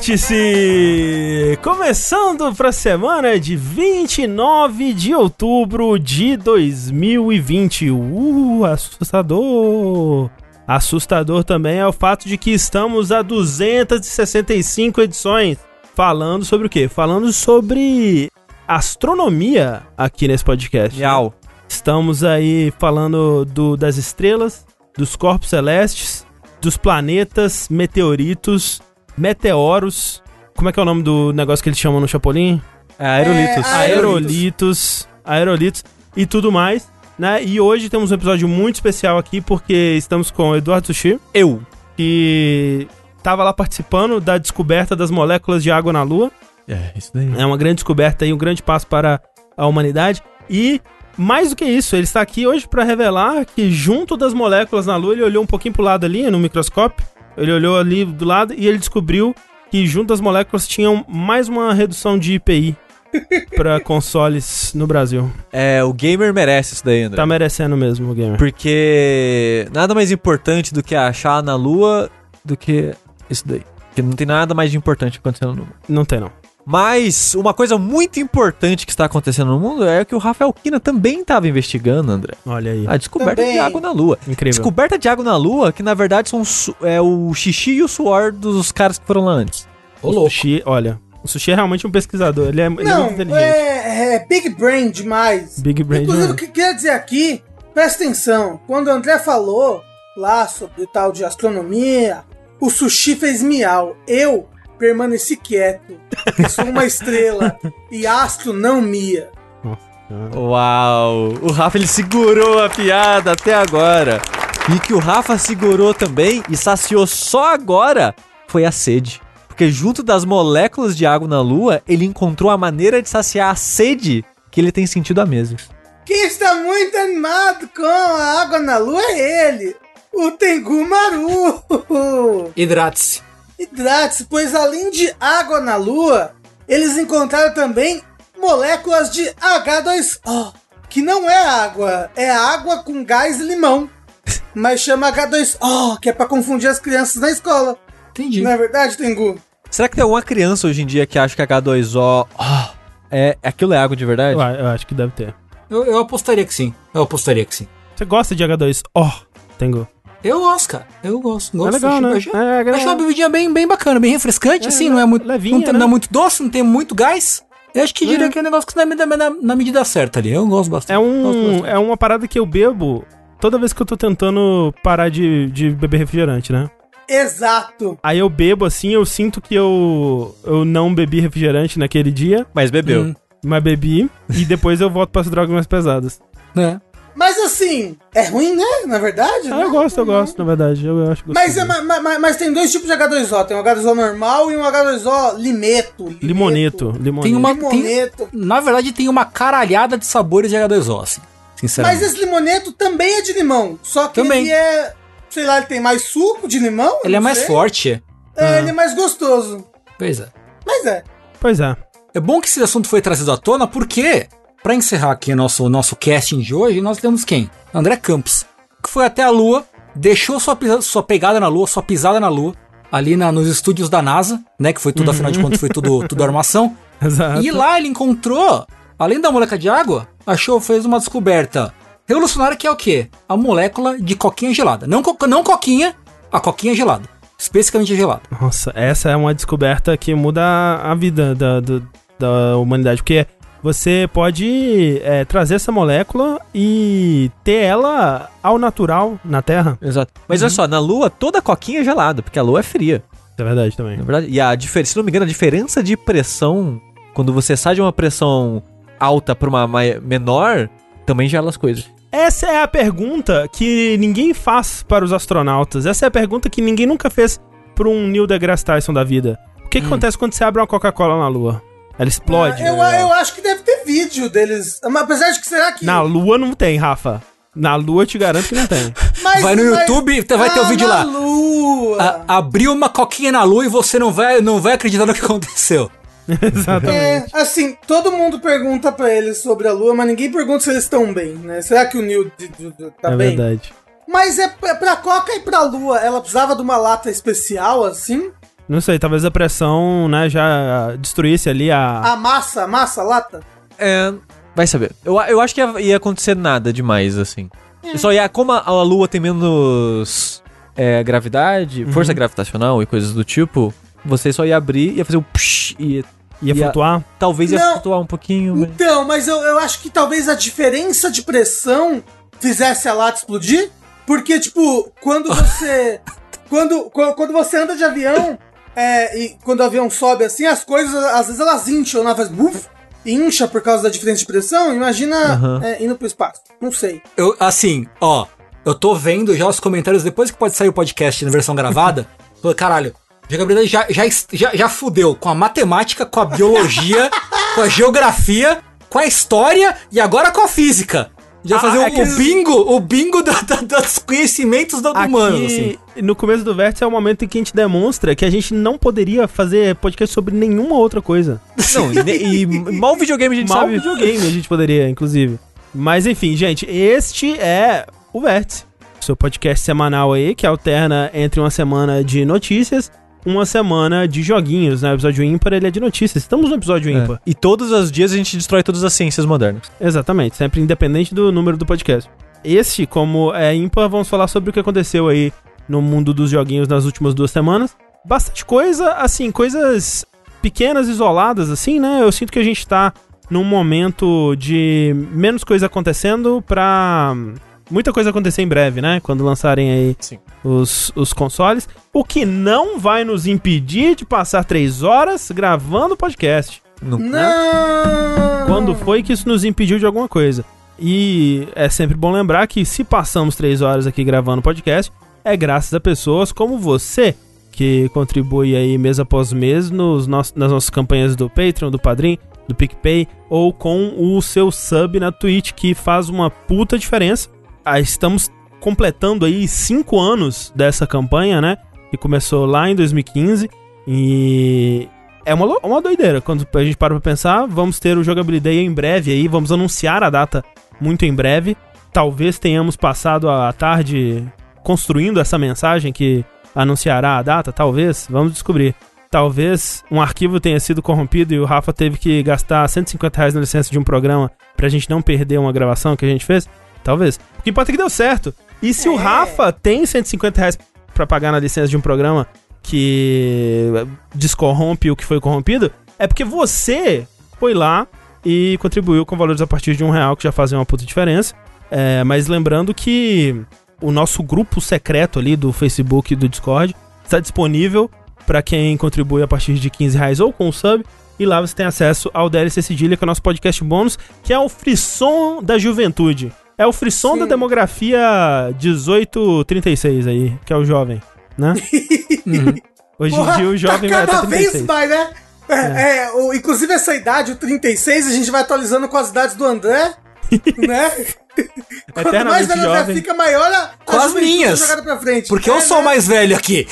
Vértice! Começando para a semana de 29 de outubro de 2020. Uh, assustador! Assustador também é o fato de que estamos a 265 edições falando sobre o quê? Falando sobre astronomia aqui nesse podcast. Miau. Estamos aí falando do, das estrelas, dos corpos celestes, dos planetas, meteoritos, meteoros. Como é que é o nome do negócio que eles chamam no Chapolin? É, aerolitos. É, Aerolitos, aerolitos e tudo mais. Né? E hoje temos um episódio muito especial aqui porque estamos com o Eduardo Sushi, Eu. que estava lá participando da descoberta das moléculas de água na Lua. É, isso daí. É uma grande descoberta e um grande passo para a humanidade. E mais do que isso, ele está aqui hoje para revelar que junto das moléculas na Lua, ele olhou um pouquinho para o lado ali no microscópio. Ele olhou ali do lado e ele descobriu que junto das moléculas tinham mais uma redução de IPI para consoles no Brasil. É, o gamer merece isso daí, André. Tá merecendo mesmo o gamer. Porque nada mais importante do que achar na Lua do que isso daí. Porque não tem nada mais de importante acontecendo no mundo. Não tem não. Mas uma coisa muito importante que está acontecendo no mundo é que o Rafael Kina também estava investigando, André. Olha aí. A descoberta Também. de água na Lua. Incrível. Descoberta de água na Lua, que na verdade são é o xixi e o suor dos caras que foram lá antes. O sushi, olha, o sushi é realmente um pesquisador. Ele é, ele é Não, muito inteligente. é, é Big Brain demais. Big Brain Inclusive, demais. o que eu queria dizer aqui, presta atenção, quando o André falou lá sobre tal de astronomia, o sushi fez miau. Eu permaneci quieto. Eu sou uma estrela e astro não mia. Uau! O Rafa ele segurou a piada até agora. E que o Rafa segurou também e saciou só agora foi a sede. Porque junto das moléculas de água na Lua, ele encontrou a maneira de saciar a sede que ele tem sentido há meses. Quem está muito animado com a água na lua é ele, o Tengu Maru. Hidrate-se. Hidrate-se, pois além de água na Lua, eles encontraram também moléculas de H2O, que não é água, é água com gás e limão. Mas chama H2O, que é pra confundir as crianças na escola. Entendi. Não é verdade, Tengu? Será que tem alguma criança hoje em dia que acha que H2O ó, é aquilo é água de verdade? Eu, eu acho que deve ter. Eu, eu apostaria que sim. Eu apostaria que sim. Você gosta de H2? Ó, tenho. Eu gosto, cara. Eu gosto. gosto É legal, né? Acho, É, acho uma bebidinha bem, bem bacana, bem refrescante, É, assim, não é muito. levinha, não, tem- né? não é muito doce, não tem muito gás. Eu acho que diria que é um negócio que na, na- na medida certa ali. Eu gosto bastante. É, Gosto um, bastante. é uma parada que eu bebo toda vez que eu tô tentando parar de, de beber refrigerante, né? Exato. Aí eu bebo assim, eu sinto que eu, eu não bebi refrigerante naquele dia, Mas bebeu. Hum, mas bebi, e depois eu volto pras drogas mais pesadas. né? Mas assim, é ruim, né? Na verdade, Ah, né? eu gosto, eu gosto, na verdade. Eu, eu acho Mas, gostoso. é, ma- ma- mas, tem dois tipos de H2O. Tem um H2O normal e um H2O limeto. Limoneto, limoneto. Tem uma- tem- Limoneto. Na verdade, tem uma caralhada de sabores de H2O, assim. Mas Sinceramente. esse limoneto também é de limão. Só que Também. ele é. Sei lá, ele tem mais suco de limão? Ele é mais sei. forte. É, ele é mais gostoso. Pois é. Mas é. Pois é. É bom que esse assunto foi trazido à tona, porque, pra encerrar aqui o nosso, nosso casting de hoje, nós temos quem? André Campos, que foi até a Lua, deixou sua, sua pegada na Lua, sua pisada na Lua, ali na- nos estúdios da NASA, né? Que foi tudo, afinal de contas, foi tudo, tudo armação. Exato. E lá ele encontrou, além da molécula de água, achou, fez uma descoberta revolucionária que é o quê? A molécula de coquinha gelada. Não, co- não coquinha, a coquinha gelada. Especificamente gelada. Nossa, essa é uma descoberta que muda a vida da, do- da humanidade, porque você pode é, trazer essa molécula e ter ela ao natural na Terra. Exato. Mas olha só, na Lua toda coquinha é gelada, porque a Lua é fria. É verdade também. Na verdade, e a diferença, se não me engano, a diferença de pressão, quando você sai de uma pressão alta para uma menor, também gela as coisas. Essa é a pergunta que ninguém faz para os astronautas. Essa é a pergunta que ninguém nunca fez para um Neil deGrasse Tyson da vida. O que, que acontece quando você abre uma Coca-Cola na Lua? Ela explode. Ah, eu, eu acho que deve ter vídeo deles. Mas apesar de que será que. Na Lua não tem, Rafa. Na Lua eu te garanto que não tem. Mas- Vai no mas- YouTube, vai ter o Ah, vídeo na lá. Lua. A- abriu uma coquinha na lua e você não vai, não vai acreditar no que aconteceu. Exatamente. É, assim, todo mundo pergunta pra eles sobre a Lua, mas ninguém pergunta se eles estão bem, né? Será que o Neil tá é bem? verdade. Mas é pra, pra Coca e pra Lua, ela precisava de uma lata especial, assim? Não sei, talvez a pressão, né, já destruísse ali a. A massa, a massa, a lata. É, vai saber. Eu, eu acho que ia, ia acontecer nada demais, assim. Só ia, como a, a Lua tem menos é, gravidade, força gravitacional e coisas do tipo, você só ia abrir, ia fazer um psh, e Ia ia- flutuar? talvez ia Não. flutuar um pouquinho. mas- Então, mas eu, eu acho que talvez a diferença de pressão fizesse a lata explodir. Porque, tipo, quando você. quando, quando você anda de avião, é, e quando o avião sobe assim, as coisas, às vezes elas incham, né? Faz buf, incha por causa da diferença de pressão. Imagina Aham. é, indo pro espaço. Não sei. Eu, assim, ó, eu tô vendo já os comentários depois que pode sair o podcast na versão gravada. Falei, caralho, o Gabriel já, já, já, já fudeu com a matemática, com a biologia, com a geografia, com a história e agora com a física. Já Ah, fazer o, que- o bingo, o bingo da- da- dos conhecimentos do humano, assim. No começo do vértice é o momento em que a gente demonstra que a gente não poderia fazer podcast sobre nenhuma outra coisa. Não, e, e mal videogame a gente Mal sabe. videogame a gente poderia, inclusive. Mas enfim, gente, este é o Vértice. Seu podcast semanal aí, que alterna entre uma semana de notícias, uma semana de joguinhos, né? O episódio ímpar, ele é de notícias. Estamos no episódio É. ímpar. E todos os dias a gente destrói todas as ciências modernas. Exatamente, sempre independente do número do podcast. Este, como é ímpar, vamos falar sobre o que aconteceu aí no mundo dos joguinhos nas últimas duas semanas. Bastante coisa, assim, coisas pequenas, isoladas, assim, né? Eu sinto que a gente tá num momento de menos coisa acontecendo pra muita coisa acontecer em breve, né? Quando lançarem aí Sim. os, os consoles. O que não vai nos impedir de passar três horas gravando o podcast. Não. Não! Quando foi que isso nos impediu de alguma coisa? E é sempre bom lembrar que se passamos três horas aqui gravando podcast, é graças a pessoas como você, que contribui aí mês após mês nos nossos, nas nossas campanhas do Patreon, do Padrim, do PicPay, ou com o seu sub na Twitch, que faz uma puta diferença. Ah, estamos completando aí cinco anos dessa campanha, né? Que começou lá em 2015. E é uma, uma doideira. Quando a gente para pra pensar, vamos ter o Jogabilidade em breve aí, vamos anunciar a data muito em breve. Talvez tenhamos passado a tarde construindo essa mensagem que anunciará a data, talvez, vamos descobrir. Talvez um arquivo tenha sido corrompido e o Rafa teve que gastar 150 reais na licença de um programa pra gente não perder uma gravação que a gente fez. Talvez. O que importa é que deu certo. E se o É. Rafa tem 150 reais pra pagar na licença de um programa que descorrompe o que foi corrompido, é porque você foi lá e contribuiu com valores a partir de um real, que já fazem uma puta diferença. É, mas lembrando que o nosso grupo secreto ali do Facebook e do Discord está disponível para quem contribui a partir de 15 reais ou com o sub. E lá você tem acesso ao DLC Cedilha, que é o nosso podcast bônus, que é o frisson da juventude. É o frisson Sim. da demografia 1836 aí, que é o jovem, né? Uhum. Hoje Porra, em dia o jovem tá vai até cada vez 36. mais, né? É, é, o- inclusive essa idade, o 36, a gente vai atualizando com as idades do André, né? Quanto mais velho André jovem. fica, maior a, Com as minhas. jogada pra frente. Porque É, eu sou né? mais velho aqui.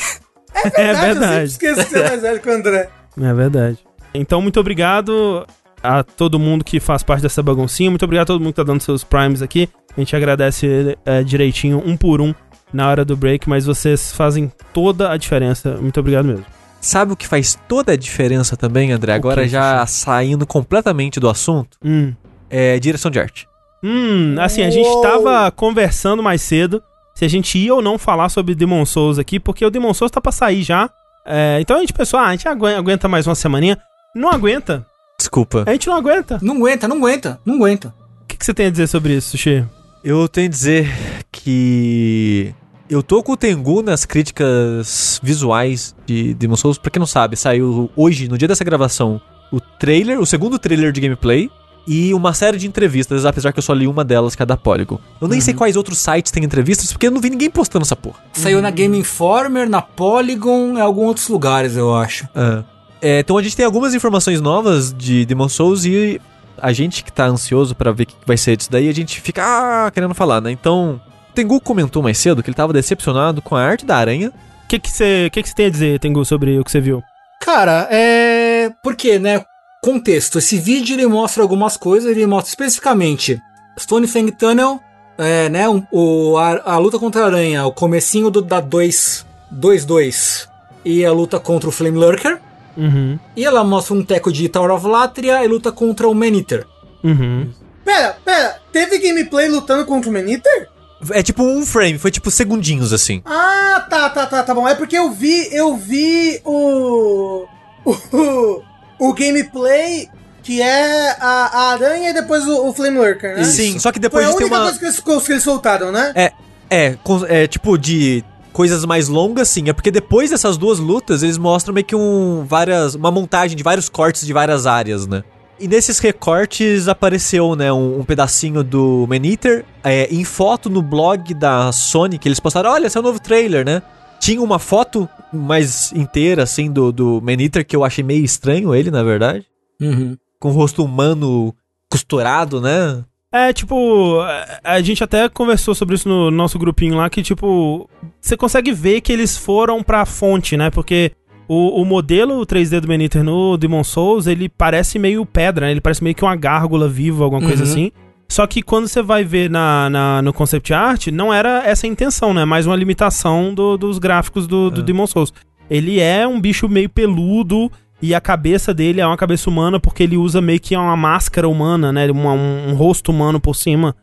É Eu sempre verdade. esqueço que você é mais velho que o André. É verdade. Então, muito obrigado a todo mundo que faz parte dessa baguncinha. Muito obrigado a todo mundo que tá dando seus primes aqui. A gente agradece é, direitinho, um por um, na hora do break, mas vocês fazem toda a diferença. Muito obrigado mesmo. Sabe o que faz toda a diferença também, André? Agora já saindo completamente do assunto, Hum. é direção de arte. Hum, assim, a gente Uou. tava conversando mais cedo se a gente ia ou não falar sobre Demon Souls aqui, porque o Demon Souls tá pra sair já. É, então a gente pensou, ah, a gente aguen- aguenta mais uma semaninha. Não aguenta. Desculpa. A gente não aguenta. Não aguenta, não aguenta, não aguenta. O que, que você tem a dizer sobre isso, Sushi? Eu tenho a dizer que eu tô com o Tengu nas críticas visuais de Demon Souls. Pra quem não sabe, saiu hoje, no dia dessa gravação, o trailer, o segundo trailer de gameplay e uma série de entrevistas, apesar que eu só li uma delas, que é da Polygon. Eu nem sei quais outros sites têm entrevistas, porque eu não vi ninguém postando essa porra. Saiu na Game Informer, na Polygon, em alguns outros lugares, eu acho. Ah. É, então a gente tem algumas informações novas de Demon Souls e a gente que tá ansioso pra ver o que vai ser disso daí, a gente fica ah, querendo falar, né? Então, o Tengu comentou mais cedo que ele tava decepcionado com a arte da aranha. O que que você que que você tem a dizer, Tengu, sobre o que você viu? Cara, é. Porque, né? Contexto. Esse vídeo ele mostra algumas coisas. Ele mostra especificamente Stonefang Tunnel, é, né? um- o, a, a luta contra a aranha, o comecinho do, da 2. 2-2. e a luta contra o Flame Lurker. Uhum. E ela mostra um teco de Tower of Latria e luta contra o Maneater. Uhum. Pera, pera, teve gameplay lutando contra o Maniter? É tipo um frame, foi tipo segundinhos assim. Ah, tá, tá, tá, tá bom. É porque eu vi, eu vi o. O, o gameplay que é a, a aranha e depois o, o Flame Lurker, né? Sim, só que Foi depois a de ter única uma. coisa que eles, que eles soltaram, né? É, é, é, tipo de coisas mais longas, sim. É porque depois dessas duas lutas, eles mostram meio que um várias uma montagem de vários cortes de várias áreas, né? E nesses recortes apareceu, né, um, um pedacinho do Maneater é, em foto no blog da Sony, que eles postaram, olha, esse é o novo trailer, né? Tinha uma foto mais inteira, assim, do, do Maneater, que eu achei meio estranho ele, na verdade. Uhum. Com o rosto humano costurado, né? É, tipo, a- gente até conversou sobre isso no nosso grupinho lá, que, tipo, você consegue ver que eles foram pra fonte, né? Porque o, o modelo 3D do Beniter no Demon Souls, ele parece meio pedra, né? Ele parece meio que uma gárgula viva, alguma coisa Uhum. assim. Só que quando você vai ver na, na- no concept art, não era essa a intenção, né? Mais uma limitação do- dos gráficos do, do Demon Souls. Ele é um bicho meio peludo e a cabeça dele é uma cabeça humana porque ele usa meio que uma máscara humana, né? Uma- um, um rosto humano por cima.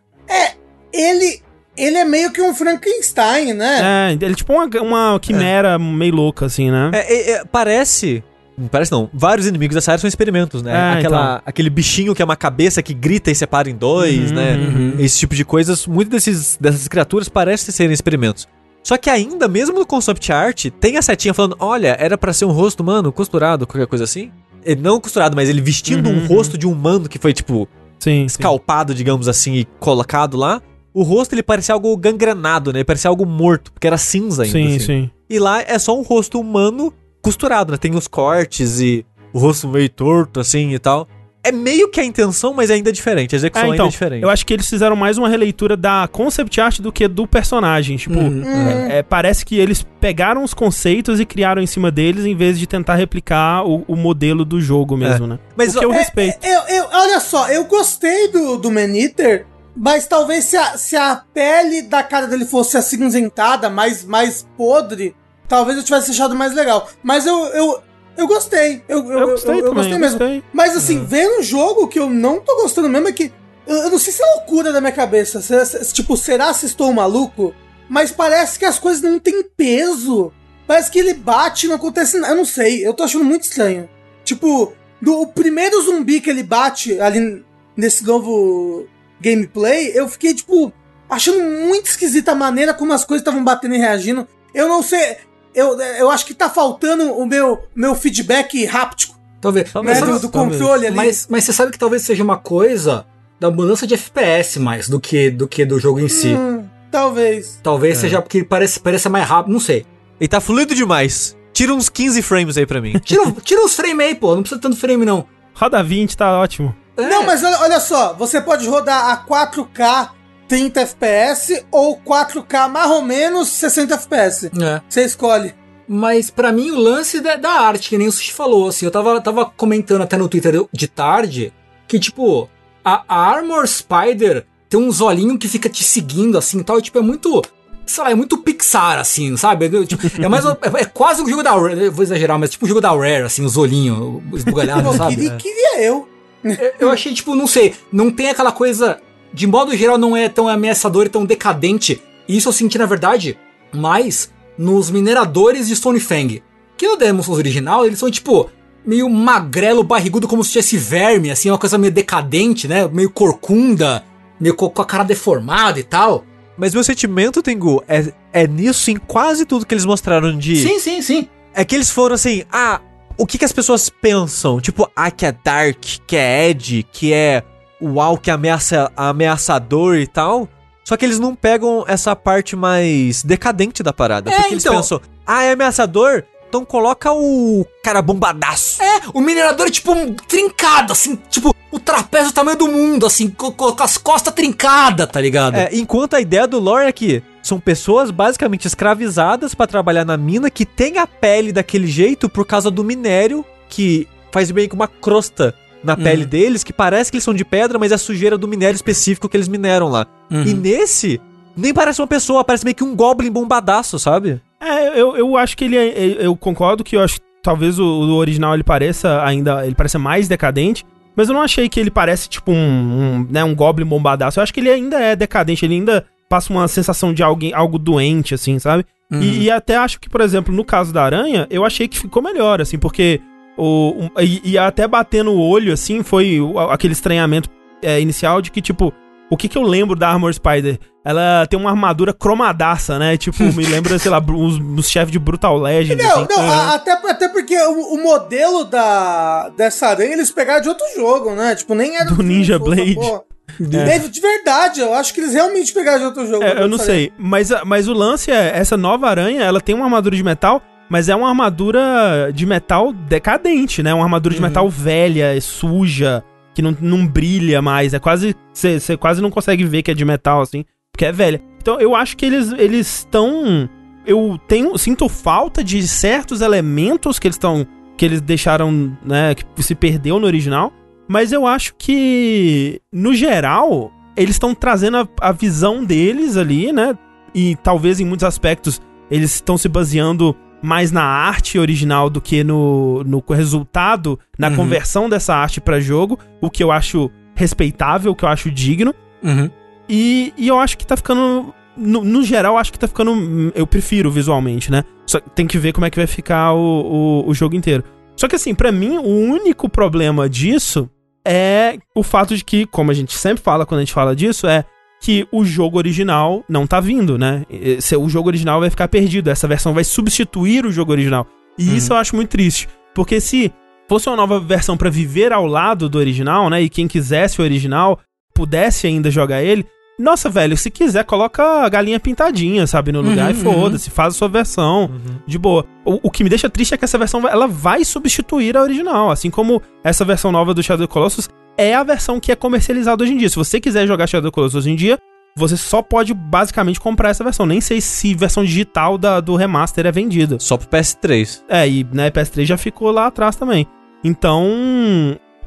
Ele, ele é meio que um Frankenstein, né? É, ele é tipo uma, uma quimera meio louca, assim, né? É, é, é, parece. Parece não. Vários inimigos dessa área são experimentos, né? É, Aquela, Aquele bichinho que é uma cabeça que grita e separa em dois, Uhum, né? uhum. Esse tipo de coisas. Muitas desses, dessas criaturas parecem serem experimentos. Só que ainda, mesmo no concept art, tem a setinha falando: olha, era pra ser um rosto humano costurado, qualquer coisa assim. Ele não costurado, mas ele vestindo Uhum, um rosto de um humano que foi, tipo, Sim. sim. escalpado, digamos assim, e colocado lá. O rosto ele parecia algo gangrenado, né? Ele parecia algo morto, porque era cinza ainda. Sim, assim. sim. E lá é só um rosto humano costurado, né? Tem os cortes e o rosto meio torto, assim e tal. É meio que a intenção, mas ainda é diferente. A execução É, ainda então, é diferente. eu acho que eles fizeram mais uma releitura da concept art do que do personagem. Tipo, Uhum. é, parece que eles pegaram os conceitos e criaram em cima deles em vez de tentar replicar o, o modelo do jogo mesmo, né? Mas o que eu É, respeito. Eu, eu- olha só, eu gostei do, do Maniter, mas talvez se a, se a pele da cara dele fosse acinzentada, mais, mais podre, talvez eu tivesse achado mais legal. Mas eu, eu, eu gostei. Eu, eu, Eu gostei eu, também, gostei mesmo. gostei. Mas assim, vendo o jogo, o que eu não tô gostando mesmo é que. Eu, não sei se é loucura da minha cabeça. se- tipo, será se estou maluco? Mas parece que as coisas não têm peso. Parece que ele bate e não acontece nada. Eu não sei, eu tô achando muito estranho. Tipo, do, o primeiro zumbi que ele bate ali nesse novo gameplay, eu fiquei, tipo, achando muito esquisita a maneira como as coisas estavam batendo e reagindo. Eu não sei. Eu, eu acho que tá faltando o meu, meu feedback háptico Talvez. Talvez, né, Mas, do, do talvez. controle ali. mas, mas você sabe que talvez seja uma coisa da mudança de FPS mais do que do, que do jogo em si. Hum, talvez. Talvez seja porque parece, pareça mais rápido, não sei. E tá fluido demais. Tira uns 15 frames aí pra mim. Tira, tira os frames aí, pô. Não precisa tanto frame, não. Roda 20 tá ótimo. É. Não, mas olha, olha só, você pode rodar a 4K 30 FPS ou 4K mais ou menos 60 FPS. É. Você escolhe. Mas pra mim o lance da, da arte, que nem o Sushi falou, assim, eu tava, tava comentando até no Twitter de tarde que, tipo, a, a Armor Spider tem uns olhinhos que fica te seguindo, assim, e tal, e, tipo, é muito, sei lá, é muito Pixar, assim, sabe? Tipo, é mais, é, é quase um jogo da Rare, vou exagerar, mas tipo um jogo da Rare, assim, os olhinhos esbugalhados, sabe? queria, queria eu. Eu- Eu achei, tipo, não sei, não tem aquela coisa. De modo geral, não é tão ameaçador e tão decadente. E isso eu senti, na verdade, mais nos mineradores de Stonefang. Que no Demon Souls original, eles são, tipo, meio magrelo, barrigudo, como se tivesse verme, assim, uma coisa meio decadente, né? Meio corcunda, meio co- com a cara deformada e tal. Mas meu sentimento, Tengu, é, é nisso em quase tudo que eles mostraram de. Sim, sim, sim. É que eles foram assim, ah, o que, que as pessoas pensam? Tipo, ah, que é Dark, que é Ed, que é uau, que ameaça, ameaçador e tal. Só que eles não pegam essa parte mais decadente da parada. É, porque eles então. pensam, ah, é ameaçador? Então coloca o cara bombadaço. É, o minerador é tipo um trincado, assim, tipo, o trapézio tamanho do mundo, assim, co- co- com as costas trincadas, tá ligado? É, enquanto a ideia do lore é que são pessoas basicamente escravizadas pra trabalhar na mina que tem a pele daquele jeito por causa do minério que faz bem com uma crosta na Uhum. pele deles que parece que eles são de pedra, mas é a sujeira do minério específico que eles mineram lá. Uhum. E nesse nem parece uma pessoa, parece meio que um goblin bombadaço, sabe? É, eu, eu acho que ele é, eu eu concordo que eu acho que talvez o, o original ele pareça ainda, ele pareça mais decadente, mas eu não achei que ele parece tipo um, um, né, um goblin bombadaço. Eu acho que ele ainda é decadente, ele ainda passa uma sensação de alguém, algo doente assim, sabe? Uhum. E, e até acho que, por exemplo, no caso da aranha, eu achei que ficou melhor, assim, porque o, um- e, e até bater no olho, assim, foi aquele estranhamento é, inicial de que, tipo, o que que eu lembro da Armor Spider? Ela tem uma armadura cromadaça, né? Tipo, me lembra, sei lá, os, os chefes de Brutal Legend. Não, assim. não, a- até, até porque o, o modelo da, dessa aranha eles pegaram de outro jogo, né? Tipo, nem era Do Ninja Blade. É. De verdade, eu acho que eles realmente pegaram de outro jogo. É, eu não sei, mas, mas o lance é, essa nova aranha, ela tem uma armadura de metal, mas é uma armadura de metal decadente, né? Uma armadura de metal velha, suja, que não, não brilha mais, é quase, você quase não consegue ver que é de metal, assim, porque é velha. Então eu acho que eles eles estão, eu tenho, sinto falta de certos elementos que eles estão, que eles deixaram, né, que se perdeu no original, mas eu acho que, no geral, eles estão trazendo a, a visão deles ali, né? E talvez em muitos aspectos eles estão se baseando mais na arte original do que no, no resultado, na Uhum. conversão dessa arte pra jogo, o que eu acho respeitável, o que eu acho digno. Uhum. E, e eu acho que tá ficando. No, no geral, acho que tá ficando. Eu prefiro visualmente, né? Só tem que ver como é que vai ficar o, o, o jogo inteiro. Só que assim, pra mim, o único problema disso é o fato de que, como a gente sempre fala quando a gente fala disso, é que o jogo original não tá vindo, né? Se- O jogo original vai ficar perdido, essa versão vai substituir o jogo original. E Uhum. isso eu acho muito triste, porque se fosse uma nova versão pra viver ao lado do original, né? E quem quisesse o original pudesse ainda jogar ele, nossa, velho, se quiser, coloca a galinha pintadinha, sabe, no lugar Uhum, e foda-se, faz a sua versão de boa. O, o que me deixa triste é que essa versão vai- ela vai substituir a original, assim como essa versão nova do Shadow of the Colossus é a versão que é comercializada hoje em dia. Se você quiser jogar Shadow of the Colossus hoje em dia, você só pode basicamente comprar essa versão. Nem sei se versão digital da, do remaster é vendida. Só pro PS3. É, e né, PS3 já ficou lá atrás também. Então,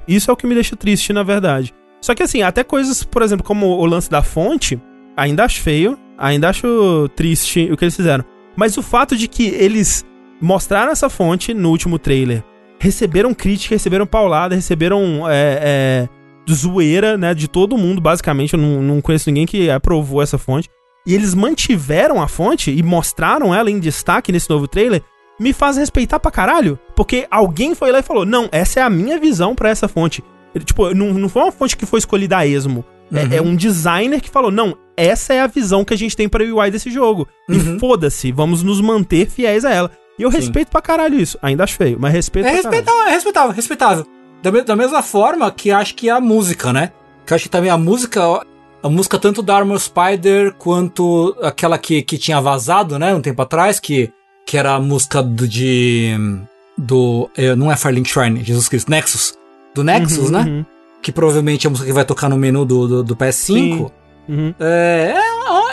isso é o que me deixa triste, na verdade. Só que assim, até coisas, por exemplo, como o lance da fonte, ainda acho feio, ainda acho triste o que eles fizeram. Mas o fato de que eles mostraram essa fonte no último trailer, receberam crítica, receberam paulada, receberam é, é, zoeira, né, de todo mundo, basicamente. Eu não, não conheço ninguém que aprovou essa fonte. E eles mantiveram a fonte e mostraram ela em destaque nesse novo trailer, me faz respeitar pra caralho. Porque alguém foi lá e falou: Não, essa é a minha visão pra essa fonte. Ele, tipo, não, não foi uma fonte que foi escolhida a esmo. É- Uhum. É, um designer que falou: Não, essa é a visão que a gente tem pra UI desse jogo. Uhum. E foda-se, vamos nos manter fiéis a ela. E eu Sim. respeito pra caralho isso. Ainda acho feio, mas respeito É pra caralho. respeitável, é respeitável, respeitável. Da, da mesma forma que acho que a música, né? Que acho que também a música, a música tanto da Armor Spider quanto aquela que, que tinha vazado, né, um tempo atrás, que, que era a música do, de. do. eh, não é Firelink Shrine, Jesus Cristo, Nexus. Do Nexus, Uhum, né? uhum, Que provavelmente é a música que vai tocar no menu do, do, do PS5. Sim. uhum. É,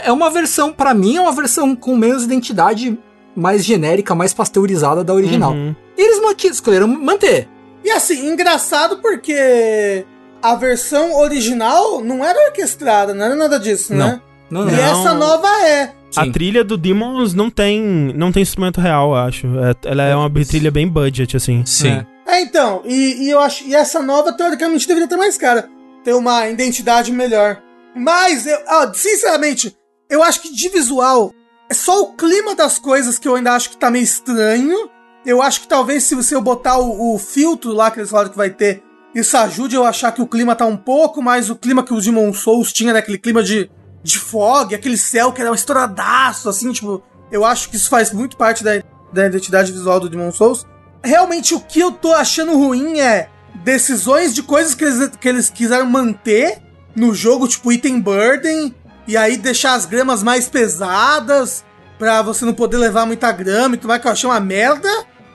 é uma versão, pra mim, é uma versão com menos identidade, mais genérica, mais pasteurizada da original. Uhum. E eles escolheram manter. E assim, engraçado porque a versão original não era orquestrada, não era nada disso, né? Não, E não. Não. essa nova é. A Sim. trilha do Demons não tem, não tem instrumento real, eu acho. É- ela é uma trilha bem budget, assim. Sim. É. É, então, e, e eu acho. E essa nova, teoricamente, deveria ter mais cara. Ter uma identidade melhor. Mas, eu, ah, sinceramente, eu acho que de visual, é só o clima das coisas que eu ainda acho que tá meio estranho. Eu acho que talvez se você botar o, o filtro lá que eles falaram que vai ter, isso ajude eu achar que o clima tá um pouco mais o clima que o Demon Souls tinha, né? Aquele clima de, de fog, aquele céu que era um estouradaço, assim, tipo. Eu acho que isso faz muito parte da, da identidade visual do Demon Souls. Realmente o que eu tô achando ruim é decisões de coisas que eles, que eles quiseram manter no jogo, tipo item burden, e aí deixar as gramas mais pesadas pra você não poder levar muita grama e tudo mais, que eu achei uma merda.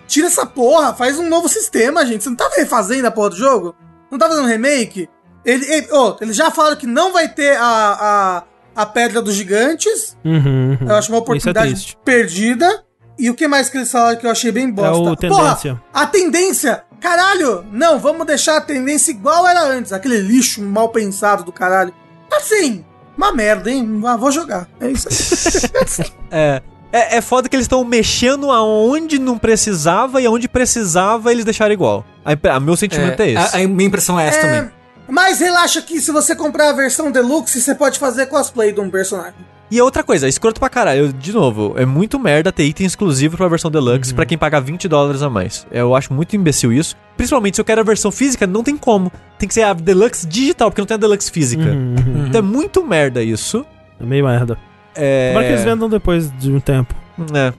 Tira essa porra, faz um novo sistema, gente. Você não tá refazendo a porra do jogo? Não tá fazendo remake? Ele, ele, oh, eles já falaram que não vai ter a, a, a Pedra dos Gigantes. Uhum, uhum. Eu acho uma é oportunidade triste. perdida. E o que mais que eles falaram que eu achei bem É bosta? o tendência. Porra, a tendência! Caralho! Não, vamos deixar a tendência igual era antes. Aquele lixo mal pensado do caralho. Assim, uma merda, hein? Ah, vou jogar. É isso aí. É. É, é foda que eles estão mexendo aonde não precisava e aonde precisava eles deixaram igual. A, a meu sentimento é, esse. A, a minha impressão é essa É, também. mas relaxa que se você comprar a versão deluxe, você pode fazer cosplay de um personagem. E outra coisa, escroto pra caralho. Eu, de novo, é muito merda ter item exclusivo pra versão deluxe Uhum. pra quem pagar 20 dólares a mais. Eu acho muito imbecil isso. Principalmente se eu quero a versão física, não tem como. Tem que ser a deluxe digital, porque não tem a deluxe física. Uhum, uhum. Então é muito merda isso. É meio merda. É. Tomara que eles vendam depois de um tempo. É.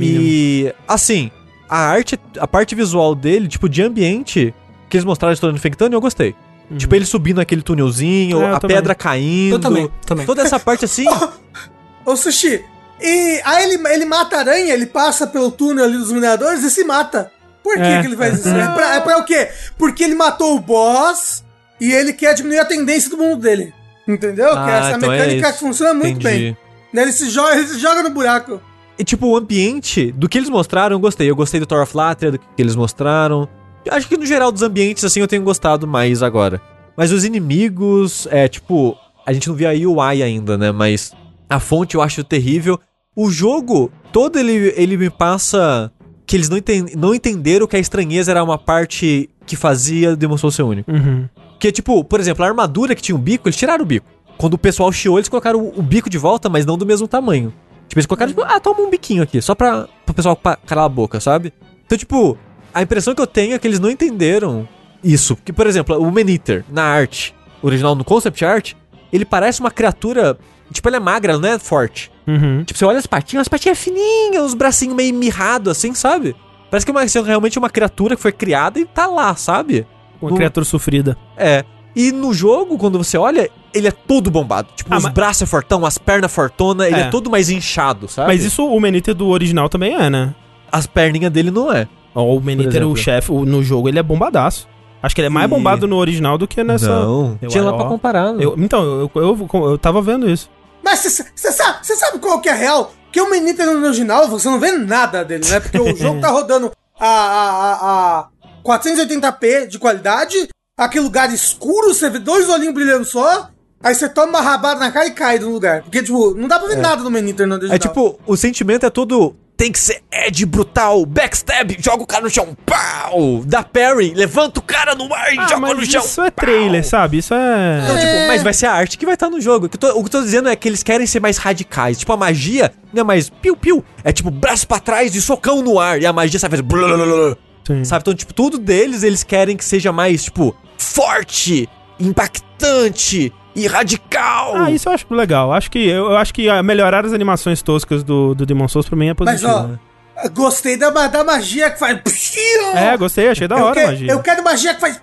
E assim, a arte, a parte visual dele, tipo, de ambiente que eles mostraram estourando infectando, eu gostei. Uhum. Tipo, ele subindo aquele túnelzinho, É, a também. pedra caindo. Eu também, também. Toda essa parte assim. Ô, Sushi, e aí ele, ele mata a aranha, ele passa pelo túnel ali dos mineradores e se mata. Por que, É. que ele faz isso? É pra, é pra o quê? Porque ele matou o boss e ele quer diminuir a tendência do mundo dele. Entendeu? que Ah, essa então é mecânica isso. que funciona muito Entendi. bem. Ele se, joga, ele se joga no buraco. E tipo, o ambiente do que eles mostraram, eu gostei. Eu gostei do Tower of Latria, do que eles mostraram. Acho que no geral dos ambientes, assim, eu tenho gostado mais agora. Mas os inimigos, é tipo, a gente não viu a UI ainda, né? Mas a fonte eu acho terrível. O jogo, todo ele, ele me passa que eles não, enten não entenderam que a estranheza era uma parte que fazia Demon Souls ser único. Uhum. Porque, tipo, por exemplo, a armadura que tinha um bico, eles tiraram o bico. Quando o pessoal chiou, eles colocaram o, o bico de volta, mas não do mesmo tamanho. Tipo, eles colocaram, tipo, ah, toma um biquinho aqui, só pra, pro pessoal calar a boca, sabe? Então, tipo, a impressão que eu tenho é que eles não entenderam isso. Porque, por exemplo, o Maniter, na arte original, no concept art, ele parece uma criatura. Tipo, ele é magra, não é forte. Uhum. Tipo, você olha as patinhas, as patinhas fininhas, os bracinhos meio mirrados, assim, sabe? Parece que é uma, realmente uma criatura que foi criada e tá lá, sabe? Uma No- criatura sofrida. É. E no jogo, quando você olha, ele é todo bombado. Tipo, Ah, os mas- braços é fortão, as pernas fortona, ele é. É. todo mais inchado, sabe? Mas isso o Meniter do original também é, né? As perninhas dele não é. O Meniter, exemplo. o chefe, no jogo, ele é bombadaço. Acho que ele é mais E- bombado no original do que nessa. Não. Eu- Tinha lá ó, pra comparar. né? Eu- então, eu, eu, eu, eu tava vendo isso. Mas você sabe, sabe qual que é a real? Que o Meniter no original, você não vê nada dele, né? Porque o jogo tá rodando a, a, a, a 480p de qualidade, aquele lugar escuro, você vê dois olhinhos brilhando só, aí você toma uma rabada na cara e cai do lugar. Porque, tipo, não dá pra ver nada no Meniter no original. É tipo, o sentimento é todo. Tem que ser Ed brutal, backstab, joga o cara no chão, pau! Dá parry, levanta o cara no ar e Ah, joga mas no chão. isso é pau! trailer, sabe? Isso é. Então, tipo, É. mas vai ser a arte que vai estar no jogo. O que, eu tô, o que eu tô dizendo é que eles querem ser mais radicais. Tipo, a magia não é mais piu-piu. É tipo, braço pra trás e socão no ar. E a magia sabe fazer. blulululu. Sim. Sabe? Então, tipo, tudo deles eles querem que seja mais, tipo, forte, impactante e radical. Ah, isso eu acho legal. Acho que, eu, eu acho que melhorar as animações toscas do, do Demon Souls pra mim é Mas, positivo. ó, gostei da, da magia que faz... é, gostei, achei da hora a magia. eu quero magia que faz...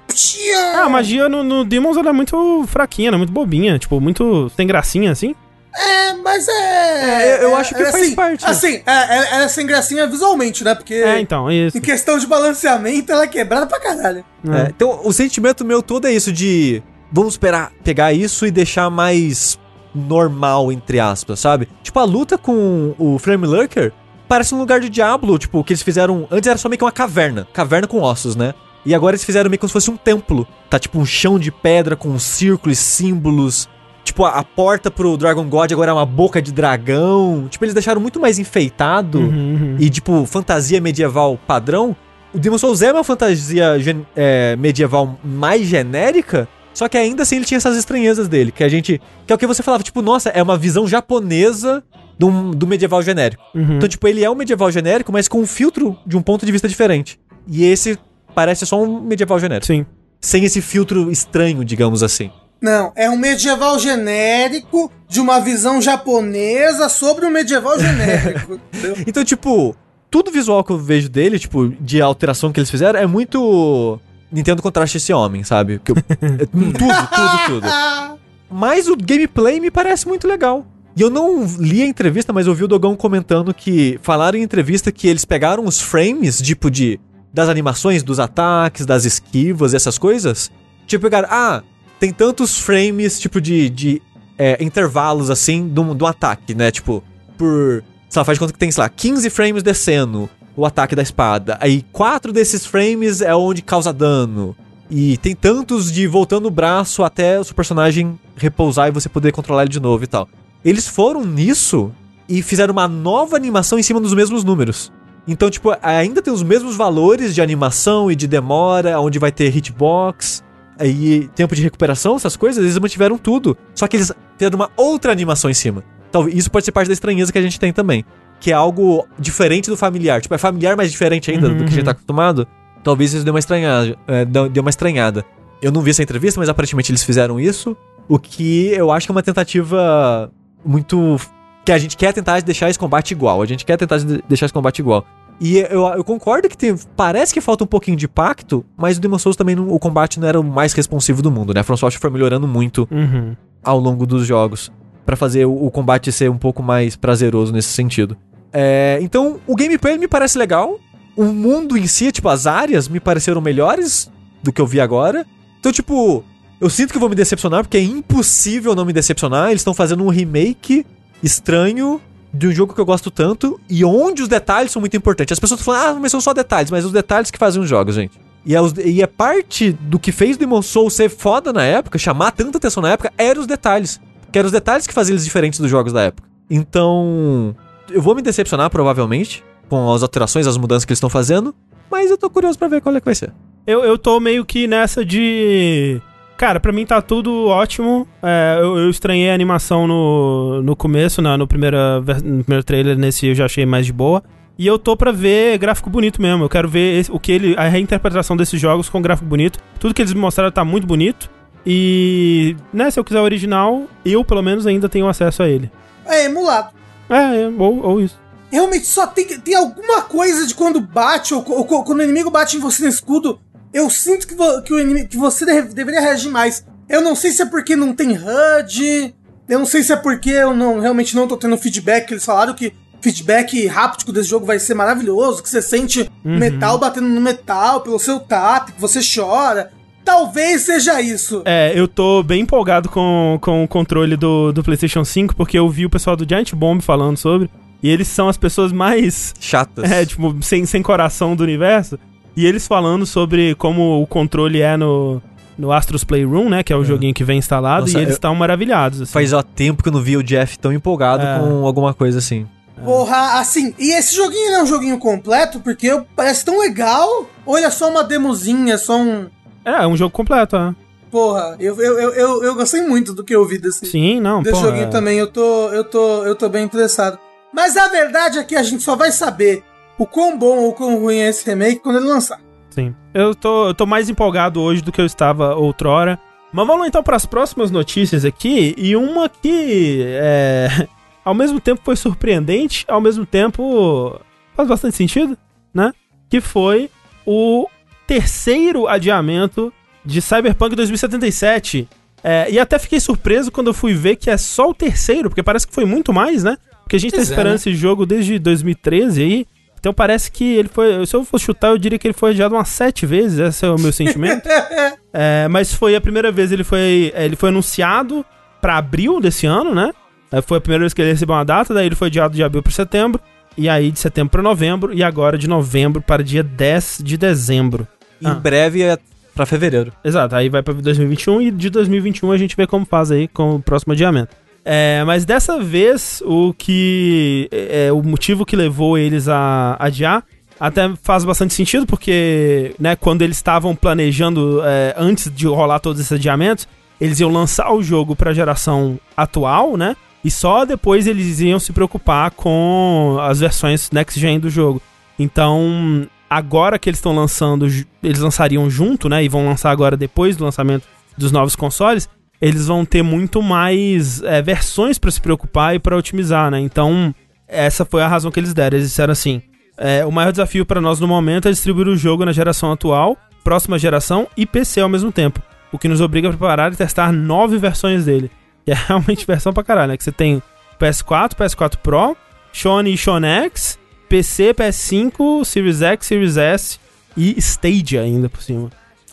Ah, a magia no, no Demons ela é muito fraquinha, ela é muito bobinha, tipo, muito sem gracinha assim. É, mas é. É, eu- eu acho que é, faz assim, parte. Assim, é, é, ela é sem gracinha visualmente, né? Porque É, então, isso. em questão de balanceamento, ela é quebrada pra caralho. É, então, o sentimento meu todo é isso de vamos esperar pegar isso e deixar mais normal, entre aspas, sabe? Tipo, a luta com o Flame Lurker parece um lugar de Diablo, tipo, que eles fizeram. Antes era só meio que uma caverna. Caverna com ossos, né? E agora eles fizeram meio como se fosse um templo. Tá tipo um chão de pedra com círculos, símbolos. Tipo, a, a porta pro Dragon God agora é uma boca de dragão. Tipo, eles deixaram muito mais enfeitado Uhum, uhum. e, tipo, fantasia medieval padrão. O Demon Souls é uma fantasia é, medieval mais genérica, só que ainda assim ele tinha essas estranhezas dele, que a gente. Que é o que você falava, tipo, nossa, é uma visão japonesa do, do medieval genérico. Uhum. Então, tipo, ele é um medieval genérico, mas com um filtro de um ponto de vista diferente. E esse parece só um medieval genérico. Sim. Sem esse filtro estranho, digamos assim. Não, é um medieval genérico de uma visão japonesa sobre um medieval genérico. Então, tipo, tudo visual que eu vejo dele, tipo, de alteração que eles fizeram, é muito. Nintendo contraste esse homem, sabe? Que eu- é tudo, tudo, tudo. Mas o gameplay me parece muito legal. E eu não li a entrevista, mas eu vi o Dogão comentando que. Falaram em entrevista que eles pegaram os frames, tipo, de. Das animações, dos ataques, das esquivas, essas coisas. Tipo, pegaram. Ah, tem tantos frames, tipo, de. de é, intervalos, assim, de um ataque, né? Tipo, por. Sei lá, faz de conta que tem, sei lá, 15 frames descendo o ataque da espada. Aí, quatro desses frames é onde causa dano. E tem tantos de voltando o braço até o seu personagem repousar e você poder controlar ele de novo e tal. Eles foram nisso e fizeram uma nova animação em cima dos mesmos números. Então, tipo, ainda tem os mesmos valores de animação e de demora, onde vai ter hitbox e tempo de recuperação, essas coisas, eles mantiveram tudo. Só que eles fizeram uma outra animação em cima. Talvez isso pode ser parte da estranheza que a gente tem também. Que é algo diferente do familiar. Tipo, é familiar, mas diferente ainda Uhum, do que a gente uhum. tá acostumado. Talvez isso dê uma estranhada. é, deu uma estranhada. Eu não vi essa entrevista, mas aparentemente eles fizeram isso. O que eu acho que é uma tentativa muito. Que a gente quer tentar deixar esse combate igual. A gente quer tentar de- deixar esse combate igual. E eu, eu concordo que tem, parece que falta um pouquinho de pacto, mas o Demon Souls também não- o combate não era o mais responsivo do mundo, né? A From Software foi melhorando muito Uhum. ao longo dos jogos pra fazer o, o combate ser um pouco mais prazeroso nesse sentido. É, então, o gameplay me parece legal. O mundo em si, tipo, as áreas me pareceram melhores do que eu vi agora. Então, tipo, eu sinto que vou me decepcionar, porque é impossível não me decepcionar. Eles estão fazendo um remake estranho de um jogo que eu gosto tanto e onde os detalhes são muito importantes. As pessoas falam, ah, mas são só detalhes, mas os detalhes que fazem os jogos, gente. E é, os- e é parte do que fez Demon Souls ser foda na época, chamar tanta atenção na época, eram os detalhes. Que eram os detalhes que faziam eles diferentes dos jogos da época. Então, eu vou me decepcionar provavelmente com as alterações, as mudanças que eles estão fazendo, mas eu tô curioso pra ver qual é que vai ser. Eu, eu tô meio que nessa de. Cara, pra mim tá tudo ótimo. É, eu, eu estranhei a animação no, no começo, na, no, primeira, no primeiro trailer, nesse eu já achei mais de boa. E eu tô pra ver gráfico bonito mesmo. Eu quero ver esse- o que ele. a reinterpretação desses jogos com gráfico bonito. Tudo que eles me mostraram tá muito bonito. E. né, se eu quiser o original, eu pelo menos ainda tenho acesso a ele. É emulado. É, é ou, ou isso. Realmente só tem, tem alguma coisa de quando bate, ou, ou quando o inimigo bate em você no escudo, eu sinto que, vo- que, o inimigo, que você deve- deveria reagir mais. Eu não sei se é porque não tem HUD, eu não sei se é porque eu não realmente não tô tendo feedback, eles falaram que feedback rápido desse jogo vai ser maravilhoso, que você sente metal batendo no metal pelo seu tato, que você chora. Talvez seja isso. É, eu tô bem empolgado com, com o controle do, do PlayStation 5, porque eu vi o pessoal do Giant Bomb falando sobre. E eles são as pessoas mais, Chatas. é, tipo, sem, sem coração do universo. E eles falando sobre como o controle é no, no Astros Playroom, né? Que é o joguinho que vem instalado. Nossa, e eles eu- estão maravilhados. assim. Faz ó, tempo que eu não via o Jeff tão empolgado É. com alguma coisa assim. Porra, assim, e esse joguinho ele é um joguinho completo, porque eu- parece tão legal. Ou ele é só uma demozinha, só um. É, é um jogo completo, é. Porra, eu, eu, eu, eu, eu gostei muito do que eu vi desse, Sim, não, desse pô, joguinho é. também. Eu tô, eu, tô, eu tô bem interessado. Mas a verdade é que a gente só vai saber o quão bom ou quão ruim é esse remake quando ele lançar. Sim. Eu tô, eu tô mais empolgado hoje do que eu estava outrora. Mas vamos então para as próximas notícias aqui. E uma que, é, ao mesmo tempo foi surpreendente, ao mesmo tempo faz bastante sentido, né? Que foi o terceiro adiamento de Cyberpunk 2077. É, e até fiquei surpreso quando eu fui ver que é só o terceiro, porque parece que foi muito mais, né? Porque a gente Pois tá é, esperando né? esse jogo desde 2013 aí. Então parece que ele foi. Se eu fosse chutar, eu diria que ele foi adiado umas sete vezes. Esse é o meu sentimento. É, mas foi a primeira vez ele foi. é, Ele foi anunciado pra abril desse ano, né? É, Foi a primeira vez que ele recebeu uma data, daí ele foi adiado de abril pra setembro. E aí de setembro pra novembro. E agora de novembro para dia 10 de dezembro. Em Ah. breve é pra fevereiro. Exato, aí vai pra 2021 e de 2021 a gente vê como faz aí com o próximo adiamento. É, mas dessa vez, o que. É, o motivo que levou eles a adiar até faz bastante sentido, porque né, quando eles estavam planejando, é, antes de rolar todos esses adiamentos, eles iam lançar o jogo pra geração atual, né? E só depois eles iam se preocupar com as versões next gen do jogo. Então, agora que eles estão lançando, eles lançariam junto, né? E vão lançar agora depois do lançamento dos novos consoles, eles vão ter muito mais é, versões pra se preocupar e pra otimizar, né? Então, essa foi a razão que eles deram. Eles disseram assim: é, o maior desafio pra nós no momento é distribuir o jogo na geração atual, próxima geração e PC ao mesmo tempo. O que nos obriga a preparar e testar nove versões dele. Que é realmente versão pra caralho, né? Que você tem PS4, PS4 Pro, Sony e X, PC, PS5, Series X, Series S e Stadia ainda por cima.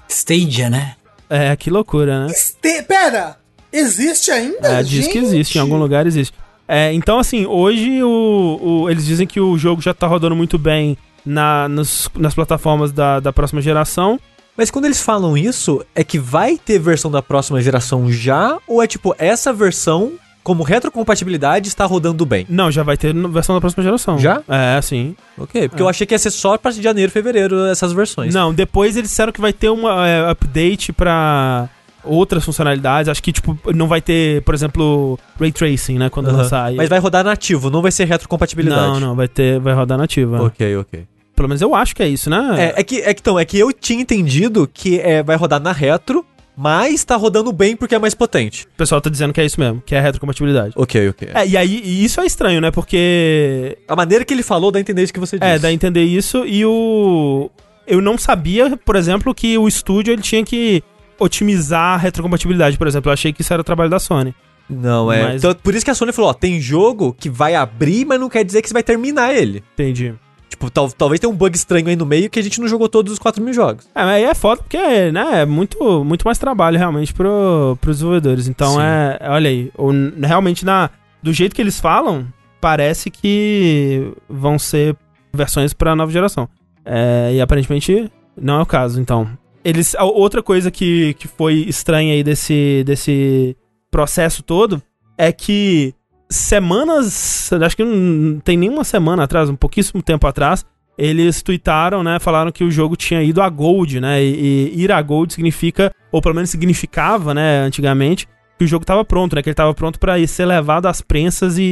Stadia, né? É, que loucura, né? Este... Pera! Existe ainda? É, diz que Gente! existe, em algum lugar existe. É, então, assim, hoje o, o- eles dizem que o jogo já tá rodando muito bem na, nos- nas plataformas da, da próxima geração. Mas quando eles falam isso, é que vai ter versão da próxima geração já? Ou é tipo, essa versão como retrocompatibilidade, está rodando bem. Não, já vai ter versão da próxima geração. Já? É, sim. Ok, porque eu achei que ia ser só a partir de janeiro, fevereiro, essas versões. Não, depois eles disseram que vai ter um é, update pra outras funcionalidades. Acho que, tipo, não vai ter, por exemplo, Ray Tracing, né? Quando Aham. lançar. Mas vai rodar nativo, não vai ser retrocompatibilidade. Não, não, vai ter, vai rodar nativa. Ok, ok. Pelo menos eu acho que é isso, né? É, é que, é que, então, é que eu tinha entendido que é, vai rodar na retro, mas tá rodando bem porque é mais potente. O pessoal tá dizendo que é isso mesmo, que é retrocompatibilidade. Ok, ok. É, e aí, e isso é estranho, né? Porque. A maneira que ele falou dá a entender isso que você disse. É, dá a entender isso e o. Eu não sabia, por exemplo, que o estúdio ele tinha que otimizar a retrocompatibilidade, por exemplo. Eu achei que isso era o trabalho da Sony. Não, é. Mas- Então, por isso que a Sony falou, ó, tem jogo que vai abrir, mas não quer dizer que você vai terminar ele. Entendi. Tipo, tal- talvez tenha um bug estranho aí no meio que a gente não jogou todos os 4 mil jogos. É, mas aí é foda porque, né, é muito, muito mais trabalho realmente pro, pros desenvolvedores. Então Sim. é, olha aí, realmente na, do jeito que eles falam, parece que vão ser versões pra nova geração. É, e aparentemente não é o caso, então. Eles, outra coisa que, que foi estranha aí desse, desse processo todo é que semanas, acho que não tem nenhuma semana atrás, um pouquíssimo tempo atrás, eles tweetaram, né, falaram que o jogo tinha ido a Gold, né, e, e ir a Gold significa, ou pelo menos significava, né, antigamente, que o jogo estava pronto, né, que ele estava pronto para ser levado às prensas e,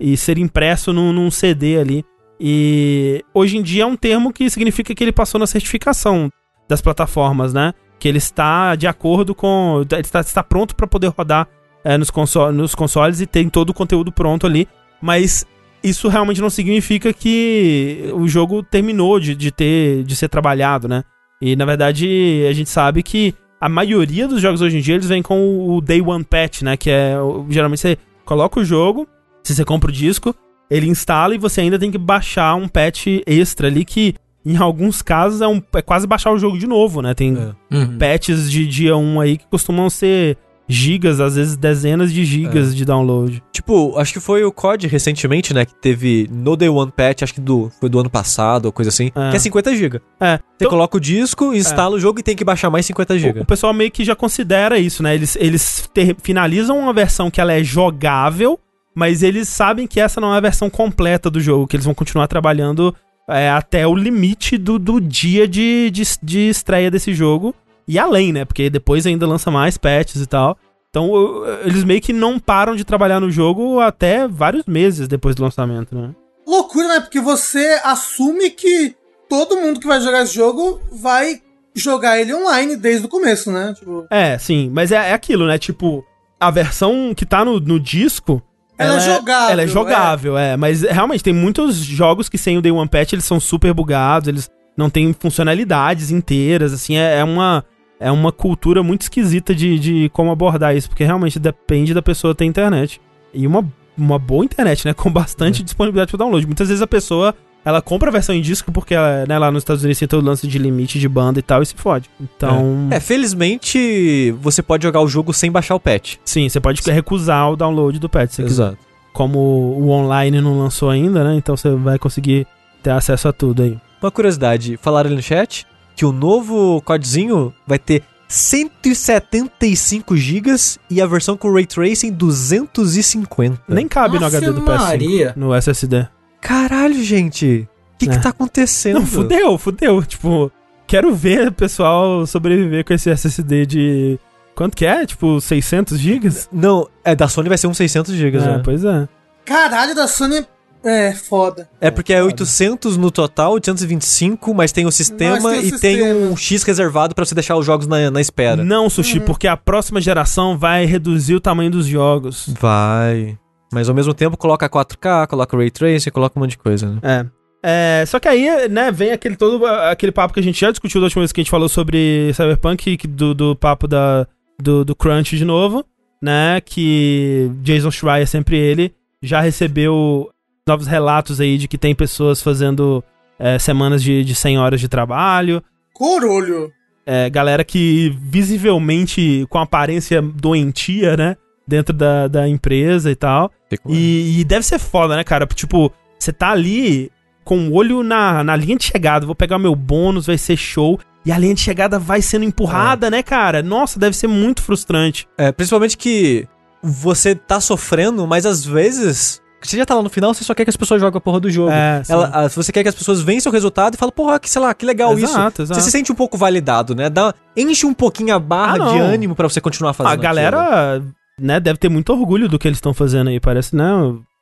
e, e ser impresso num, num CD ali. E hoje em dia é um termo que significa que ele passou na certificação das plataformas, né, que ele está de acordo com, ele está, está pronto para poder rodar é, nos, console, nos consoles e tem todo o conteúdo pronto ali, mas isso realmente não significa que o jogo terminou de, de ter de ser trabalhado, né? E na verdade a gente sabe que a maioria dos jogos hoje em dia eles vêm com o Day One Patch, né? Que é geralmente você coloca o jogo, se você compra o disco, ele instala e você ainda tem que baixar um patch extra ali que em alguns casos é, um, é quase baixar o jogo de novo, né? Tem É. Uhum. patches de dia 1 aí que costumam ser gigas, às vezes dezenas de gigas de download. Tipo, acho que foi o COD recentemente, né? Que teve no Day One Patch, acho que do, foi do ano passado ou coisa assim, É. que é 50 GB. É. Você Então- coloca o disco, instala o jogo e tem que baixar mais 50 O, GB. o pessoal meio que já considera isso, né? Eles, eles ter- finalizam uma versão que ela é jogável, mas eles sabem que essa não é a versão completa do jogo, que eles vão continuar trabalhando é, até o limite do, do dia de, de, de estreia desse jogo. E além, né? Porque depois ainda lança mais patches e tal. Então, eles meio que não param de trabalhar no jogo até vários meses depois do lançamento, né? Loucura, né? Porque você assume que todo mundo que vai jogar esse jogo vai jogar ele online desde o começo, né? Tipo, É, sim, mas é, é aquilo, né? Tipo, a versão que tá no, no disco. Ela é jogável, Ela é jogável, é. Mas realmente tem muitos jogos que sem o Day One Patch eles são super bugados, eles não têm funcionalidades inteiras, assim, é, é uma. É uma cultura muito esquisita de, de como abordar isso, porque realmente depende da pessoa ter internet. E uma, uma boa internet, né? Com bastante disponibilidade para download. Muitas vezes a pessoa ela compra a versão em disco porque ela, né, lá nos Estados Unidos tem todo o lance de limite de banda e tal e se fode. Então. É, felizmente você pode jogar o jogo sem baixar o patch. Sim, você pode recusar o download do patch se quiser. Exato. Como o online não lançou ainda, né? Então você vai conseguir ter acesso a tudo aí. Uma curiosidade, falaram ali no chat que o novo codezinho vai ter 175 GB e a versão com Ray Tracing 250. Nem cabe no Ave HD do PS5, Maria. no SSD. Caralho, gente. O que, É. que tá acontecendo? Não, fudeu, fudeu. Tipo, quero ver o pessoal sobreviver com esse SSD de... Quanto que é? Tipo, 600 GB? Não, é da Sony vai ser uns 600 GB. É, né? pois é. caralho, da Sony é foda. É porque é 800 no total, 825, mas tem o sistema Mas tem o e tem sistema. um X reservado pra você deixar os jogos na, na espera. Não, Sushi, porque a próxima geração vai reduzir o tamanho dos jogos. Vai. Mas ao mesmo tempo coloca 4K, coloca Ray Tracing, coloca um monte de coisa, né? É. É, só que aí, né, vem aquele todo aquele papo que a gente já discutiu da última vez que a gente falou sobre Cyberpunk, que- do, do papo da, do, do Crunch de novo, né? Que Jason Schreier, sempre ele, já recebeu novos relatos aí de que tem pessoas fazendo é, semanas de, de 100 horas de trabalho. Corolho. É, galera que visivelmente com aparência doentia, né? Dentro da, da empresa e tal. E, e deve ser foda, né, cara? Tipo, você tá ali com o olho na, na linha de chegada. Vou pegar meu bônus, vai ser show. E a linha de chegada vai sendo empurrada, né, cara? Nossa, deve ser muito frustrante. É, principalmente que você tá sofrendo, mas às vezes. Você já tá lá no final, você só quer que as pessoas joguem a porra do jogo. É. Ela, você quer que as pessoas vençam o resultado e fala, porra, que sei lá, que legal isso. Exato, exato. Você se sente um pouco validado, né? Dá, enche um pouquinho a barra Ah, de ânimo pra você continuar fazendo A galera, né, deve ter muito orgulho do que eles estão fazendo aí. Parece, né,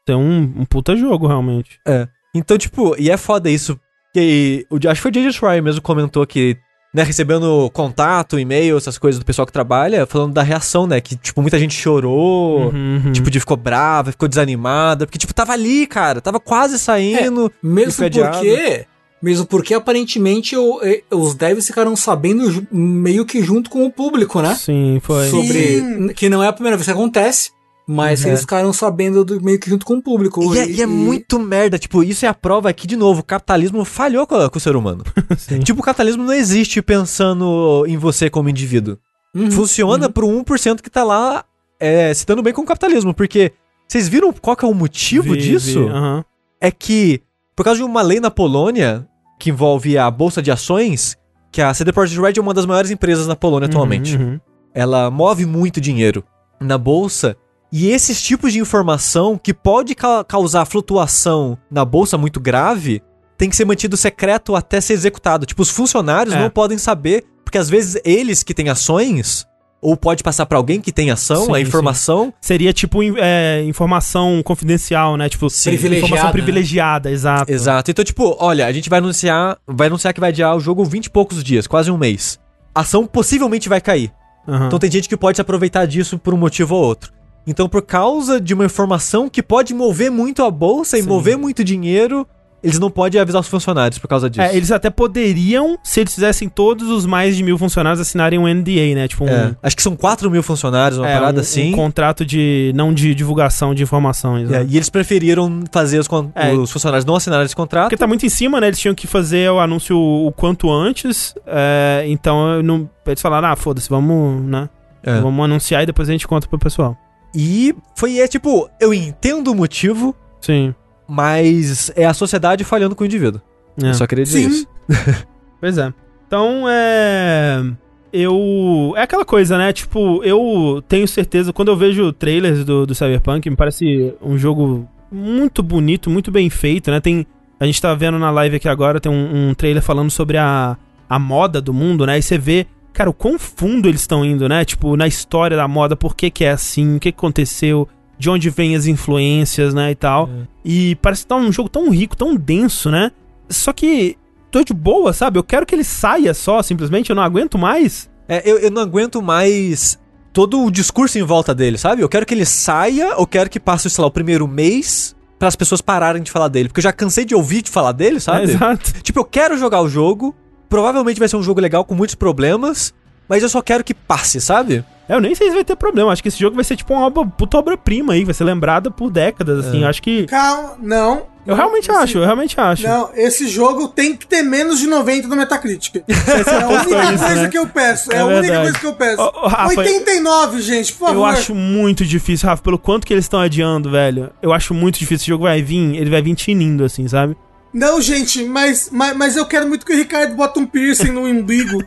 ter um, um puta jogo, realmente. aquilo. Então, tipo, e é foda isso. Que acho que foi o J.J. Schreier mesmo comentou que, né, recebendo contato, e-mail, essas coisas do pessoal que trabalha, falando da reação, né? Que, tipo, muita gente chorou. Uhum, uhum. Tipo, de ficou brava, ficou desanimada. Porque, tipo, tava ali, cara. Tava quase saindo. e Mesmo porque. Mesmo porque aparentemente o- e- os devs ficaram sabendo meio que junto com o público, né? Sim, foi. Sobre. Sim. Que não é a primeira vez que acontece, mas Uhum. eles ficaram sabendo do- meio que junto com o público. E é, e é muito merda, tipo, isso é a prova que, de novo, o capitalismo falhou com, a- com o ser humano. Tipo, o capitalismo não existe pensando em você como indivíduo. Uhum, Funciona uhum. pro 1% que tá lá é, se dando bem com o capitalismo, porque vocês viram qual que é o motivo Vi, disso? vi, aham. É que, por causa de uma lei na Polônia, que envolve a bolsa de ações, que a CD Projekt Red é uma das maiores empresas na Polônia atualmente Uhum, uhum. ela move muito dinheiro na bolsa. E esses tipos de informação que pode ca- causar flutuação na bolsa muito grave tem que ser mantido secreto até ser executado. Tipo, os funcionários É. não podem saber, porque às vezes eles que têm ações, ou pode passar pra alguém que tem ação, Sim, a informação. Seria tipo é, informação confidencial, né? Tipo, Privilegiada, informação né? privilegiada, exato. Exato. Então, tipo, olha, a gente vai anunciar, vai anunciar que vai adiar o jogo 20 e poucos dias, quase um mês. A ação possivelmente vai cair. Aham. Então tem gente que pode se aproveitar disso por um motivo ou outro. Então, por causa de uma informação que pode mover muito a bolsa e Sim. mover muito dinheiro, eles não podem avisar os funcionários por causa disso. É, eles até poderiam, se eles fizessem todos os mais de mil funcionários assinarem um NDA, né? Tipo um, É, Acho que são 4 mil funcionários, uma é, parada um- assim. um contrato de. não de divulgação de informações. É, né? e eles preferiram fazer os, É. os funcionários não assinarem esse contrato. Porque tá muito em cima, né? Eles tinham que fazer o anúncio o quanto antes. é, então não, eles falaram, ah, foda-se, vamos, né? É. Vamos anunciar e depois a gente conta pro pessoal. E foi, é tipo, eu entendo o motivo, Sim. mas é a sociedade falhando com o indivíduo. É. Eu só queria dizer Sim. isso. Pois é. Então, é. Eu. É aquela coisa, né? Tipo, eu tenho certeza. Quando eu vejo trailers do, do Cyberpunk, me parece um jogo muito bonito, muito bem feito, né? Tem. A gente tá vendo na live aqui agora, tem um, um trailer falando sobre a, a moda do mundo, né? E você vê, cara, o quão fundo eles estão indo, né? Tipo, na história da moda, por que, que é assim, o que, que aconteceu, de onde vêm as influências, né? E tal. E parece que tá um jogo tão rico, tão denso, né? Só que tô de boa, sabe? Eu quero que ele saia só, simplesmente, eu não aguento mais. É, eu, eu não aguento mais todo o discurso em volta dele, sabe? Eu quero que ele saia, eu quero que passe, sei lá, o primeiro mês para as pessoas pararem de falar dele. Porque eu já cansei de ouvir de falar dele, sabe? É, exato. Tipo, eu quero jogar o jogo, provavelmente vai ser um jogo legal com muitos problemas, mas eu só quero que passe, sabe? É, eu nem sei se vai ter problema. Acho que esse jogo vai ser tipo uma obra, puta obra-prima aí, vai ser lembrada por décadas, assim. Eu acho que. Calma, não. Eu realmente Esse- acho, eu realmente acho. Não, esse jogo tem que ter menos de 90 no Metacritic. É a única isso, coisa né? que eu peço. É, É a única verdade. coisa que eu peço. Rafa, 89, gente, por favor. Eu acho muito difícil, Rafa, pelo quanto que eles estão adiando, velho. Eu acho muito difícil. Esse jogo vai vir, ele vai vir tinindo, assim, sabe? Não, gente, mas, mas, mas eu quero muito que o Ricardo bota um piercing no umbigo.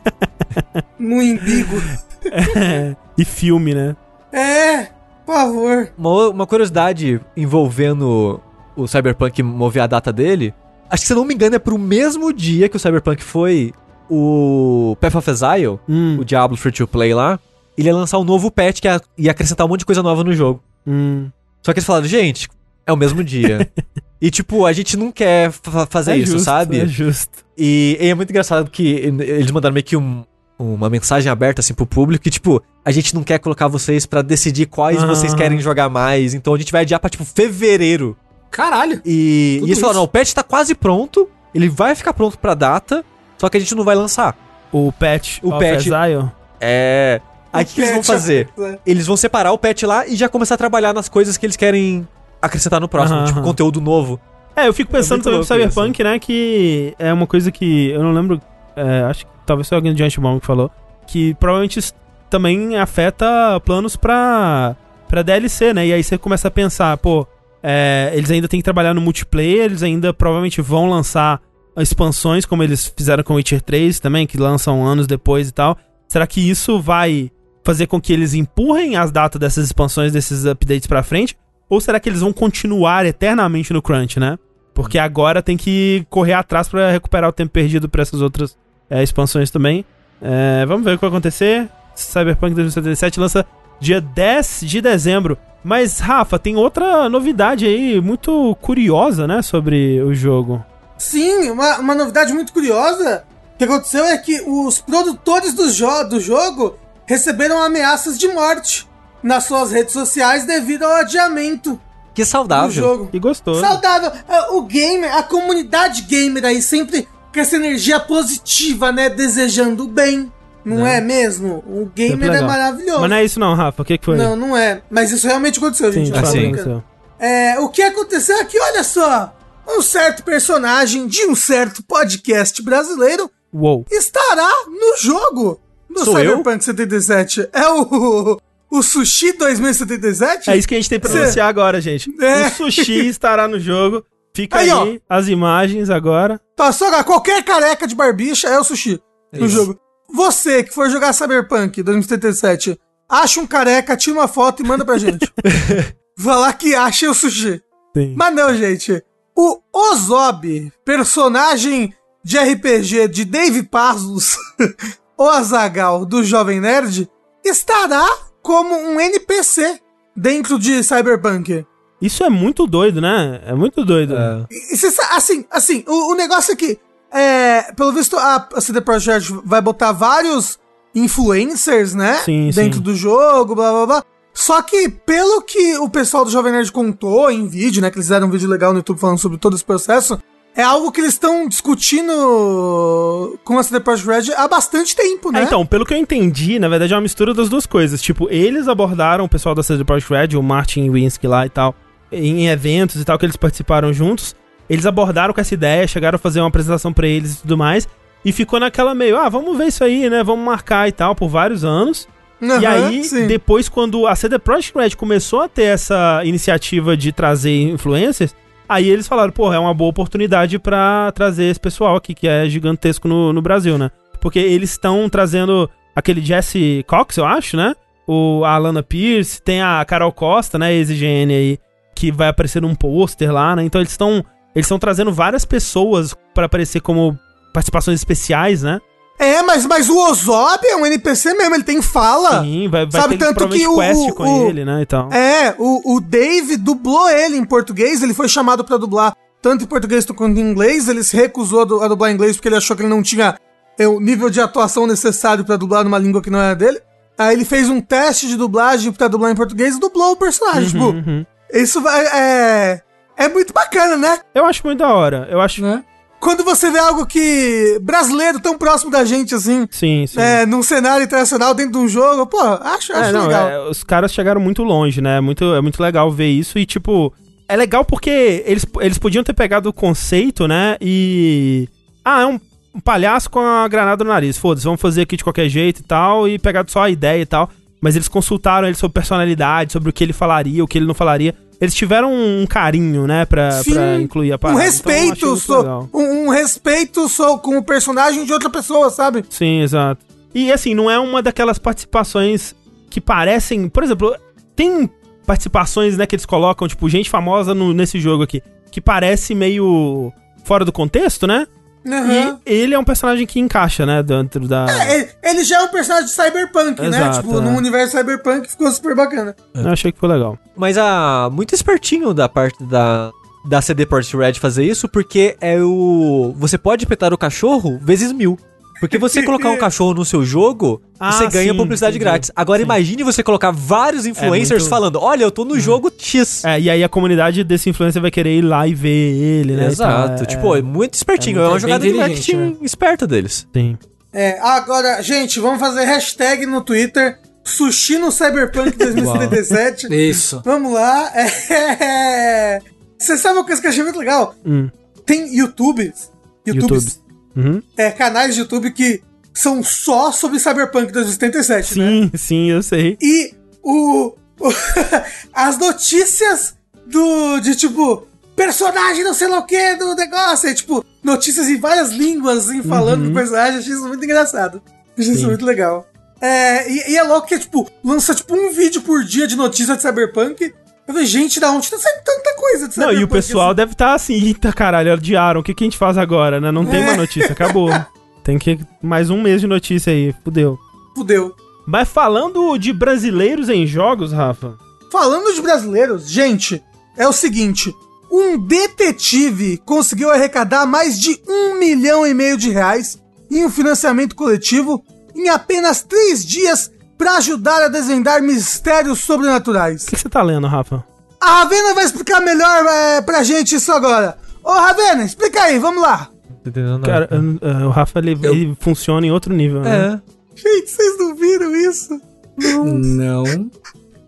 no umbigo. e filme, né? É, por favor. Uma, uma curiosidade envolvendo o Cyberpunk mover a data dele. Acho que se eu não me engano é pro mesmo dia que o Cyberpunk foi o Path of Exile, Hum, o Diablo Free to Play lá. Ele ia lançar um novo patch que ia, ia acrescentar um monte de coisa nova no jogo. hum. Só que eles falaram, gente, é o mesmo dia. e tipo, a gente não quer fa- fazer É isso, justo, sabe? É justo. E, e é muito engraçado que eles mandaram meio que um- uma mensagem aberta assim pro público que, tipo, a gente não quer colocar vocês pra decidir quais Aham. vocês querem jogar mais, então a gente vai adiar pra, tipo, fevereiro. Caralho! E, e eles falaram, não, o patch tá quase pronto, ele vai ficar pronto pra data, só que a gente não vai lançar. O patch O patch- Exile. É... Aí o que, que eles vão fazer? Eles vão separar o patch lá e já começar a trabalhar nas coisas que eles querem acrescentar no próximo, tipo, conteúdo novo. É, eu fico pensando muito também no Cyberpunk, né? Que é uma coisa que eu não lembro. é, acho que talvez foi alguém do Giant Bomb que falou. Que provavelmente isso também afeta planos pra, pra DLC, né? E aí você começa a pensar, pô, é, eles ainda têm que trabalhar no multiplayer, eles ainda provavelmente vão lançar expansões, como eles fizeram com Witcher 3 também, que lançam anos depois e tal. Será que isso vai fazer com que eles empurrem as datas dessas expansões, desses updates pra frente? Ou será que eles vão continuar eternamente no crunch, né? Porque agora tem que correr atrás pra recuperar o tempo perdido pra essas outras é, expansões também. É, vamos ver o que vai acontecer. Cyberpunk 2077 lança dia 10 de dezembro. Mas, Rafa, tem outra novidade aí muito curiosa, né, sobre o jogo. Sim, uma, uma novidade muito curiosa que aconteceu é que os produtores do, jo do jogo receberam ameaças de morte nas suas redes sociais devido ao adiamento Que do saudável. jogo. E gostoso. Saudável. É, O gamer, a comunidade gamer aí sempre com essa energia positiva, né? Desejando o bem. Não é mesmo? O gamer é maravilhoso. Mas não é isso não, Rafa. O que, que foi? Não, não é. Mas isso realmente aconteceu, Sim, gente. de não fato tô sim. brincando. aconteceu. É, o que aconteceu aqui, olha só. Um certo personagem de um certo podcast brasileiro Uou. estará no jogo do Sou eu? Cyberpunk 77. É o, o Sushi 2077? É isso que a gente tem pra Cê- anunciar agora, gente. É. O sushi estará no jogo. Fica aí, Aí, as imagens agora. Passou agora, qualquer careca de barbicha é o Sushi no Isso. jogo. Você que for jogar Cyberpunk 2077, acha um careca, tira uma foto e manda pra gente. Falar que acha o Sushi. Sim. Mas não, gente. O Ozob, personagem de RPG de Dave Pazos, o Azagal do Jovem Nerd, estará como um NPC dentro de Cyberpunk. Isso é muito doido, né? É muito doido. É. E assim, assim, o, o negócio é que, é, pelo visto, a, a CD Projekt vai botar vários influencers, né? Sim, dentro sim. do jogo, blá blá blá. Só que, pelo que o pessoal do Jovem Nerd contou em vídeo, né? Que eles fizeram um vídeo legal no YouTube falando sobre todo esse processo. É algo que eles estão discutindo com a CD Projekt Red há bastante tempo, né? É, então, pelo que eu entendi, na verdade é uma mistura das duas coisas. Tipo, eles abordaram o pessoal da CD Projekt Red, o Martin Winsky lá e tal, em eventos e tal, que eles participaram juntos. Eles abordaram com essa ideia, chegaram a fazer uma apresentação pra eles e tudo mais. E ficou naquela meio, ah, vamos ver isso aí, né? Vamos marcar e tal, por vários anos. e Aham, aí, sim. depois, quando a CD Projekt Red começou a ter essa iniciativa de trazer influencers, aí eles falaram, pô, é uma boa oportunidade pra trazer esse pessoal aqui, que é gigantesco no, no Brasil, né? Porque eles estão trazendo aquele Jesse Cox, eu acho, né? O a Alana Pierce, tem a Carol Costa, né, ex-IGN aí, que vai aparecer num pôster lá, né? Então eles estão eles estão trazendo várias pessoas pra aparecer como participações especiais, né? É, mas, mas o Ozob é um NPC mesmo, ele tem fala. Sim, vai, vai Sabe, ter tanto que o- quest o- com o- ele, né, e tal. É, o, o Dave dublou ele em português, ele foi chamado pra dublar tanto em português quanto em inglês, ele se recusou a du- a dublar em inglês porque ele achou que ele não tinha é, o nível de atuação necessário pra dublar numa língua que não era dele. Aí ele fez um teste de dublagem pra dublar em português e dublou o personagem. Tipo, Uhum. isso vai, é. É muito bacana, né? Eu acho muito da hora. Eu acho. Né? Quando você vê algo que. brasileiro tão próximo da gente, assim, Sim, sim. é, num cenário internacional, dentro de um jogo, pô, acho, É, acho não, legal. é, os caras chegaram muito longe, né? É muito, é muito legal ver isso e, tipo, é legal porque eles, eles podiam ter pegado o conceito, né? E. Ah, é um, um palhaço com a granada no nariz. Foda-se, vamos fazer aqui de qualquer jeito e tal. E pegado só a ideia e tal. Mas eles consultaram ele sobre personalidade, sobre o que ele falaria, o que ele não falaria. Eles tiveram um carinho, né, pra, Sim, pra incluir a Um parada. Então, achei respeito, so- legal. um, um respeito só com o personagem de outra pessoa, sabe? Sim, exato. E assim, não é uma daquelas participações que parecem. Por exemplo, tem participações, né, que eles colocam, tipo, gente famosa no- nesse jogo aqui, que parece meio fora do contexto, né? Aham. E ele é um personagem que encaixa, né, dentro da. É, ele, já é um personagem de cyberpunk, né? Exato, Tipo, é. no universo cyberpunk ficou super bacana. Eu achei que foi legal. Mas ah, muito espertinho da parte da, da CD Projekt Red fazer isso, porque é o. Você pode petar o cachorro vezes mil. Porque você colocar um cachorro no seu jogo, Ah, você ganha sim, publicidade entendi. grátis. Agora Sim. imagine você colocar vários influencers muito- falando: Olha, eu tô no jogo X. É, e aí a comunidade desse influencer vai querer ir lá e ver ele, né? Exato. É- tipo, é muito espertinho. é É, muito- uma é jogada bem de inteligente, marketing esperta deles. Sim. É, agora, gente, vamos fazer hashtag no Twitter Sushi no Cyberpunk 2077. Isso. vamos lá. É... Você sabe uma coisa que eu achei muito legal? Hum. Tem YouTubes, YouTubes Uhum. é, canais de YouTube que são só sobre Cyberpunk 2077, né? Sim, sim, eu sei. E o, o- as notícias do de tipo personagem não sei lá o que do negócio, é, tipo notícias em várias línguas assim, falando do personagem, achei isso muito engraçado. Achei isso Sim. muito legal. É, e, e é louco que, tipo, lança tipo um vídeo por dia de notícia de Cyberpunk. Eu falei, gente, da onde tá saindo tanta coisa Não, e o pessoal assim? deve estar assim, eita caralho, adiaram, o que, que a gente faz agora, né? Não tem É. mais notícia, acabou. Tem que mais um mês de notícia aí, fudeu. Fudeu. Mas falando de brasileiros em jogos, Rafa, Falando de brasileiros, gente, é o seguinte: um detetive conseguiu arrecadar mais de um milhão e meio de reais em um financiamento coletivo em apenas três dias para ajudar a desvendar mistérios sobrenaturais. o que, você tá lendo, Rafa? A Ravena vai explicar melhor é, pra gente isso agora. Ô, Ravena, explica aí, vamos lá. Não. Cara, eu- o Rafa ele, Eu- ele funciona em outro nível, né? É. Gente, vocês não viram isso? Não.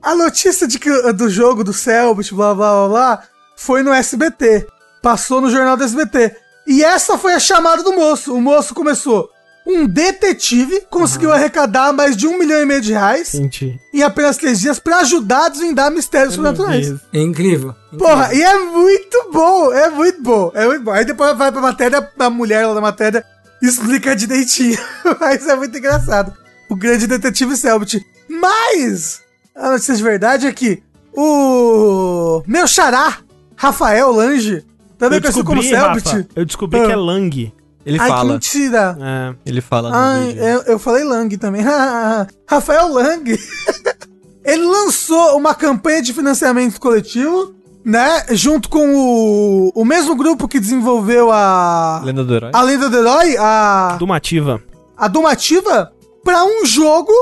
A notícia de que, do jogo do Selbit, blá blá blá blá, foi no SBT. Passou no jornal do SBT. E essa foi a chamada do moço. O moço começou. Um detetive conseguiu arrecadar mais de um milhão e meio de reais Senti. em apenas três dias pra ajudar a desvendar mistérios sobrenaturais. É incrível. Porra, e é muito bom, é muito bom, é muito bom. Aí depois vai pra matéria, a mulher lá da matéria explica direitinho. Mas é muito engraçado. O grande detetive Selbit. Mas, a notícia de verdade é que o meu xará, Rafael Lange, também conhecido como Selbit. Eu descobri Ah. que é Lang. Ele Ai, que fala. mentira. É. Ele fala no Ai, vídeo. eu, eu falei Lang também. Rafael Lang. Ele lançou uma campanha de financiamento coletivo, né? Junto com o, o mesmo grupo que desenvolveu a. Lenda do Herói. A Lenda do Herói, a, Dumativa. a Domativa, pra um jogo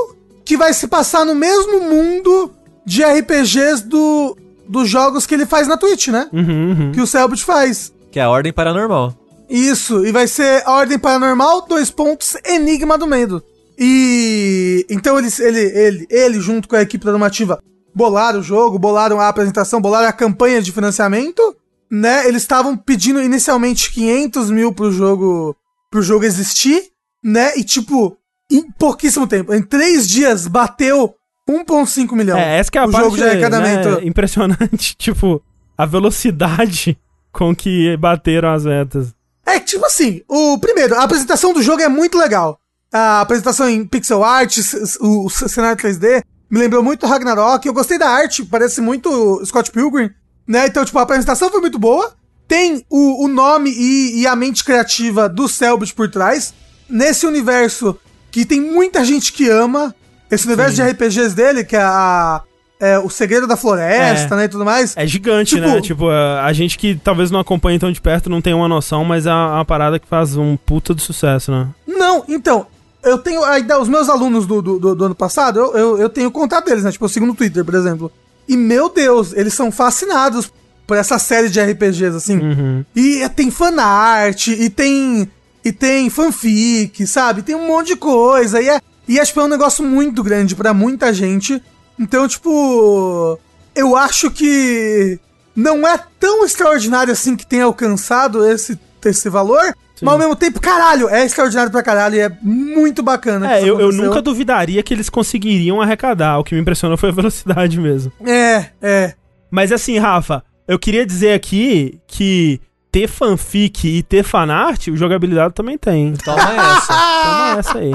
que vai se passar no mesmo mundo de RPGs do, dos jogos que ele faz na Twitch, né? Uhum, uhum. Que o Selbit faz. Que é a Ordem Paranormal. Isso, e vai ser a Ordem Paranormal, dois pontos, Enigma do Medo. E então eles, ele, ele, ele, junto com a equipe normativa, bolaram o jogo, bolaram a apresentação, bolaram a campanha de financiamento, né? Eles estavam pedindo inicialmente 500 mil pro jogo, pro jogo existir, né? E tipo, em pouquíssimo tempo, em três dias, bateu 1,5 milhão. É, essa que é a o parte jogo né, impressionante. tipo, a velocidade com que bateram as metas. É tipo assim, o primeiro, a apresentação do jogo é muito legal. A apresentação em pixel art, o, cenário 3D, me lembrou muito Ragnarok. Eu gostei da arte, parece muito Scott Pilgrim, né? Então, tipo, a apresentação foi muito boa. Tem o, o nome e, e a mente criativa do Selbit por trás. Nesse universo que tem muita gente que ama. Esse universo de RPGs dele, que é a. é, o Segredo da Floresta, É. né? E tudo mais. É gigante, Tipo- né? Tipo, a, a gente que talvez não acompanhe tão de perto não tem uma noção, mas é uma parada que faz um puta de sucesso, né? Não, então, eu tenho ainda os meus alunos do, do, do- do ano passado, eu, eu, eu tenho contato deles, né? Tipo, eu sigo no Twitter, por exemplo. E, meu Deus, eles são fascinados por essa série de RPGs, assim. Uhum. E é, tem fanart, e tem. E tem fanfic, sabe? Tem um monte de coisa. E é, e é, tipo, é um negócio muito grande pra muita gente. Então, tipo. Eu acho que não é tão extraordinário assim que tenha alcançado esse, esse valor. Mas ao mesmo tempo, caralho, é extraordinário pra caralho e é muito bacana. É, eu, eu nunca duvidaria que eles conseguiriam arrecadar. O que me impressionou foi a velocidade mesmo. É, é. Mas assim, Rafa, eu queria dizer aqui que ter fanfic e ter fanart, o jogabilidade também tem. Toma essa. Toma essa aí.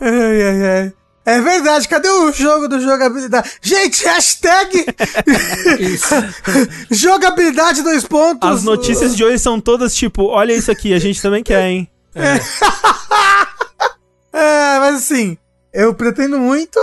Ai, ai, ai. É verdade, cadê o jogo do jogabilidade? Gente, hashtag jogabilidade dois pontos. As notícias de hoje são todas tipo, olha isso aqui, a gente também quer, hein? É, mas assim, eu pretendo muito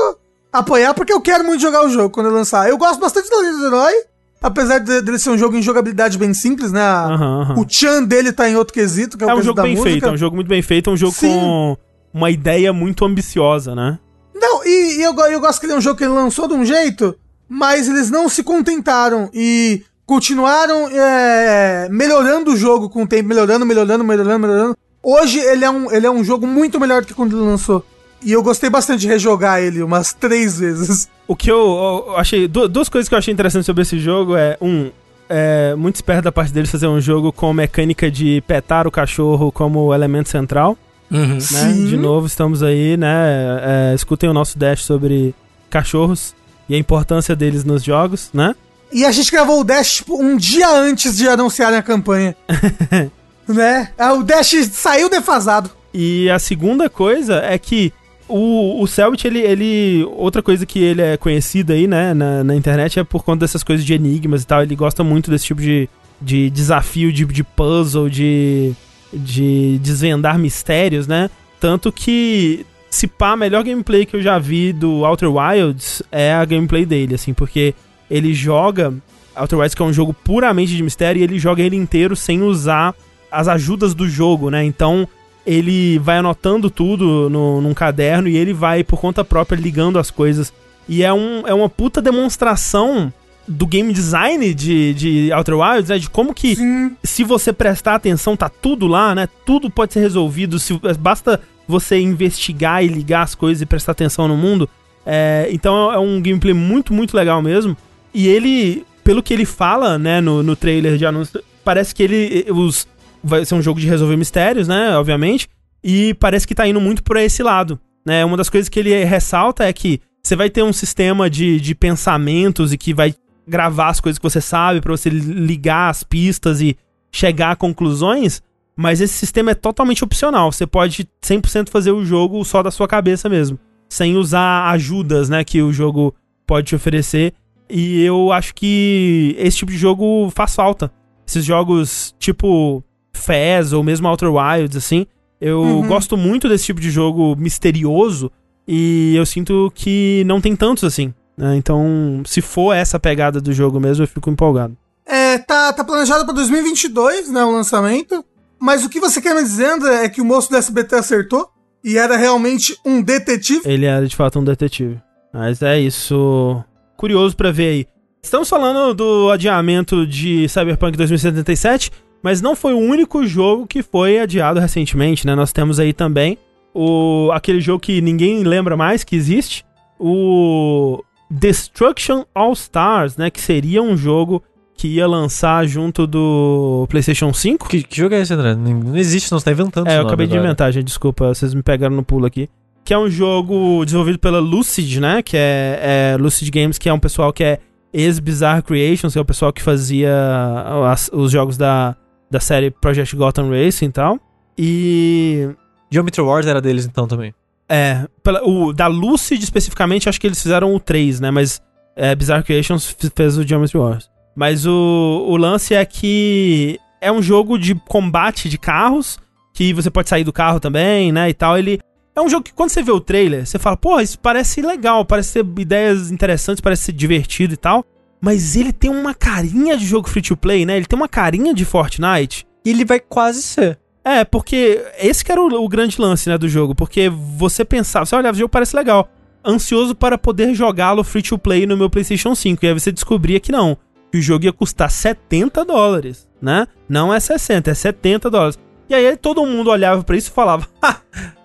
apoiar porque eu quero muito jogar o jogo quando eu lançar. Eu gosto bastante da Lenda do Herói, apesar de- dele ser um jogo em jogabilidade bem simples, né? Aham, aham. O Chan dele tá em outro quesito, que é o É um jogo bem música. feito, é um jogo muito bem feito, é um jogo Sim. com uma ideia muito ambiciosa, né? Não, e, e eu, eu gosto que ele é um jogo que ele lançou de um jeito, mas eles não se contentaram e continuaram é, melhorando o jogo com o tempo, melhorando, melhorando, melhorando, melhorando. Hoje ele é, um, ele é um jogo muito melhor do que quando ele lançou. E eu gostei bastante de rejogar ele umas três vezes. O que eu, eu achei. du- Duas coisas que eu achei interessantes sobre esse jogo é, um, é muito esperto da parte deles fazer um jogo com mecânica de petar o cachorro como elemento central. Uhum. né? Sim. De novo, estamos aí, né? É, escutem o nosso dash sobre cachorros e a importância deles nos jogos, né? E a gente gravou o Dash tipo, um dia antes de anunciarem a campanha. né? Ah, O Dash saiu defasado. E a segunda coisa é que O, o Selbit, ele, ele. Outra coisa que ele é conhecido aí, né, na, na internet é por conta dessas coisas de enigmas e tal. Ele gosta muito desse tipo de, de desafio, de, de puzzle, de, de desvendar mistérios, né? Tanto que, se pá, a melhor gameplay que eu já vi do Outer Wilds é a gameplay dele, assim, porque ele joga. Outer Wilds, que é um jogo puramente de mistério, e ele joga ele inteiro sem usar as ajudas do jogo, né? Então ele vai anotando tudo no, num caderno e ele vai, por conta própria, ligando as coisas. E é, um, é uma puta demonstração do game design de, de Outer Wilds, né? De como que, Sim. se você prestar atenção, tá tudo lá, né? Tudo pode ser resolvido. Se, basta você investigar e ligar as coisas e prestar atenção no mundo. É, então é um gameplay muito, muito legal mesmo. E ele, pelo que ele fala, né, no, no trailer de anúncio, parece que ele. Os, vai ser um jogo de resolver mistérios, né? Obviamente. E parece que tá indo muito por esse lado. Né? Uma das coisas que ele ressalta é que você vai ter um sistema de, de pensamentos e que vai gravar as coisas que você sabe para você ligar as pistas e chegar a conclusões, mas esse sistema é totalmente opcional. Você pode 100% fazer o jogo só da sua cabeça mesmo, sem usar ajudas, né, que o jogo pode te oferecer. E eu acho que esse tipo de jogo faz falta. Esses jogos tipo Fez ou mesmo Outer Wilds, assim. Eu Uhum. gosto muito desse tipo de jogo misterioso e eu sinto que não tem tantos assim. Né? Então, se for essa pegada do jogo mesmo, eu fico empolgado. É, tá, tá planejado pra 2022, né, o lançamento. Mas o que você quer me dizendo é que o moço do SBT acertou e era realmente um detetive? Ele era de fato um detetive. Mas é isso. Curioso pra ver aí. Estamos falando do adiamento de Cyberpunk 2077, mas não foi o único jogo que foi adiado recentemente, né? Nós temos aí também o aquele jogo que ninguém lembra mais que existe, o Destruction All Stars, né? Que seria um jogo que ia lançar junto do PlayStation 5. Que, que jogo é esse, André? Não, existe, não, você tá inventando É, eu acabei de agora. inventar, gente. Desculpa, vocês me pegaram no pulo aqui. Que é um jogo desenvolvido pela Lucid, né? Que é, é Lucid Games, que é um pessoal que é ex-Bizarre Creations, que é o pessoal que fazia as- os jogos da, da série Project Gotham Racing e tal. E. Geometry Wars era deles então também. É, pela- o da Lucid especificamente, acho que eles fizeram o 3, né? Mas é, Bizarre Creations fez o Geometry Wars. Mas o, o lance é que é um jogo de combate de carros, que você pode sair do carro também, né? E tal. Ele é um jogo que quando você vê o trailer, você fala, pô, isso parece legal, parece ter ideias interessantes, parece ser divertido e tal. Mas ele tem uma carinha de jogo free to play, né? Ele tem uma carinha de Fortnite. E ele vai quase ser. É, porque esse que era o, o grande lance, né, do jogo. Porque você pensava, você olhava, o jogo parece legal. Ansioso para poder jogá-lo free to play no meu PlayStation 5. E aí você descobria que não. Que o jogo ia custar 70 dólares, né? Não é 60, é 70 dólares. E aí todo mundo olhava pra isso e falava: "Ha,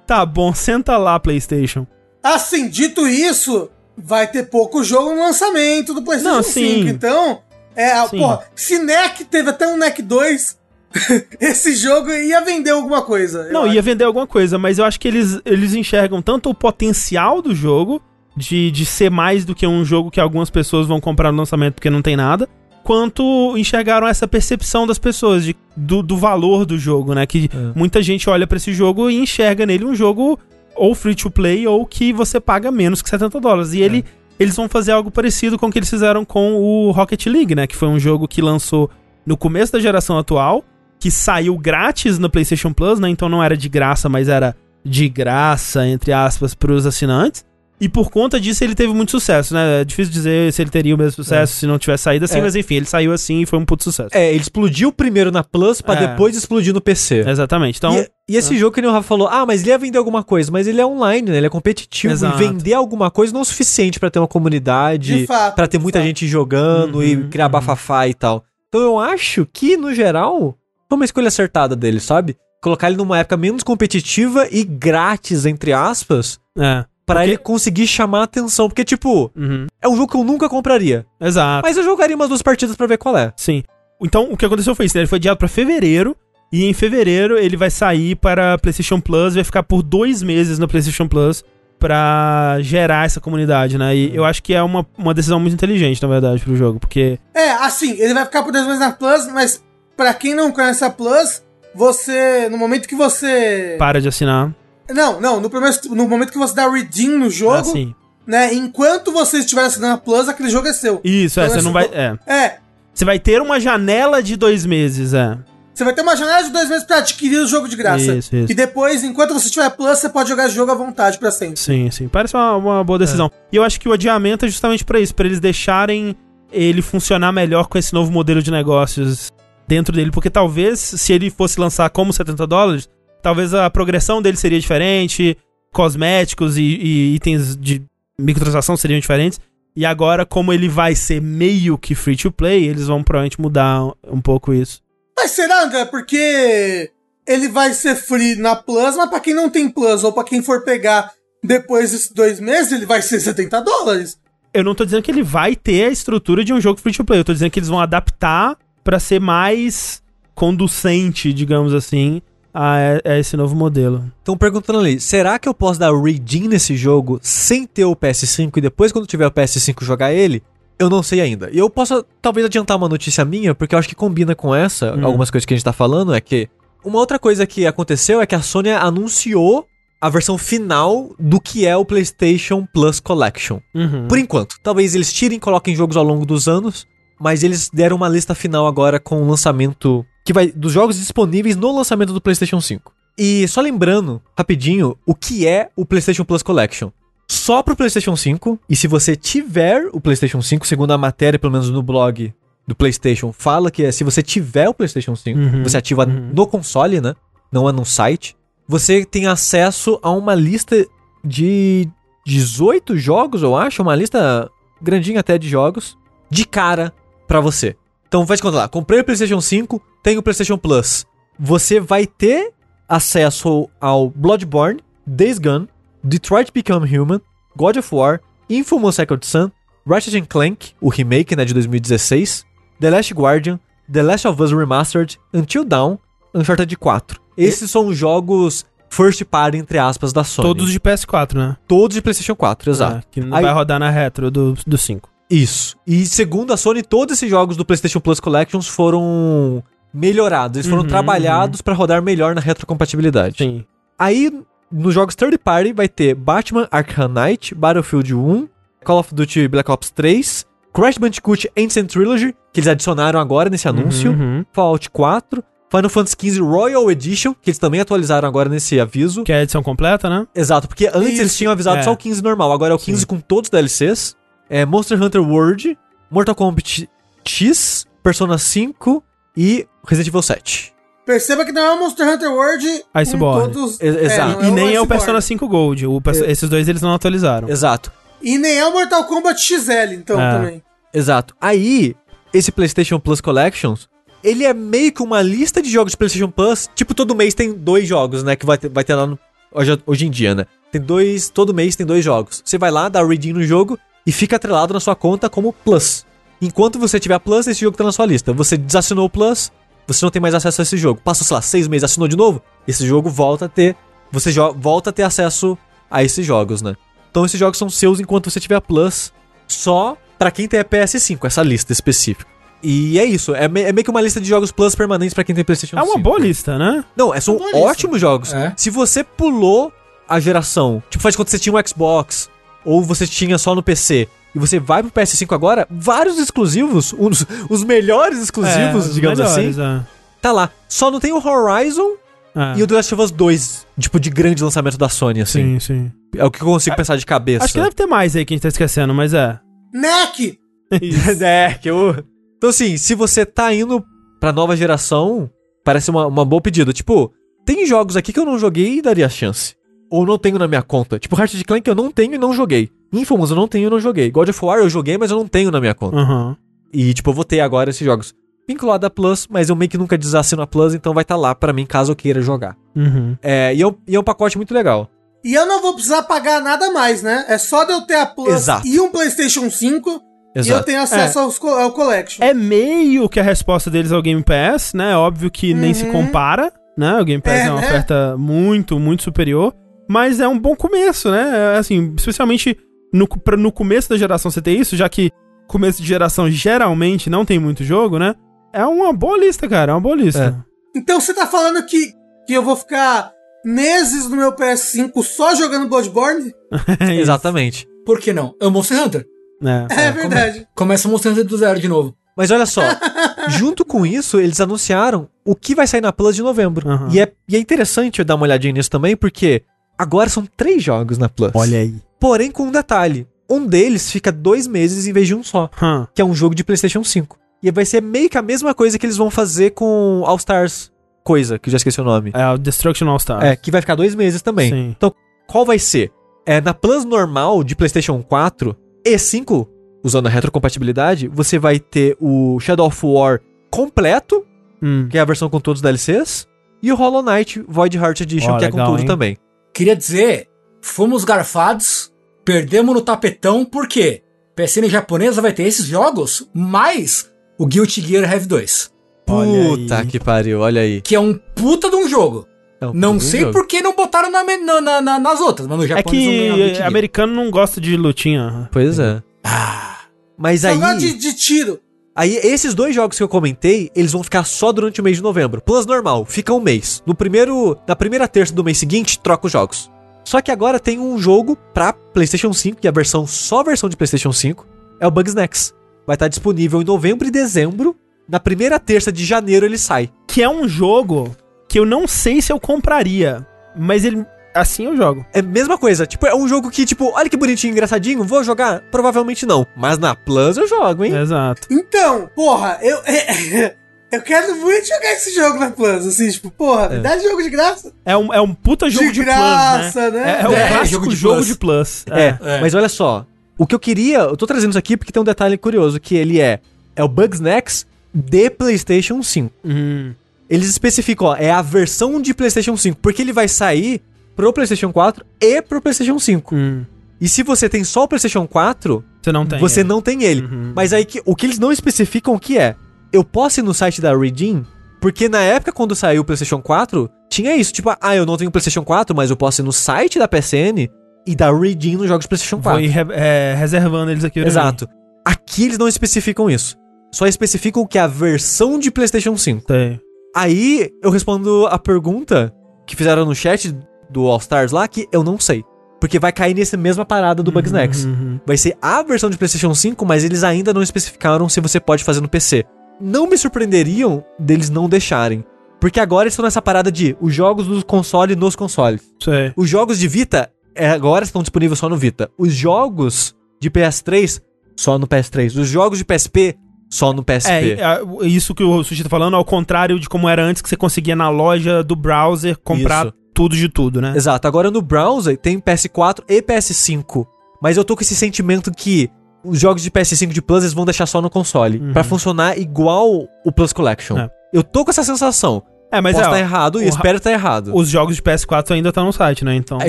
tá bom, senta lá, PlayStation. Assim, dito isso, vai ter pouco jogo no lançamento do PlayStation Não, 5. sim. Então, é, Sim. porra, se NEC teve até um NEC 2, esse jogo ia vender alguma coisa. Não, acho. ia vender alguma coisa, mas eu acho que eles, eles enxergam tanto o potencial do jogo, de, de ser mais do que um jogo que algumas pessoas vão comprar no lançamento porque não tem nada, quanto enxergaram essa percepção das pessoas de, do, do valor do jogo, né? Que É. muita gente olha pra esse jogo e enxerga nele um jogo ou free to play ou que você paga menos que 70 dólares. E ele, eles vão fazer algo parecido com o que eles fizeram com o Rocket League, né? Que foi um jogo que lançou no começo da geração atual, que saiu grátis no PlayStation Plus, né? Então não era de graça, mas era de graça, entre aspas, pros assinantes. E por conta disso ele teve muito sucesso, né? É difícil dizer se ele teria o mesmo sucesso se não tivesse saído assim, É. mas enfim, ele saiu assim e foi um puto sucesso. É, ele explodiu primeiro na Plus pra É. depois explodir no PC. Exatamente. Então, e, e esse jogo que o Rafa falou, ah, mas ele ia vender alguma coisa, mas ele é online, né? Ele é competitivo Exato. e vender alguma coisa não é o suficiente pra ter uma comunidade, De fato, pra ter muita fato. gente jogando e Uhum, criar uhum. bafafá e tal. Então eu acho que, no geral, foi uma escolha acertada dele, sabe? Colocar ele numa época menos competitiva e grátis, entre aspas, é. pra Porque- ele conseguir chamar a atenção. Porque, tipo, Uhum. é um jogo que eu nunca compraria. Exato. Mas eu jogaria umas duas partidas pra ver qual é. Sim. Então, o que aconteceu foi isso, né? Ele foi adiado pra fevereiro. E em fevereiro ele vai sair para PlayStation Plus, vai ficar por dois meses no PlayStation Plus pra gerar essa comunidade, né? E eu acho que é uma, uma decisão muito inteligente, na verdade, pro jogo, porque. É, assim, ele vai ficar por dois meses na Plus, mas pra quem não conhece a Plus, você, no momento que você Para de assinar. Não, não, no, primeiro, no momento que você dá redeem no jogo, Assim. né? Enquanto você estiver assinando a Plus, aquele jogo é seu. Isso, é, Então, você esse não vai. É. É. Você vai ter uma janela de dois meses, é. Você vai ter uma janela de dois meses pra adquirir o jogo de graça. Isso, isso. E depois, enquanto você tiver Plus, você pode jogar esse jogo à vontade pra sempre. Sim, sim. Parece uma, uma boa decisão. E eu acho que o adiamento é justamente pra isso, pra eles deixarem ele funcionar melhor com esse novo modelo de negócios dentro dele. Porque talvez, se ele fosse lançar como 70 dólares, talvez a progressão dele seria diferente, cosméticos e, e itens de microtransação seriam diferentes. E agora, como ele vai ser meio que free to play, eles vão provavelmente mudar um pouco isso. Mas será, André? Porque ele vai ser free na Plus, mas pra quem não tem Plus ou pra quem for pegar depois desses dois meses, ele vai ser 70 dólares. Eu não tô dizendo que ele vai ter a estrutura de um jogo free to play. Eu tô dizendo que eles vão adaptar pra ser mais conducente, digamos assim, a, a esse novo modelo. Estão perguntando ali, será que eu posso dar redeem nesse jogo sem ter o PS5 e depois quando tiver o PS5 jogar ele? Eu não sei ainda. E eu posso talvez adiantar uma notícia minha, porque eu acho que combina com essa, Hum. algumas coisas que a gente tá falando, é que uma outra coisa que aconteceu é que a Sony anunciou a versão final do que é o PlayStation Plus Collection. Uhum. Por enquanto. Talvez eles tirem e coloquem jogos ao longo dos anos, mas eles deram uma lista final agora com o lançamento que vai dos jogos disponíveis no lançamento do PlayStation 5. E só lembrando, rapidinho, o que é o PlayStation Plus Collection. Só pro PlayStation 5, e se você tiver o PlayStation 5, segundo a matéria, pelo menos no blog do PlayStation, fala que é se você tiver o PlayStation 5, Uhum, você ativa uhum. no console, né? Não é no site. Você tem acesso a uma lista de 18 jogos, eu acho, uma lista grandinha até de jogos, de cara pra você. Então faz de conta lá, comprei o PlayStation 5, tenho o PlayStation Plus. Você vai ter acesso ao Bloodborne, Days Gone, Detroit Become Human, God of War, Infamous Second Son, Ratchet Clank, o remake, né, de 2016, The Last Guardian, The Last of Us Remastered, Until Dawn, Uncharted 4. Esses são os jogos first party, entre aspas, da Sony. Todos de PS4, né? Todos de PlayStation 4, exato. É, que não Aí- vai rodar na retro do, do 5. Isso. E segundo a Sony, todos esses jogos do PlayStation Plus Collections foram melhorados. Eles foram Uhum, trabalhados pra rodar melhor na retrocompatibilidade. Sim. Aí, nos jogos third party, vai ter Batman Arkham Knight, Battlefield 1, Call of Duty Black Ops 3, Crash Bandicoot Ancient Trilogy, que eles adicionaram agora nesse anúncio, Uhum. Fallout 4, Final Fantasy XV Royal Edition, que eles também atualizaram agora nesse aviso. Que é a edição completa, né? Exato, porque antes Isso, eles tinham avisado é. só o 15 normal, agora é o 15 Sim. com todos os DLCs. É Monster Hunter World, Mortal Kombat X, Persona 5 e Resident Evil 7. Perceba que não é o Monster Hunter World Iceborne. todos... E- exato. não e nem é o. Persona 5 Gold. O perso- Esses dois eles não atualizaram. Exato, E nem é o Mortal Kombat XL, então, É. também. exato. Aí, esse PlayStation Plus Collections, ele é meio que uma lista de jogos de PlayStation Plus. Tipo, todo mês tem dois jogos, né? Que vai ter, vai ter lá no, hoje, hoje em dia, né? Tem dois. Todo mês tem dois jogos. Você vai lá, dá redeem no jogo e fica atrelado na sua conta como Plus. Enquanto você tiver Plus, esse jogo tá na sua lista. Você desassinou o Plus, você não tem mais acesso a esse jogo. Passou, sei lá, seis meses, assinou de novo, esse jogo volta a ter. Você volta a ter acesso a esses jogos, né? Então esses jogos são seus enquanto você tiver Plus, só pra quem tem PS5, essa lista específica. E é isso, é, me- é meio que uma lista de jogos Plus permanentes pra quem tem PlayStation É uma 5. boa lista, né? Não, é, são Uma boa lista. ótimos jogos. É. Se você pulou a geração, tipo, faz que você tinha um Xbox, ou você tinha só no PC, e você vai pro PS5 agora, vários exclusivos, uns, os melhores exclusivos, É, os digamos melhores, assim, tá lá. Só não tem o Horizon é. É. e o The Last of Us 2, tipo, de grande lançamento da Sony, assim. Sim, sim. É o que eu consigo pensar de cabeça. Acho que deve ter mais aí que a gente tá esquecendo, mas é. NEC! é, que eu... Então, assim, se você tá indo pra nova geração, parece uma, uma boa pedida. Tipo, tem jogos aqui que eu não joguei e daria chance. Ou não tenho na minha conta. Tipo, Heart of Clank eu não tenho e não joguei. Infamous eu não tenho e não joguei. God of War eu joguei, mas eu não tenho na minha conta. Aham. E, tipo, eu vou ter agora esses jogos. Vinculado a Plus, mas eu meio que nunca desassino a Plus, então vai estar tá lá pra mim caso eu queira jogar. Uhum. É, e, é um, e é um pacote muito legal. E eu não vou precisar pagar nada mais, né? É só de eu ter a Plus Exato. e um PlayStation 5 e eu Exato. tenho acesso aos co- ao Collection. É meio que a resposta deles ao Game Pass, né? Óbvio que nem se Uhum. compara, né? O Game Pass é, É, uma né? oferta muito, muito superior. Mas é um bom começo, né? É, Assim, especialmente no, pra- no começo da geração você ter isso, já que começo de geração geralmente não tem muito jogo, né? É uma boa lista, cara. É uma boa lista. Então você tá falando que, que eu vou ficar meses no meu PS5 só jogando Bloodborne? É. Exatamente. Por que não? É o Monster Hunter. É. É, verdade. Começa o Monster Hunter do zero de novo. Mas olha só, junto com isso, eles anunciaram o que vai sair na Plus de novembro. Aham. E, é, e é interessante eu dar uma olhadinha nisso também, porque agora são três jogos na Plus. Olha aí. Porém, com um detalhe: um deles fica dois meses em vez de um só, Hum. que é um jogo de PlayStation 5. E vai ser meio que a mesma coisa que eles vão fazer com All Stars, coisa, que eu já esqueci o nome. É o Destruction All Stars. É, que vai ficar dois meses também. Sim. Então, qual vai ser? É, na Plus normal de PlayStation 4 e 5, usando a retrocompatibilidade, você vai ter o Shadow of War completo, Hum. que é a versão com todos os DLCs, e o Hollow Knight Void Heart Edition, Ó, que é legal, com tudo hein? também. Queria dizer, fomos garfados, perdemos no tapetão, por quê? PSN japonesa vai ter esses jogos, mais o Guilty Gear Heavy 2. Olha Puta que pariu, olha aí. Que é um puta de um jogo. É um Não sei jogo. por que não botaram na, na- na- na- nas outras, mas no É Japão o que Gear. americano não gosta de lutinha. Pois é. Ah, Mas aí, gosto de, de tiro. Aí, esses dois jogos que eu comentei, eles vão ficar só durante o mês de novembro. Plus normal, fica um mês. No primeiro, na primeira terça do mês seguinte, troca os jogos. Só que agora tem um jogo pra PlayStation 5, que é a versão só a versão de PlayStation 5, é o Bugsnax. Vai estar disponível em novembro e dezembro. Na primeira terça de janeiro ele sai. Que é um jogo que eu não sei se eu compraria. Mas ele. Assim eu jogo. É a mesma coisa, tipo, é um jogo que, tipo, olha que bonitinho, engraçadinho, vou jogar? Provavelmente não. Mas na Plus eu jogo, hein? Exato. Então, porra, eu. Eu quero muito jogar esse jogo na Plus, assim, tipo, porra, me dá jogo de graça. É um, é um puta jogo de, graça, plus, né? né? É, é o É, clássico jogo de jogo plus. de plus. É, É. mas olha só. O que eu queria, eu tô trazendo isso aqui porque tem um detalhe curioso, que ele é é o Bugsnax de PlayStation 5. Hum, Eles especificam, ó, é a versão de PlayStation 5, porque ele vai sair pro PlayStation 4 e pro PlayStation 5. hum. E se você tem só o PlayStation 4, Você não tem. você ele. não tem ele. Uhum. Mas aí que, o que eles não especificam o que é? Eu posso ir no site da Redeem, porque na época quando saiu o PlayStation 4, tinha isso, tipo, ah, eu não tenho PlayStation 4, mas eu posso ir no site da PSN e dar Redeem nos jogos de PlayStation 4. Vou ir re- é, reservando eles aqui. pra mim. Exato. Aqui eles não especificam isso. Só especificam que é a versão de PlayStation 5. Sei. Aí eu respondo a pergunta que fizeram no chat do All Stars lá, que eu não sei. Porque vai cair nessa mesma parada do Bugsnax. Uhum. Vai ser a versão de PlayStation 5, mas eles ainda não especificaram se você pode fazer no PC. Não me surpreenderiam deles não deixarem. Porque agora estão nessa parada de os jogos do console nos consoles. Sei. Os jogos de Vita é, agora estão disponíveis só no Vita. Os jogos de PS3 só no PS3. Os jogos de PSP só no PSP. É, é, isso que o Sushi tá falando, ao contrário de como era antes, que você conseguia na loja do browser comprar Isso. Tudo de tudo, né? Exato. Agora no browser tem PS4 e PS5. Mas eu tô com esse sentimento que os jogos de PS5 de Plus eles vão deixar só no console. Uhum. Pra funcionar igual o Plus Collection. É. Eu tô com essa sensação. É, mas Posso é, ó, errado e espero estar errado. os jogos de PS4 ainda estão no site, né? Então, É,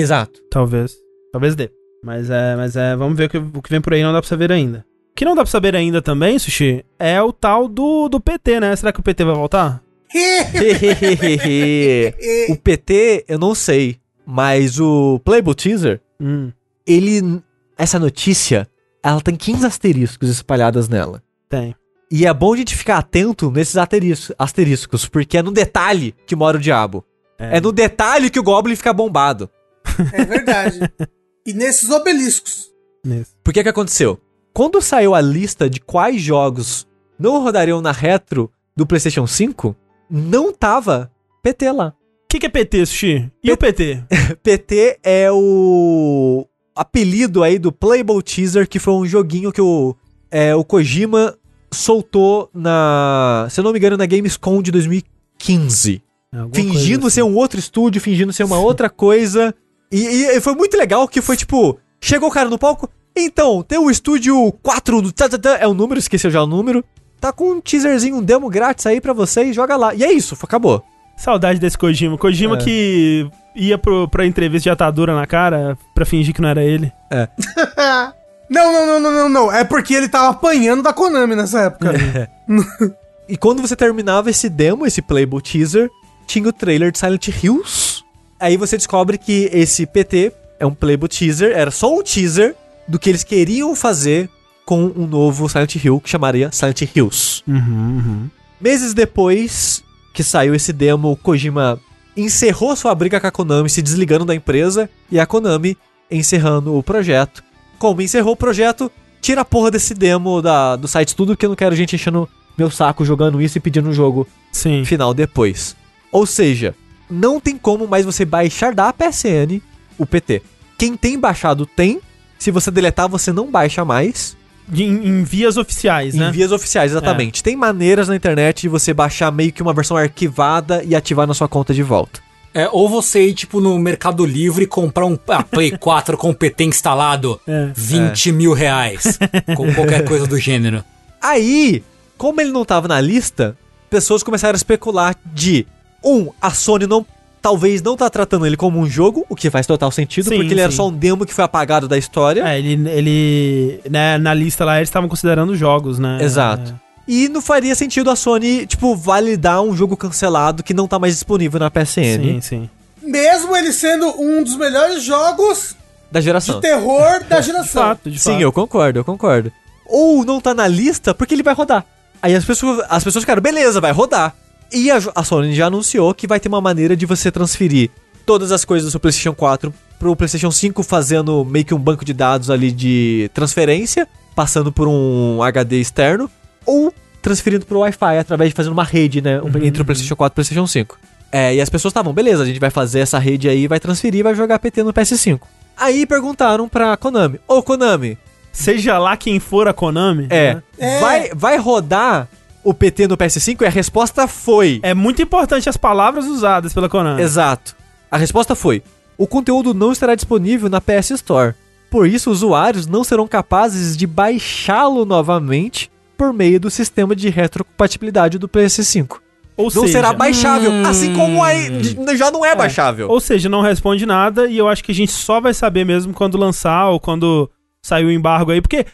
Exato. talvez. Talvez dê. Mas é, mas é, vamos ver o que, o que vem por aí, não dá pra saber ainda. O que não dá pra saber ainda também, Sushi, é o tal do, do PT, né? Será que o PT vai voltar? o PT, eu não sei. Mas o Playboy Teaser, Hum, ele. Essa notícia, ela tem 15 asteriscos espalhadas nela. tem. E é bom a gente ficar atento nesses asteriscos, asteriscos porque é no detalhe que mora o diabo. É. no detalhe que o Goblin fica bombado. É verdade. e nesses obeliscos. Nesse. Por que que aconteceu? Quando saiu a lista de quais jogos não rodariam na retro do PlayStation 5, não tava PT lá. O que, que é PT, Sushi? E o PT? PT é o apelido aí do Playable Teaser, que foi um joguinho que o, é, o Kojima soltou na, se eu não me engano, na Gamescom de 2015. Alguma fingindo coisa ser um outro estúdio, fingindo ser uma outra coisa. E, e foi muito legal que foi tipo, chegou o cara no palco, então, tem o estúdio 4 do tá, tá, tá, é o número, esqueceu já o número. Tá com um teaserzinho, um demo grátis aí pra vocês, joga lá. E é isso, acabou. Saudade desse Kojima. Kojima É. que ia pro, pra entrevista de atadura na cara pra fingir que não era ele. Não, não, não, não, não, não. É porque ele tava apanhando da Konami nessa época. E quando você terminava esse demo, esse playable teaser, tinha o trailer de Silent Hills. Aí você descobre que esse PT é um playable teaser, era só um teaser do que eles queriam fazer com um novo Silent Hill que chamaria Silent Hills. Uhum, uhum. Meses depois que saiu esse demo, Kojima encerrou sua briga com a Konami, se desligando da empresa, e a Konami encerrando o projeto. Como encerrou o projeto, tira a porra desse demo da, do site tudo, porque eu não quero gente enchendo meu saco jogando isso e pedindo um jogo Sim. final depois. Ou seja, não tem como mais você baixar da PSN o PT. Quem tem baixado tem. Se você deletar, você não baixa mais. Em, em vias oficiais, Em né? vias oficiais, exatamente. Tem maneiras na internet de você baixar meio que uma versão arquivada e ativar na sua conta de volta. É, ou você ir, tipo, no Mercado Livre e comprar um a Play 4 com o PT instalado, É. 20 mil reais, com qualquer coisa do gênero. Aí, como ele não tava na lista, pessoas começaram a especular de um, a Sony não talvez não tá tratando ele como um jogo, o que faz total sentido, Sim, porque ele era sim. só um demo que foi apagado da história. É, ele, ele né, na lista lá eles estavam considerando jogos, né? Exato. E não faria sentido a Sony, tipo, validar um jogo cancelado que não tá mais disponível na É, PSN sim, sim. Mesmo ele sendo um dos melhores jogos da de geração. terror da De geração. fato, de Sim, fato. eu concordo, eu concordo. Ou não tá na lista porque ele vai rodar. Aí as pessoas, as pessoas ficaram, beleza, vai rodar. E a, a Sony já anunciou que vai ter uma maneira de você transferir todas as coisas do seu PlayStation 4 pro PlayStation 5, fazendo meio que um banco de dados ali de transferência, passando por um HD externo, ou transferindo pro Wi-Fi através de fazendo uma rede, né, Uhum. entre o PlayStation 4 e o PlayStation 5. É, e as pessoas estavam, beleza, a gente vai fazer essa rede aí, vai transferir vai jogar PT no PS5. Aí perguntaram pra Konami, ô Konami, Seja lá quem for a Konami. é, né? É. Vai, vai rodar o PT no PS5? E a resposta foi. É muito importante as palavras usadas pela Konami. Exato. A resposta foi: o conteúdo não estará disponível na PS Store. Por isso, usuários não serão capazes de baixá-lo novamente por meio do sistema de retrocompatibilidade do PS5. Ou Não seja, será baixável, Hum. assim como aí já não é, baixável. Ou seja, não responde nada e eu acho que a gente só vai saber mesmo quando lançar ou quando sair o embargo aí. Porque,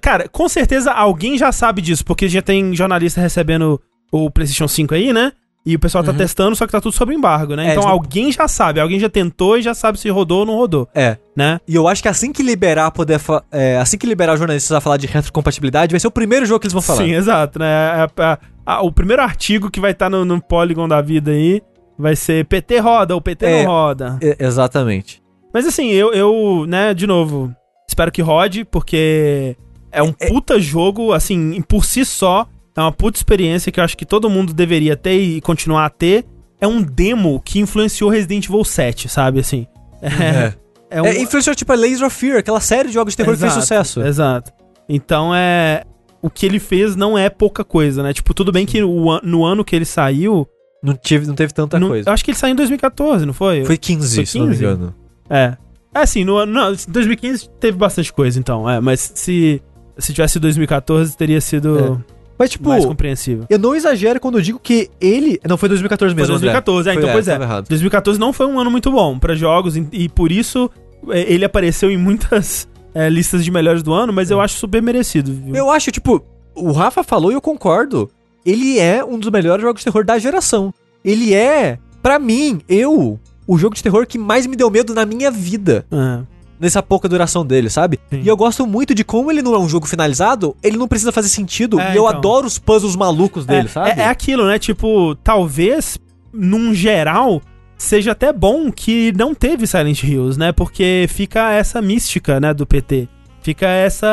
cara, com certeza alguém já sabe disso, porque já tem jornalista recebendo o PlayStation 5 aí, né? E o pessoal tá testando, só que tá tudo sob embargo, né? Uhum. É, então alguém já sabe, alguém já tentou e já sabe se rodou ou não rodou, É. né? E eu acho que assim que liberar poder é, assim que liberar os jornalistas a falar de retrocompatibilidade, vai ser o primeiro jogo que eles vão falar. Sim, exato, né? A- a- a- o primeiro artigo que vai estar no, no Polygon da vida aí vai ser PT roda ou PT É. não roda. Exatamente. Mas assim, eu, eu, né, de novo, espero que rode, porque é um puta jogo, assim, por si só, é uma puta experiência que eu acho que todo mundo deveria ter e continuar a ter. É um demo que influenciou Resident Evil 7, sabe, assim. É, é um... É, influenciou tipo a Laser of Fear, aquela série de jogos de terror que fez Exato, sucesso. Exato. Então é. O que ele fez não é pouca coisa, né? Tipo, tudo bem que o no ano que ele saiu. Não, tive, não teve tanta não- coisa. eu acho que ele saiu em 2014, não foi? Foi 15, Foi se não me 15? engano. É. É assim, no ano. Não, 2015 teve bastante coisa, então. É, mas se. Se tivesse sido 2014, teria sido Mas, tipo, mais compreensível. eu não exagero quando eu digo que ele. Não, foi 2014 Foi mesmo. André. 2014, é, Foi, então, é, pois é. tava errado. 2014 não foi um ano muito bom pra jogos, e, e por isso é, ele apareceu em muitas é, listas de melhores do ano, mas eu acho super merecido, viu? Eu acho, tipo, o Rafa falou e eu concordo. Ele é um dos melhores jogos de terror da geração. Ele é, pra mim, eu, o jogo de terror que mais me deu medo na minha vida. É. Nessa pouca duração dele, sabe? Sim. E eu gosto muito de como ele não é um jogo finalizado, ele não precisa fazer sentido. É, e eu então. adoro os puzzles malucos dele, é, sabe? É, é aquilo, né? Tipo, talvez, num geral, seja até bom que não teve Silent Hills, né? Porque fica essa mística, né, do PT. Fica essa.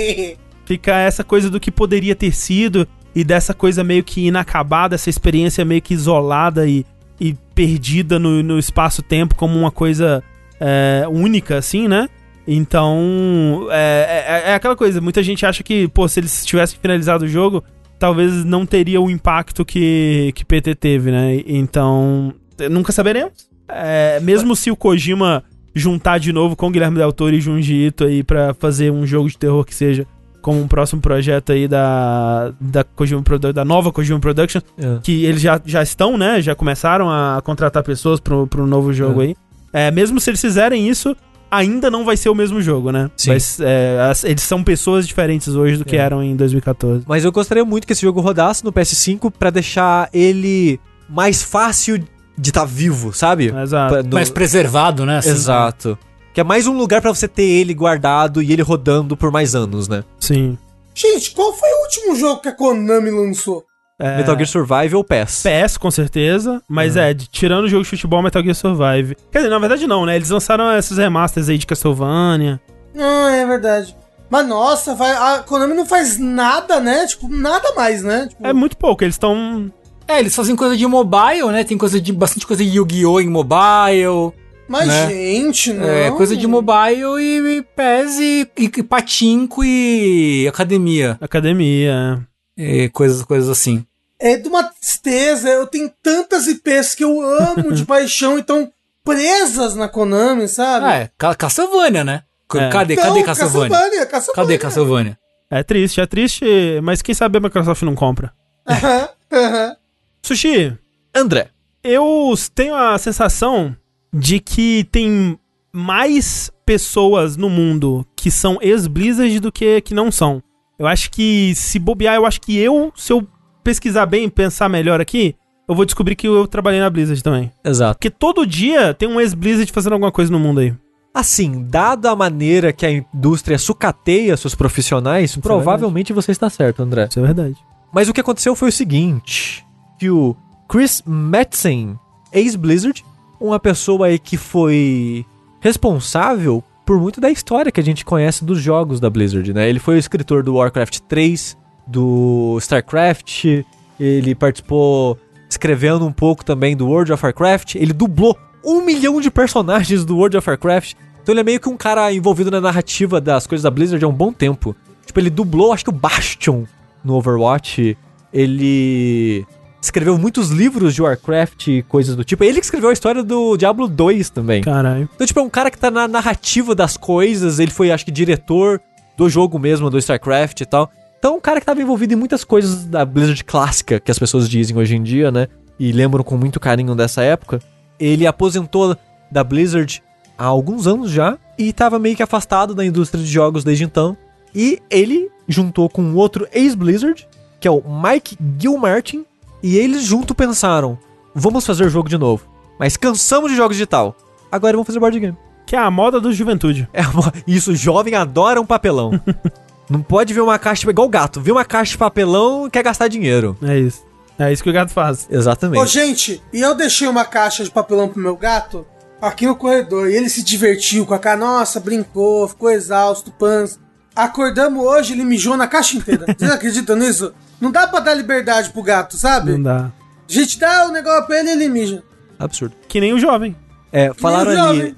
fica essa coisa do que poderia ter sido e dessa coisa meio que inacabada, essa experiência meio que isolada e, e perdida no, no espaço-tempo como uma coisa é, única, assim, né? Então, é, é, é aquela coisa, muita gente acha que, pô, se eles tivessem finalizado o jogo, talvez não teria o impacto que, que PT teve, né? Então, nunca saberemos. É, mesmo se o Kojima juntar de novo com o Guilherme Del Toro e Junji Ito aí pra fazer um jogo de terror que seja como um próximo projeto aí da, da, Kojima Produ- da nova Kojima Production, É. que eles já, já estão, né? Já começaram a contratar pessoas pro, pro novo jogo É. aí. É, mesmo se eles fizerem isso, ainda não vai ser o mesmo jogo, né? Sim. Mas, é, as- eles são pessoas diferentes hoje do que É. eram em 2014. Mas eu gostaria muito que esse jogo rodasse no PS5 pra deixar ele mais fácil de estar vivo, sabe? Exato. Pra- Mais preservado, né? assim. Exato. Que é mais um lugar pra você ter ele guardado e ele rodando por mais anos, né? Sim. Gente, qual foi o último jogo que a Konami lançou? É, Metal Gear Survive ou PES. PS, com certeza. Mas é, de- tirando o jogo de futebol, Metal Gear Survive. Quer dizer, na verdade não, né? Eles lançaram esses remasters aí de Castlevania. Ah, é verdade. Mas nossa, vai, a Konami não faz nada, né? Tipo, nada mais, né? Tipo, É muito pouco, eles estão. É, eles fazem coisa de mobile, né? Tem coisa de bastante coisa de Yu-Gi-Oh! em mobile. mas, né? gente, não. É, coisa de mobile e, e PES e, e, e patinco e academia. Academia. E coisas, coisas assim. É de uma tristeza. Eu tenho tantas IPs que eu amo de paixão e estão presas na Konami, sabe? Ah, é, Ca- Castlevania, né? É. Cadê, Não, cadê Castlevania? Castlevania, Castlevania. Cadê Castlevania? É triste, é triste, mas quem sabe a Microsoft não compra. Aham, aham. Sushi, André. eu tenho a sensação de que tem mais pessoas no mundo que são ex-Blizzard do que que não são. Eu acho que se bobear, eu acho que eu, se eu pesquisar bem, pensar melhor aqui, eu vou descobrir que eu trabalhei na Blizzard também. Exato. Porque todo dia tem um ex-Blizzard fazendo alguma coisa no mundo aí. Assim, dada a maneira que a indústria sucateia seus profissionais, provavelmente você está certo, André. Isso é verdade. Mas o que aconteceu foi o seguinte: que o Chris Metzen, ex-Blizzard, uma pessoa aí que foi responsável por muito da história que a gente conhece dos jogos da Blizzard, né? Ele foi o escritor do Warcraft 3, do StarCraft, ele participou escrevendo um pouco também do World of Warcraft, ele dublou um milhão de personagens do World of Warcraft. Então ele é meio que um cara envolvido na narrativa das coisas da Blizzard há um bom tempo. Tipo, ele dublou, acho que o Bastion no Overwatch. Ele escreveu muitos livros de Warcraft e coisas do tipo. Ele que escreveu a história do Diablo 2 também. Caralho. Então, tipo, é um cara que tá na narrativa das coisas. Ele foi, acho que, diretor do jogo mesmo, do StarCraft e tal. Então, um cara que tava envolvido em muitas coisas da Blizzard clássica, que as pessoas dizem hoje em dia, né? E lembram com muito carinho dessa época. Ele aposentou da Blizzard há alguns anos já e tava meio que afastado da indústria de jogos desde então. E ele juntou com outro ex-Blizzard, que é o Mike Gilmartin, e eles junto pensaram: vamos fazer jogo de novo. Mas cansamos de jogos digital. Agora vamos fazer board game. Que é a moda do juventude. É Isso, jovem adora um papelão. Não pode ver uma caixa igual gato. Vê uma caixa de papelão e quer gastar dinheiro. É isso. É isso que o gato faz. Exatamente. Ô, gente, e eu deixei uma caixa de papelão pro meu gato aqui no corredor. E ele se divertiu com a cara. Nossa, brincou, ficou exausto, pans. Acordamos hoje, ele mijou na caixa inteira. Vocês acreditam nisso? Não dá pra dar liberdade pro gato, sabe? Não dá. A gente dá o negócio pra ele e ele mija. Absurdo. Que nem o jovem. É, falaram nem o ali.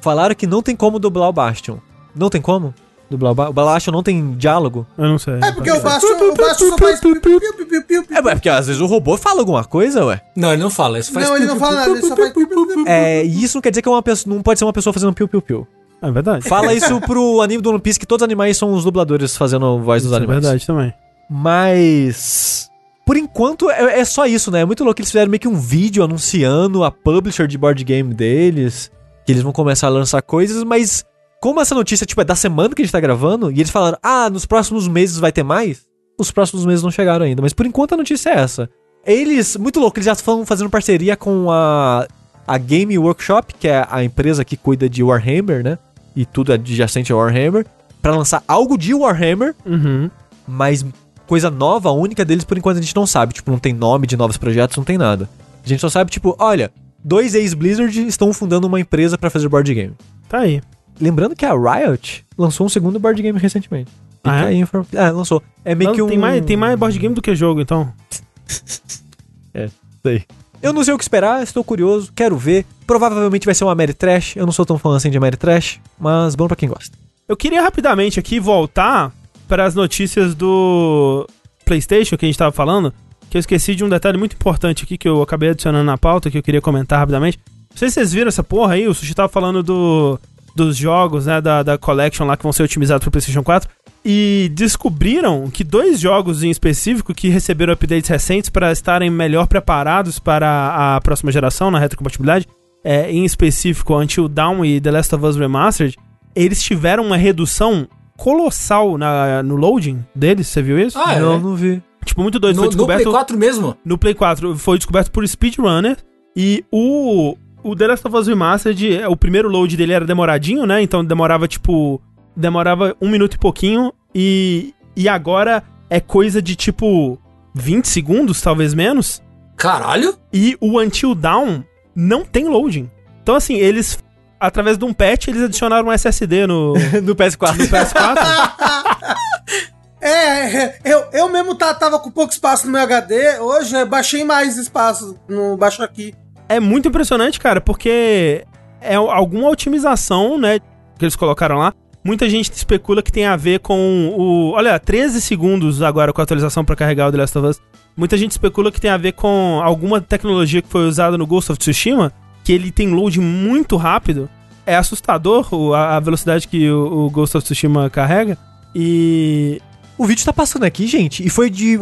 falaram que não tem como dublar o Bastion. Não tem como? Dublar o, ba o Bastion não tem diálogo? Eu não sei. É porque o baixo, o baixo só faz. É, é porque às vezes o robô fala alguma coisa, ué. Não, ele não fala. Isso faz Não, ele não fala nada, ele só faz. piu, piu, piu, piu. É, e isso não quer dizer que é uma pessoa, não pode ser uma pessoa fazendo piu-piu-piu. É verdade. Fala isso pro anime do One Piece, que todos os animais são os dubladores fazendo a voz dos Isso é animais. verdade também. Mas. Por enquanto é, é só isso, né? É muito louco eles fizeram meio que um vídeo anunciando a publisher de board game deles. Que eles vão começar a lançar coisas, mas. Como essa notícia, tipo, é da semana que a gente tá gravando, e eles falaram, ah, nos próximos meses vai ter mais, os próximos meses não chegaram ainda. Mas por enquanto a notícia é essa. Eles, muito louco, eles já estão fazendo parceria com a, a Game Workshop, que é a empresa que cuida de Warhammer, né? E tudo adjacente ao Warhammer, pra lançar algo de Warhammer, Uhum. mas coisa nova, única deles, por enquanto a gente não sabe. Tipo, não tem nome de novos projetos, não tem nada. A gente só sabe, tipo, olha, dois ex-Blizzard estão fundando uma empresa pra fazer board game. Tá aí. Lembrando que a Riot lançou um segundo board game recentemente. Fica Ah, é? aí a informa- É, lançou. É meio Não, que um... tem, mais, tem mais board game do que jogo, então. Sei. Eu não sei o que esperar, estou curioso, quero ver. Provavelmente vai ser uma Mary Trash. Eu não sou tão fã assim de Mary Trash, mas bom pra quem gosta. Eu queria rapidamente aqui voltar para as notícias do PlayStation que a gente tava falando, que eu esqueci de um detalhe muito importante aqui que eu acabei adicionando na pauta que eu queria comentar rapidamente. Não sei se vocês viram essa porra aí, o Sushi tava falando do, dos jogos, né, da, da Collection lá que vão ser otimizados pro PlayStation 4 e descobriram que dois jogos em específico que receberam updates recentes para estarem melhor preparados para a próxima geração na retrocompatibilidade, é, em específico Until Dawn e The Last of Us Remastered, eles tiveram uma redução colossal na, no loading deles, você viu isso? Ah, é? não, não vi. Tipo, muito doido, No, foi no descoberto... Play 4 mesmo? No Play 4 foi descoberto por speedrunner e o o The Last of Us Remastered, é, o primeiro load dele era demoradinho, né? Então demorava tipo demorava um minuto e pouquinho e e agora é coisa de tipo 20 segundos, talvez menos. Caralho? E o Until Down não tem loading. Então, assim, eles, através de um patch, eles adicionaram um SSD no, no PS4. no PS4. É, é, eu, eu mesmo tá, tava com pouco espaço no meu HD, hoje eu baixei mais espaço no baixo aqui. é muito impressionante, cara, porque é alguma otimização, né, que eles colocaram lá. Muita gente especula que tem a ver com o. Olha, 13 segundos agora com a atualização pra carregar o The Last of Us. Muita gente especula que tem a ver com alguma tecnologia que foi usada no Ghost of Tsushima, que ele tem load muito rápido. É assustador a, velocidade que o, Ghost of Tsushima carrega. E. O vídeo tá passando aqui, gente, e foi de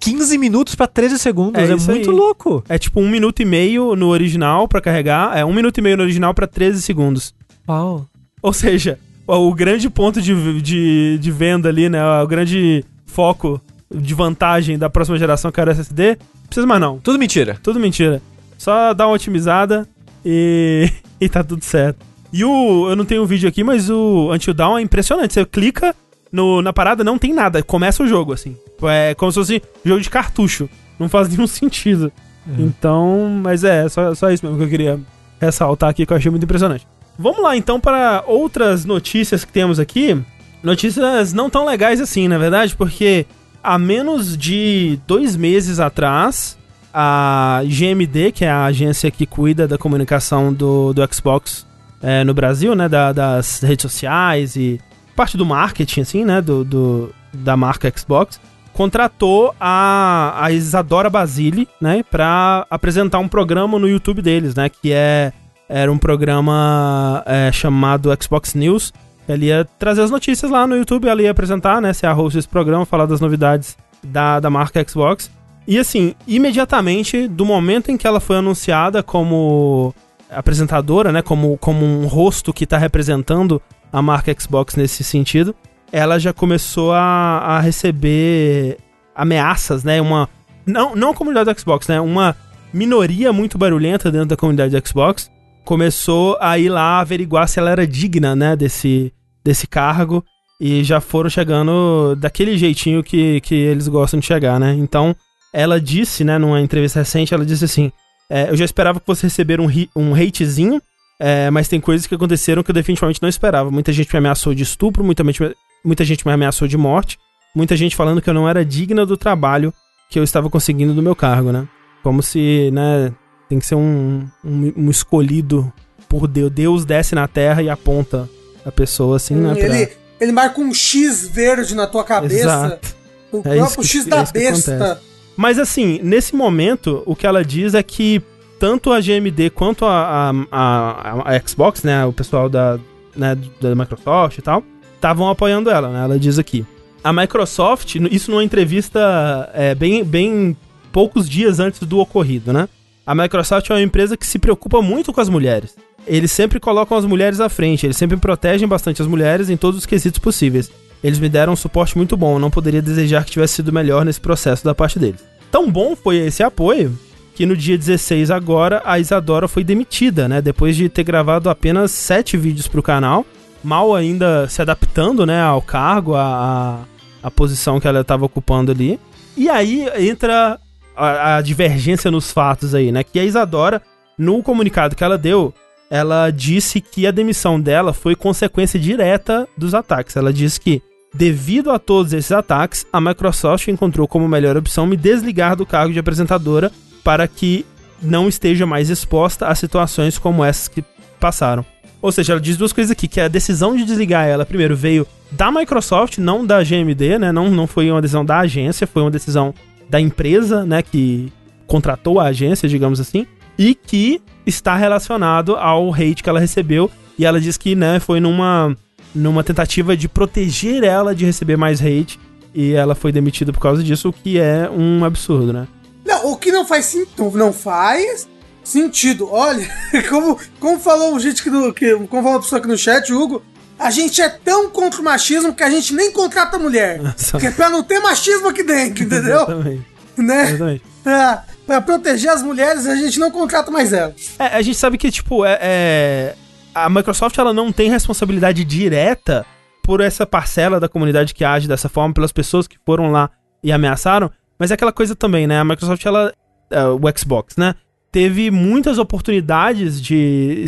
15 minutos pra 13 segundos. É É, muito aí. louco. É tipo um minuto e meio no original pra carregar. É um minuto e meio no original pra 13 segundos. Uau. Ou seja, o, grande ponto de, de, de venda ali, né? O grande foco de vantagem da próxima geração que era o SSD, não precisa mais não. Tudo mentira. Tudo mentira. Só dá uma otimizada e, e tá tudo certo. E o. Eu não tenho o vídeo aqui, mas o Until Dawn é impressionante. Você clica no, na parada, não tem nada. Começa o jogo, assim. É como se fosse jogo de cartucho. Não faz nenhum sentido. Então, mas é, só, só isso mesmo que eu queria ressaltar aqui, que eu achei muito impressionante. Vamos lá então para outras notícias que temos aqui. Notícias não tão legais assim, na verdade, porque há menos de dois meses atrás, a GMD, que é a agência que cuida da comunicação do, do Xbox é, no Brasil, né, da- das redes sociais e parte do marketing, assim, né, do, do- da marca Xbox, contratou a, a Isadora Basile, né, pra apresentar um programa no YouTube deles, né, que é era um programa é, chamado Xbox News. Ele ia trazer as notícias lá no YouTube, ela ia apresentar, né, ser a host desse programa, falar das novidades da, da marca Xbox. E assim, imediatamente, do momento em que ela foi anunciada como apresentadora, né, como, como um rosto que está representando a marca Xbox nesse sentido, ela já começou a, a receber ameaças, né, uma... Não, não a comunidade do Xbox, né, uma minoria muito barulhenta dentro da comunidade do Xbox começou a ir lá averiguar se ela era digna, né, desse, desse cargo e já foram chegando daquele jeitinho que, que eles gostam de chegar, né? Então, ela disse, né, numa entrevista recente, ela disse assim: é, Eu já esperava que você receber um, um hatezinho, é, mas tem coisas que aconteceram que eu definitivamente não esperava. Muita gente me ameaçou de estupro, muita, gente- muita gente me ameaçou de morte, muita gente falando que eu não era digna do trabalho que eu estava conseguindo do meu cargo, né? Como se, né, tem que ser um, um, um escolhido por Deus. Deus desce na terra e aponta a pessoa assim, né? pra- ele, ele marca um X verde na tua cabeça. Exato. O É próprio X é da que besta. Mas assim, nesse momento, o que ela diz é que tanto a GMD quanto a, a, a- a Xbox, né, o pessoal da, né, da Microsoft e tal, estavam apoiando ela, né? Ela diz aqui. A Microsoft, isso numa entrevista é, bem, bem poucos dias antes do ocorrido, né? A Microsoft é uma empresa que se preocupa muito com as mulheres. Eles sempre colocam as mulheres à frente, eles sempre protegem bastante as mulheres em todos os quesitos possíveis. Eles me deram um suporte muito bom, eu não poderia desejar que tivesse sido melhor nesse processo da parte deles. Tão bom foi esse apoio que no dia 16 agora a Isadora foi demitida, né? Depois de ter gravado apenas sete vídeos pro canal, mal ainda se adaptando, né, ao cargo, a, a posição que ela estava ocupando ali. E aí entra a, a divergência nos fatos aí, né? Que a Isadora, no comunicado que ela deu, ela disse que a demissão dela foi consequência direta dos ataques. Ela disse que, devido a todos esses ataques, a Microsoft encontrou como melhor opção me desligar do cargo de apresentadora para que não esteja mais exposta a situações como essas que passaram. Ou seja, ela diz duas coisas aqui, que a decisão de desligar ela, primeiro, veio da Microsoft, não da GMD, né? Não, não foi uma decisão da agência, foi uma decisão da empresa, né? Que contratou a agência, digamos assim, e que está relacionado ao hate que ela recebeu. E ela diz que, né, foi numa, numa tentativa de proteger ela de receber mais hate. E ela foi demitida por causa disso, o que é um absurdo, né? Não, o que não faz sentido, não faz sentido. Olha, como, como falou o gente que, no, que como falou uma pessoa aqui no chat, Hugo, a gente é tão contra o machismo que a gente nem contrata mulher. Nossa. Que é pra não ter machismo aqui dentro, entendeu? Exatamente. né? Exatamente. Pra, pra proteger as mulheres, a gente não contrata mais elas. É, a gente sabe que, tipo, é, é- a Microsoft ela não tem responsabilidade direta por essa parcela da comunidade que age dessa forma, pelas pessoas que foram lá e ameaçaram. Mas é aquela coisa também, né? A Microsoft, ela. é, o Xbox, né? Teve muitas oportunidades de,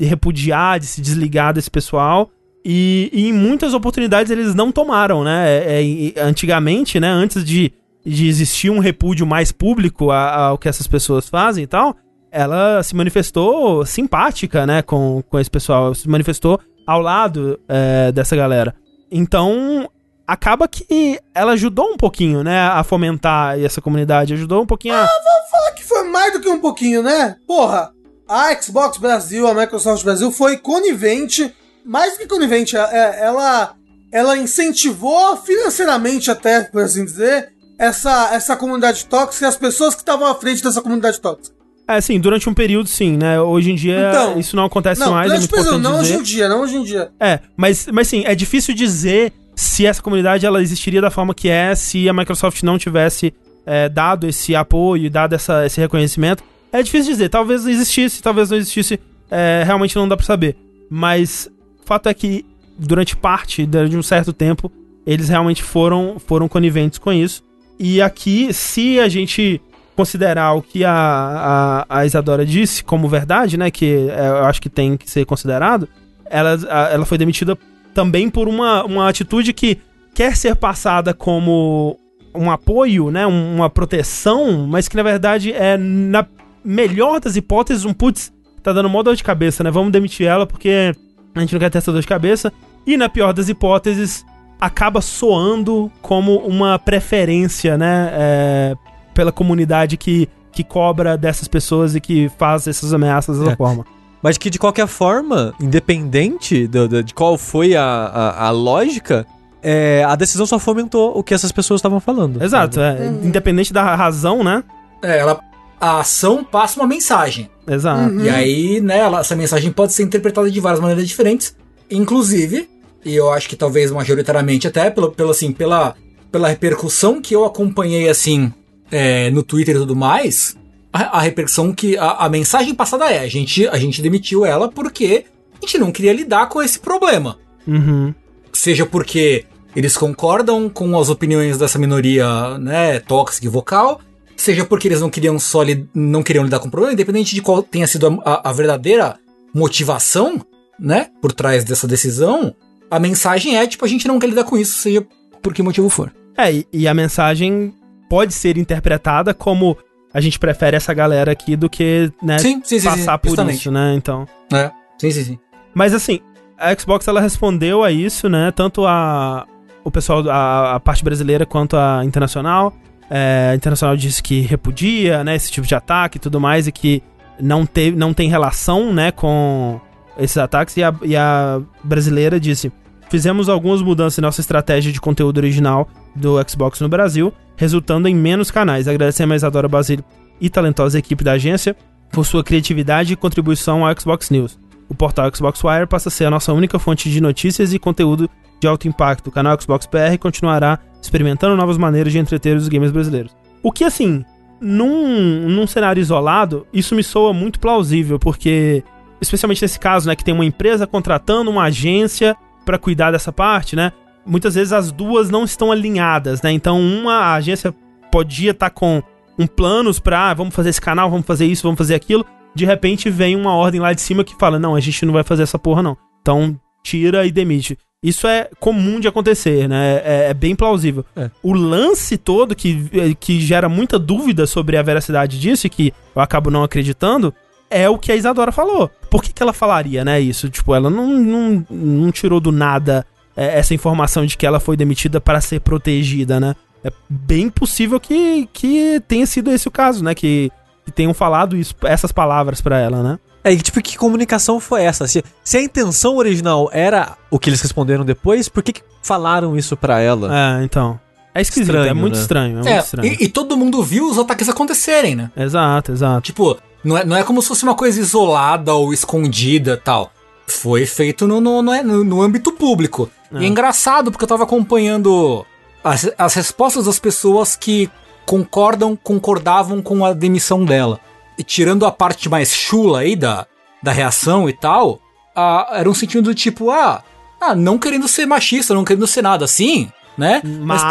repudiar, de se desligar desse pessoal. E, e em muitas oportunidades eles não tomaram, né? É, é, antigamente, né? Antes de, de existir um repúdio mais público ao que essas pessoas fazem e tal, ela se manifestou simpática, né? Com, com esse pessoal. Se manifestou ao lado é, dessa galera. Então, acaba que ela ajudou um pouquinho, né? A fomentar essa comunidade. Ajudou um pouquinho a. Fala que foi mais do que um pouquinho, né? Porra, a Xbox Brasil, a Microsoft Brasil foi conivente, mais que conivente, é, ela, ela incentivou financeiramente até, por assim dizer, essa, essa comunidade tóxica e as pessoas que estavam à frente dessa comunidade tóxica. É, assim, durante um período, sim, né? Hoje em dia Então, isso não acontece Não, mais, é durante muito período, importante não dizer. hoje em dia, não hoje em dia. É, mas, mas sim, é difícil dizer se essa comunidade ela existiria da forma que é se a Microsoft não tivesse é, dado esse apoio dado essa, esse reconhecimento. É difícil dizer, talvez existisse, talvez não existisse, é, realmente não dá pra saber. Mas o fato é que durante parte de um certo tempo eles realmente foram, foram coniventes com isso. E aqui, se a gente considerar o que a, a, a Isadora disse como verdade, né? Que é, eu acho que tem que ser considerado, ela, ela foi demitida também por uma, uma atitude que quer ser passada como um apoio, né? um- Uma proteção, mas que na verdade é, na melhor das hipóteses, um putz, tá dando mó dor de cabeça, né? Vamos demitir ela porque a gente não quer ter essa dor de cabeça. E na pior das hipóteses, acaba soando como uma preferência, né? é, pela comunidade que, que cobra dessas pessoas e que faz essas ameaças dessa É. forma. Mas que de qualquer forma, independente do- do- de qual foi a, a, a lógica, é, a decisão só fomentou o que essas pessoas estavam falando. Exato, é, independente da razão, né? É, ela, a ação passa uma mensagem. Exato. Uhum. E aí, né, ela- essa mensagem pode ser interpretada de várias maneiras diferentes. Inclusive, e eu acho que talvez majoritariamente até, pelo, pelo, assim, pela, pela repercussão que eu acompanhei, assim, é, no Twitter e tudo mais, a, a repercussão que. A, a mensagem passada é: a gente, a gente demitiu ela porque a gente não queria lidar com esse problema. Uhum. Seja porque eles concordam com as opiniões dessa minoria, né, tóxica e vocal, seja porque eles não queriam só não queriam lidar com o problema, independente de qual tenha sido a, a- verdadeira motivação, né, por trás dessa decisão, a mensagem é tipo a gente não quer lidar com isso, seja por que motivo for. É, e a mensagem pode ser interpretada como a gente prefere essa galera aqui do que, né, Sim, sim, sim, passar sim, por justamente. isso, né? Então. É, sim, sim, sim. Mas assim, a Xbox ela respondeu a isso, né? Tanto a o pessoal, a, a parte brasileira quanto a internacional. É, a internacional disse que repudia, né, esse tipo de ataque e tudo mais e que não, teve, não tem relação, né, com esses ataques. E a, e a brasileira disse: fizemos algumas mudanças em nossa estratégia de conteúdo original do Xbox no Brasil, resultando em menos canais. Agradecemos a Isadora Basílio e talentosa equipe da agência por sua criatividade e contribuição ao Xbox News. O portal Xbox Wire passa a ser a nossa única fonte de notícias e conteúdo de alto impacto. O canal Xbox PR continuará experimentando novas maneiras de entreter os gamers brasileiros. O que, assim, num, num cenário isolado, isso me soa muito plausível, porque, especialmente nesse caso, né, que tem uma empresa contratando uma agência para cuidar dessa parte, né? Muitas vezes as duas não estão alinhadas, né? Então, uma agência podia estar com um planos pra, ah, vamos fazer esse canal, vamos fazer isso, vamos fazer aquilo. De repente vem uma ordem lá de cima que fala: não, a gente não vai fazer essa porra, não. Então tira e demite. Isso é comum de acontecer, né? É, é bem plausível. É. O lance todo que, que gera muita dúvida sobre a veracidade disso e que eu acabo não acreditando é o que a Isadora falou. Por que, que ela falaria, né? Isso, tipo, ela não, não, não tirou do nada é, essa informação de que ela foi demitida para ser protegida, né? É bem possível que, que tenha sido esse o caso, né? Que, que tenham falado isso, essas palavras pra ela, né? É, e tipo, que comunicação foi essa? Se, se a intenção original era o que eles responderam depois, por que, que falaram isso pra ela? É, então. É esquisito, é Estranho, muito né? estranho, é muito É, estranho. e, e todo mundo viu os ataques acontecerem, né? Exato, exato. Tipo, não é, não é como se fosse uma coisa isolada ou escondida tal. Foi feito no, no, no, no- âmbito público. E é engraçado porque eu tava acompanhando as, as respostas das pessoas que concordam, concordavam com a demissão dela. E tirando a parte mais chula aí da, da reação e tal, ah, era um sentido do tipo, ah, ah, não querendo ser machista, não querendo ser nada assim, né? Mas, pô,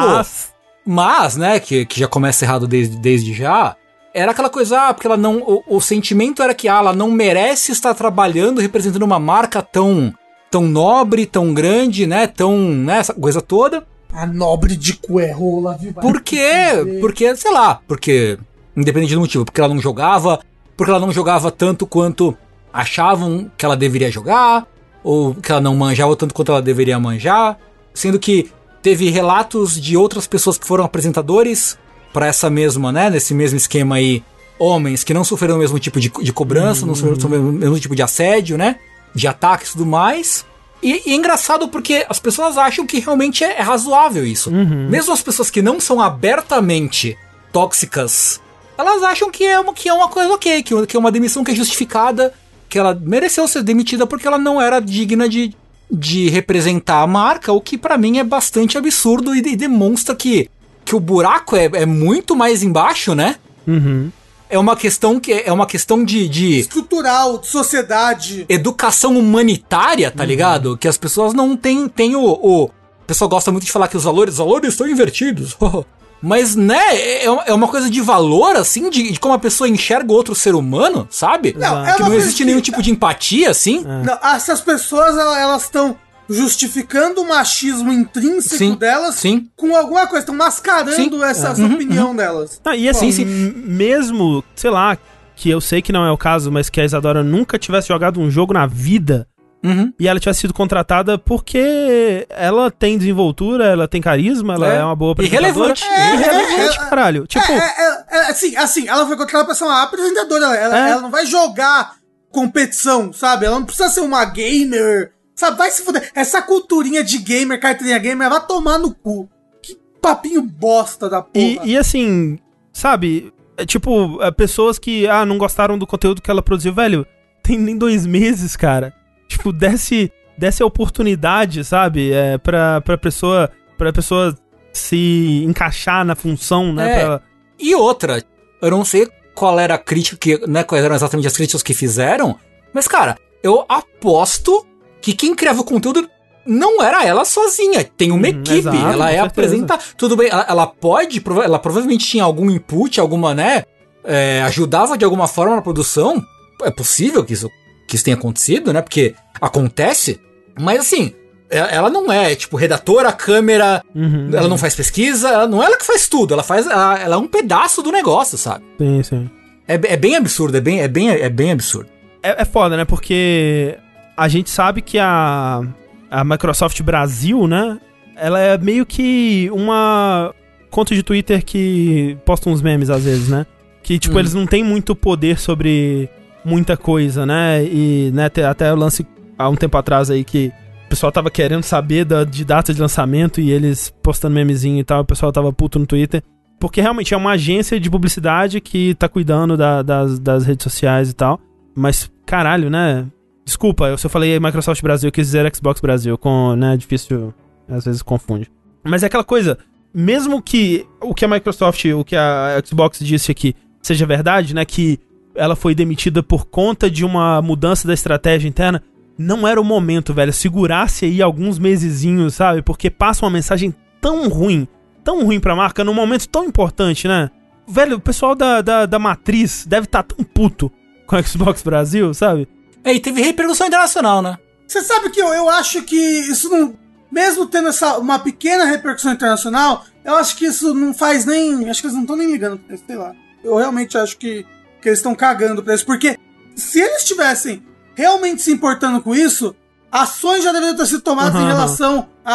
Mas, né, que, que já começa errado desde, desde já, era aquela coisa, ah, porque ela não. O, o sentimento era que ah, ela não merece estar trabalhando representando uma marca tão tão nobre, tão grande, né? Tão, né, essa coisa toda. A nobre de cuerrola, viu? Por quê? Porque, sei lá, porque independente do motivo, porque ela não jogava, porque ela não jogava tanto quanto achavam que ela deveria jogar, ou que ela não manjava tanto quanto ela deveria manjar, sendo que teve relatos de outras pessoas que foram apresentadores para essa mesma, né, nesse mesmo esquema aí, homens que não sofreram o mesmo tipo de, de cobrança, não sofreram o mesmo tipo de assédio, né, de ataques e tudo mais. E, e é engraçado porque as pessoas acham que realmente é, é razoável isso. Mesmo as pessoas que não são abertamente tóxicas, elas acham que é uma, que é uma coisa ok, que, que é uma demissão que é justificada, que ela mereceu ser demitida porque ela não era digna de, de representar a marca, o que para mim é bastante absurdo e, e demonstra que, que o buraco é, é muito mais embaixo, né? Uhum. É uma questão que é uma questão de, de Estrutural, de sociedade. educação humanitária, tá ligado? Que as pessoas não têm, têm o, o. O pessoal gosta muito de falar que os valores, os valores estão invertidos. Mas, né, é, é uma coisa de valor, assim, de, de como a pessoa enxerga o outro ser humano, sabe? Não, é que uma não existe nenhum tipo de empatia, assim. Não, essas pessoas, ela- elas estão justificando o machismo intrínseco Sim, delas sim. com alguma coisa, estão mascarando Sim. Uhum, essa, essa opinião delas. Ah, e assim, mesmo, sei lá, que eu sei que não é o caso, mas que a Isadora nunca tivesse jogado um jogo na vida Uhum. e ela tivesse sido contratada porque ela tem desenvoltura, ela tem carisma, ela é, É. uma boa apresentadora. Irrelevante. É, irrelevante, caralho. Tipo, É, é, é, é, assim, assim, ela foi contratada pra ser uma apresentadora, ela, ela, É. ela não vai jogar competição, sabe? Ela não precisa ser uma gamer, sabe? Vai se fuder. Essa culturinha de gamer, carteirinha gamer, vai tomar no cu. Que papinho bosta da porra. E, e assim, sabe? É, tipo, é, pessoas que, ah, não gostaram do conteúdo que ela produziu, velho, tem nem dois meses, cara. Tipo, desse, desse a oportunidade, sabe? É, pra, pra pessoa. Pra pessoa se encaixar na função, né? É. pra- E outra, eu não sei qual era a crítica, que, né, quais eram exatamente as críticas que fizeram, mas, cara, eu aposto que quem criava o conteúdo não era ela sozinha. Tem uma Uhum, equipe, exato, ela é apresentar. Tudo bem, ela, ela pode, ela provavelmente tinha algum input, alguma, né? é, ajudava de alguma forma na produção. É possível que isso, que isso tenha acontecido, né? Porque acontece. Mas assim, é- ela não é, tipo, redatora, câmera, Uhum. ela não faz pesquisa, ela, não é ela que faz tudo, ela faz. Ela, ela é um pedaço do negócio, sabe? Sim, sim. É, é bem absurdo, é bem, é bem, é bem absurdo. É, é foda, né? Porque a gente sabe que a, a Microsoft Brasil, né? Ela é meio que uma conta de Twitter que posta uns memes às vezes, né? Que, tipo, Uhum. eles não têm muito poder sobre muita coisa, né? E, né, até, até o lance há um tempo atrás aí que o pessoal tava querendo saber da, de data de lançamento e eles postando memezinho e tal, o pessoal tava puto no Twitter. Porque realmente é uma agência de publicidade que tá cuidando da- das, das redes sociais e tal. Mas, caralho, né? Desculpa, se eu falei Microsoft Brasil, eu quis dizer Xbox Brasil, com, né, difícil, às vezes confunde. Mas é aquela coisa, mesmo que o que a Microsoft, o que a Xbox disse aqui seja verdade, né, que ela foi demitida por conta de uma mudança da estratégia interna, não era o momento, velho. Segurasse aí alguns mesezinhos, sabe? Porque passa uma mensagem tão ruim, tão ruim pra marca, num momento tão importante, né? Velho, o pessoal da, da, da matriz deve estar tão puto com a Xbox Brasil, sabe? É, e teve repercussão internacional, né? Você sabe que eu, eu acho que isso não. Mesmo tendo essa, uma pequena repercussão internacional, eu acho que isso não faz nem. Acho que eles não estão nem ligando pra isso, sei lá. Eu realmente acho que, que eles estão cagando pra isso. Porque se eles estivessem realmente se importando com isso, ações já deveriam ter sido tomadas Aham, em relação à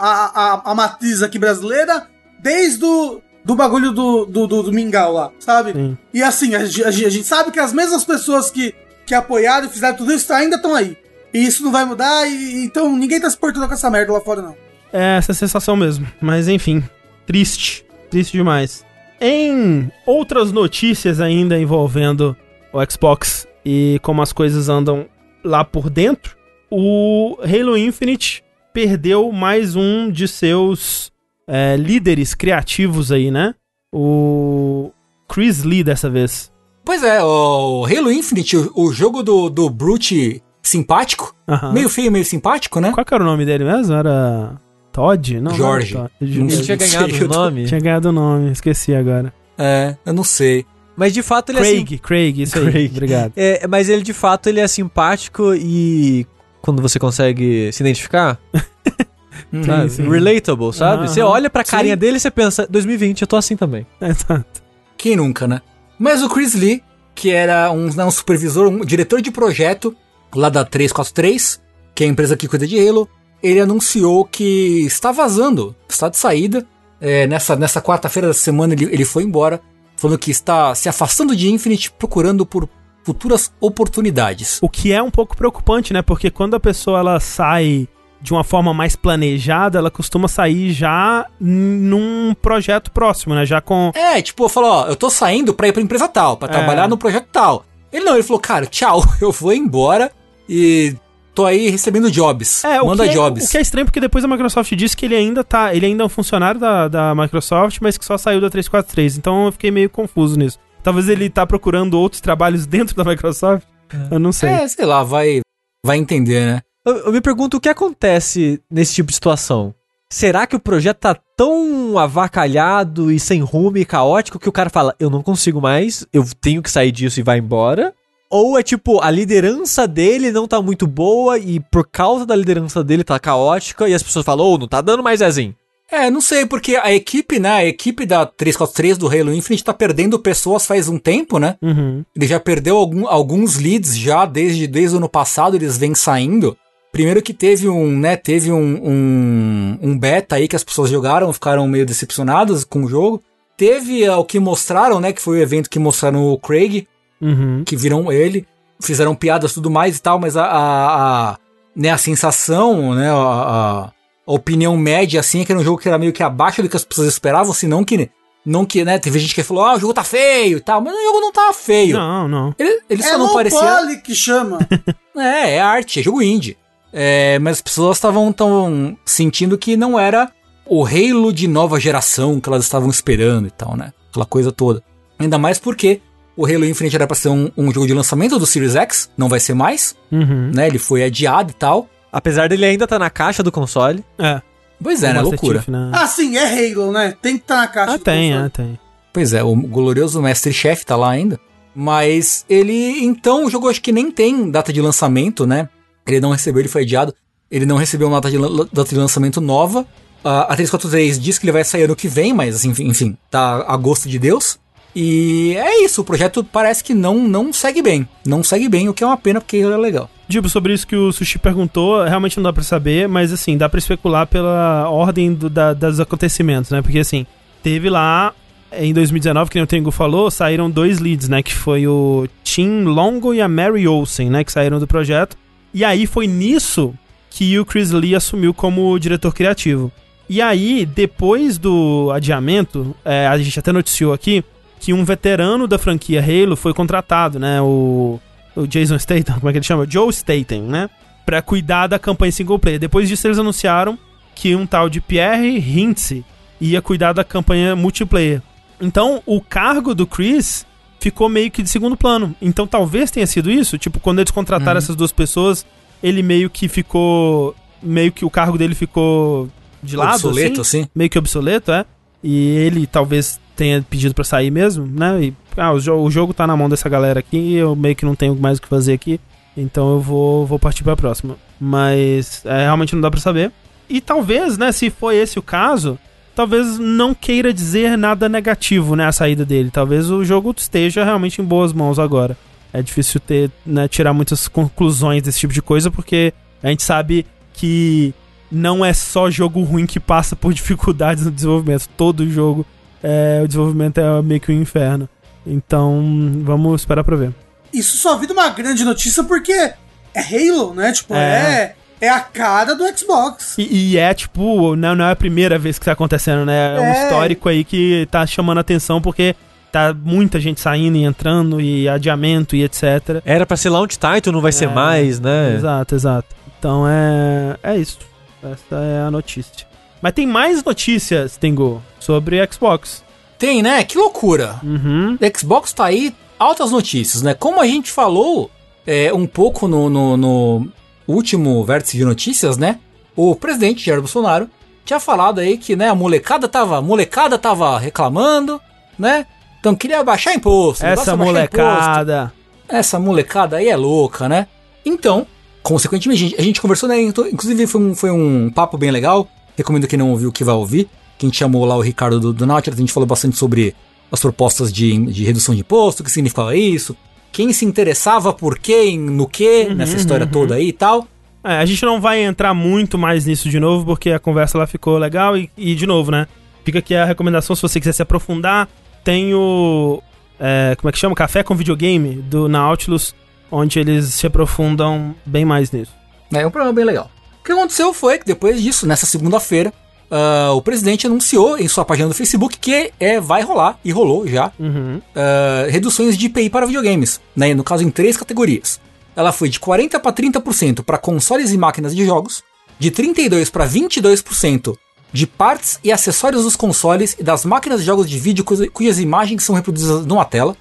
a, a, a, matriz aqui brasileira, desde o do bagulho do, do, do, do Mingau lá, sabe? Sim. E assim, a, a a gente sabe que as mesmas pessoas que, que apoiaram e fizeram tudo isso ainda estão aí. E isso não vai mudar, e então ninguém tá se portando com essa merda lá fora, não. É essa sensação mesmo. Mas enfim, triste. Triste demais. Em outras notícias ainda envolvendo o Xbox e como as coisas andam lá por dentro, o Halo Infinite perdeu mais um de seus é, líderes criativos aí, né? O Chris Lee dessa vez. Pois é, o Halo Infinite, o, o jogo do, do Brute simpático, meio feio, meio simpático, né? Qual que era o nome dele mesmo? Era. Todd? Não, Jorge. Não, era Todd. Não Ele tinha ganhado o nome. Tinha ganhado o nome, esqueci agora. É, eu não sei. Mas de fato ele é. Craig, Craig, isso aí. Craig. Obrigado. É, mas ele de fato ele é simpático e quando você consegue se identificar, sabe? sim. relatable, sabe? Aham. Você olha pra carinha Sim. dele e você pensa, 2020, eu tô assim também. Exato. Quem nunca, né? Mas o Chris Lee, que era um, né, um supervisor, um diretor de projeto lá da 343, que é a empresa que cuida de Halo, ele anunciou que está vazando, está de saída. É, nessa nessa quarta-feira da semana ele, ele foi embora, falando que está se afastando de Infinite, procurando por futuras oportunidades. O que é um pouco preocupante, né? Porque quando a pessoa ela sai de uma forma mais planejada, ela costuma sair já num projeto próximo, né? Já com. É, tipo, eu falo, ó, eu tô saindo pra ir pra empresa tal, pra É. trabalhar no projeto tal. Ele não, ele falou, cara, tchau, eu vou embora e tô aí recebendo jobs. É, o Manda que é, jobs. o que é estranho porque depois a Microsoft disse que ele ainda tá. Ele ainda é um funcionário da, da Microsoft, mas que só saiu da 343. Então eu fiquei meio confuso nisso. Talvez ele tá procurando outros trabalhos dentro da Microsoft. Eu não sei. É, sei lá, vai, vai entender, né? Eu, eu me pergunto o que acontece nesse tipo de situação. Será que o projeto tá tão avacalhado e sem rumo e caótico que o cara fala, eu não consigo mais, eu tenho que sair disso e vai embora? Ou é tipo, a liderança dele não tá muito boa e por causa da liderança dele tá caótica e as pessoas falam, ô, não tá dando mais Zezinho. É, não sei, porque a equipe, né, a equipe da 343 do Halo Infinite tá perdendo pessoas faz um tempo, né? Uhum. Ele já perdeu algum- alguns leads já desde, desde o ano passado, eles vêm saindo. Primeiro que teve um, né, teve um, um, um beta aí que as pessoas jogaram, ficaram meio decepcionadas com o jogo. Teve ah, o que mostraram, né, que foi o evento que mostraram o Craig, Uhum. que viram ele, fizeram piadas e tudo mais e tal, mas a, a, a, né, a sensação, né, a, a- opinião média, assim, é que era um jogo que era meio que abaixo do que as pessoas esperavam, se não que, não que, né, teve gente que falou, ah, o jogo tá feio e tal, mas o jogo não tava feio. Não, não. Ele, ele É só não parecia... poly que chama. É, é arte, é jogo indie. É, mas as pessoas estavam tão sentindo que não era o Halo de nova geração que elas estavam esperando e tal, né? Aquela coisa toda. Ainda mais porque o Halo Infinite era pra ser um, um jogo de lançamento do Series X, não vai ser mais, Uhum. né? Ele foi adiado e tal. Apesar dele ainda tá na caixa do console. É. Pois é, né? Loucura. Chief, né? Ah, sim, é Halo, né? Tem que estar na caixa. Ah, do tem, console. é, tem. Pois é, o glorioso Mestre Chef tá lá ainda. Mas ele. Então, o jogo acho que nem tem data de lançamento, né? Ele não recebeu, ele foi adiado. Ele não recebeu uma data de, data de lançamento nova. A a 343 diz que ele vai sair ano que vem, mas assim, enfim, tá a gosto de Deus. E é isso, o projeto parece que não, não segue bem. Não segue bem, o que é uma pena, porque é legal. Tipo, sobre isso que o Sushi perguntou, realmente não dá pra saber, mas assim, dá pra especular pela ordem do, da, dos acontecimentos, né? Porque assim, teve lá em 2019, que nem o Tengu falou, saíram dois leads, né? Que foi o Tim Longo e a Mary Olsen, né? Que saíram do projeto. E aí foi nisso que o Chris Lee assumiu como diretor criativo. E aí, depois do adiamento, é, a gente até noticiou aqui que um veterano da franquia Halo foi contratado, né? O, o Jason Statham, como é que ele chama? Joe Statham, né? Pra cuidar da campanha single player. Depois disso, eles anunciaram que um tal de Pierre Hintze ia cuidar da campanha multiplayer. Então, o cargo do Chris ficou meio que de segundo plano. Então, talvez tenha sido isso. Tipo, quando eles contrataram essas duas pessoas, ele meio que ficou. Meio que o cargo dele ficou de lado. Obsoleto, assim assim. meio que obsoleto, é. E ele talvez tenha pedido pra sair mesmo, né? E, ah, o, jo o jogo tá na mão dessa galera aqui eu meio que não tenho mais o que fazer aqui. Então eu vou, vou partir pra próxima. Mas é, realmente não dá pra saber. E talvez, né, se foi esse o caso, talvez não queira dizer nada negativo, né, a saída dele. Talvez o jogo esteja realmente em boas mãos agora. É difícil ter, né, tirar muitas conclusões desse tipo de coisa, porque a gente sabe que não é só jogo ruim que passa por dificuldades no desenvolvimento. Todo jogo, é, o desenvolvimento é meio que um inferno. Então, vamos esperar pra ver. Isso só vira uma grande notícia porque é Halo, né? Tipo, É. é, é a cara do Xbox. E, e é tipo, não, não é a primeira vez que tá acontecendo, né? É um É. histórico aí que tá chamando atenção porque tá muita gente saindo e entrando e adiamento e etc. Era pra ser launch title, não vai ser É, mais, né? Exato, exato. Então é, é isso. Essa é a notícia. Mas tem mais notícias, Tengu, sobre Xbox. Tem, né? Que loucura. Uhum. Xbox tá aí, altas notícias, né? Como a gente falou é, um pouco no, no, no último vértice de notícias, né? O presidente Jair Bolsonaro tinha falado aí que, né, a molecada tava, a molecada tava reclamando, né? Então queria baixar imposto. Essa molecada. essa molecada aí é louca, né? Então, consequentemente, a gente, a gente conversou, né? então, Inclusive foi um, foi um papo bem legal. Recomendo quem não ouviu que vai ouvir. Que gente chamou lá o Ricardo do, do Nautilus, a gente falou bastante sobre as propostas de, de redução de imposto, o que significava isso, quem se interessava por quê, no que, nessa história toda aí e tal. É, a gente não vai entrar muito mais nisso de novo, porque a conversa lá ficou legal e, e, de novo, né? Fica aqui a recomendação, se você quiser se aprofundar, tem o... é, como é que chama? Café com videogame, do Nautilus, onde eles se aprofundam bem mais nisso. É um programa bem legal. O que aconteceu foi que depois disso, nessa segunda-feira, ah, o presidente anunciou em sua página do Facebook que é, vai rolar, e rolou já, Uhum. ah, reduções de IPI para videogames, né? No caso, em três categorias. Ela foi de 40% para 30% para consoles e máquinas de jogos, de 32% para 22% de partes e acessórios dos consoles e das máquinas de jogos de vídeo cuja- cujas imagens são reproduzidas numa tela,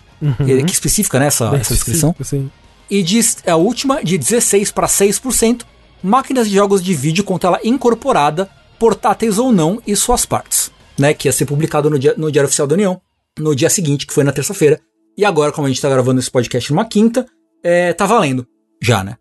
que, que especifica né, essa, essa descrição Sim. e de, a última de 16 para 6%, máquinas de jogos de vídeo com tela incorporada, portáteis ou não e suas partes, né, que ia ser publicado no, dia, no Diário Oficial da União no dia seguinte, que foi na terça-feira. E agora, como a gente tá gravando esse podcast numa quinta, é, tá valendo já, né?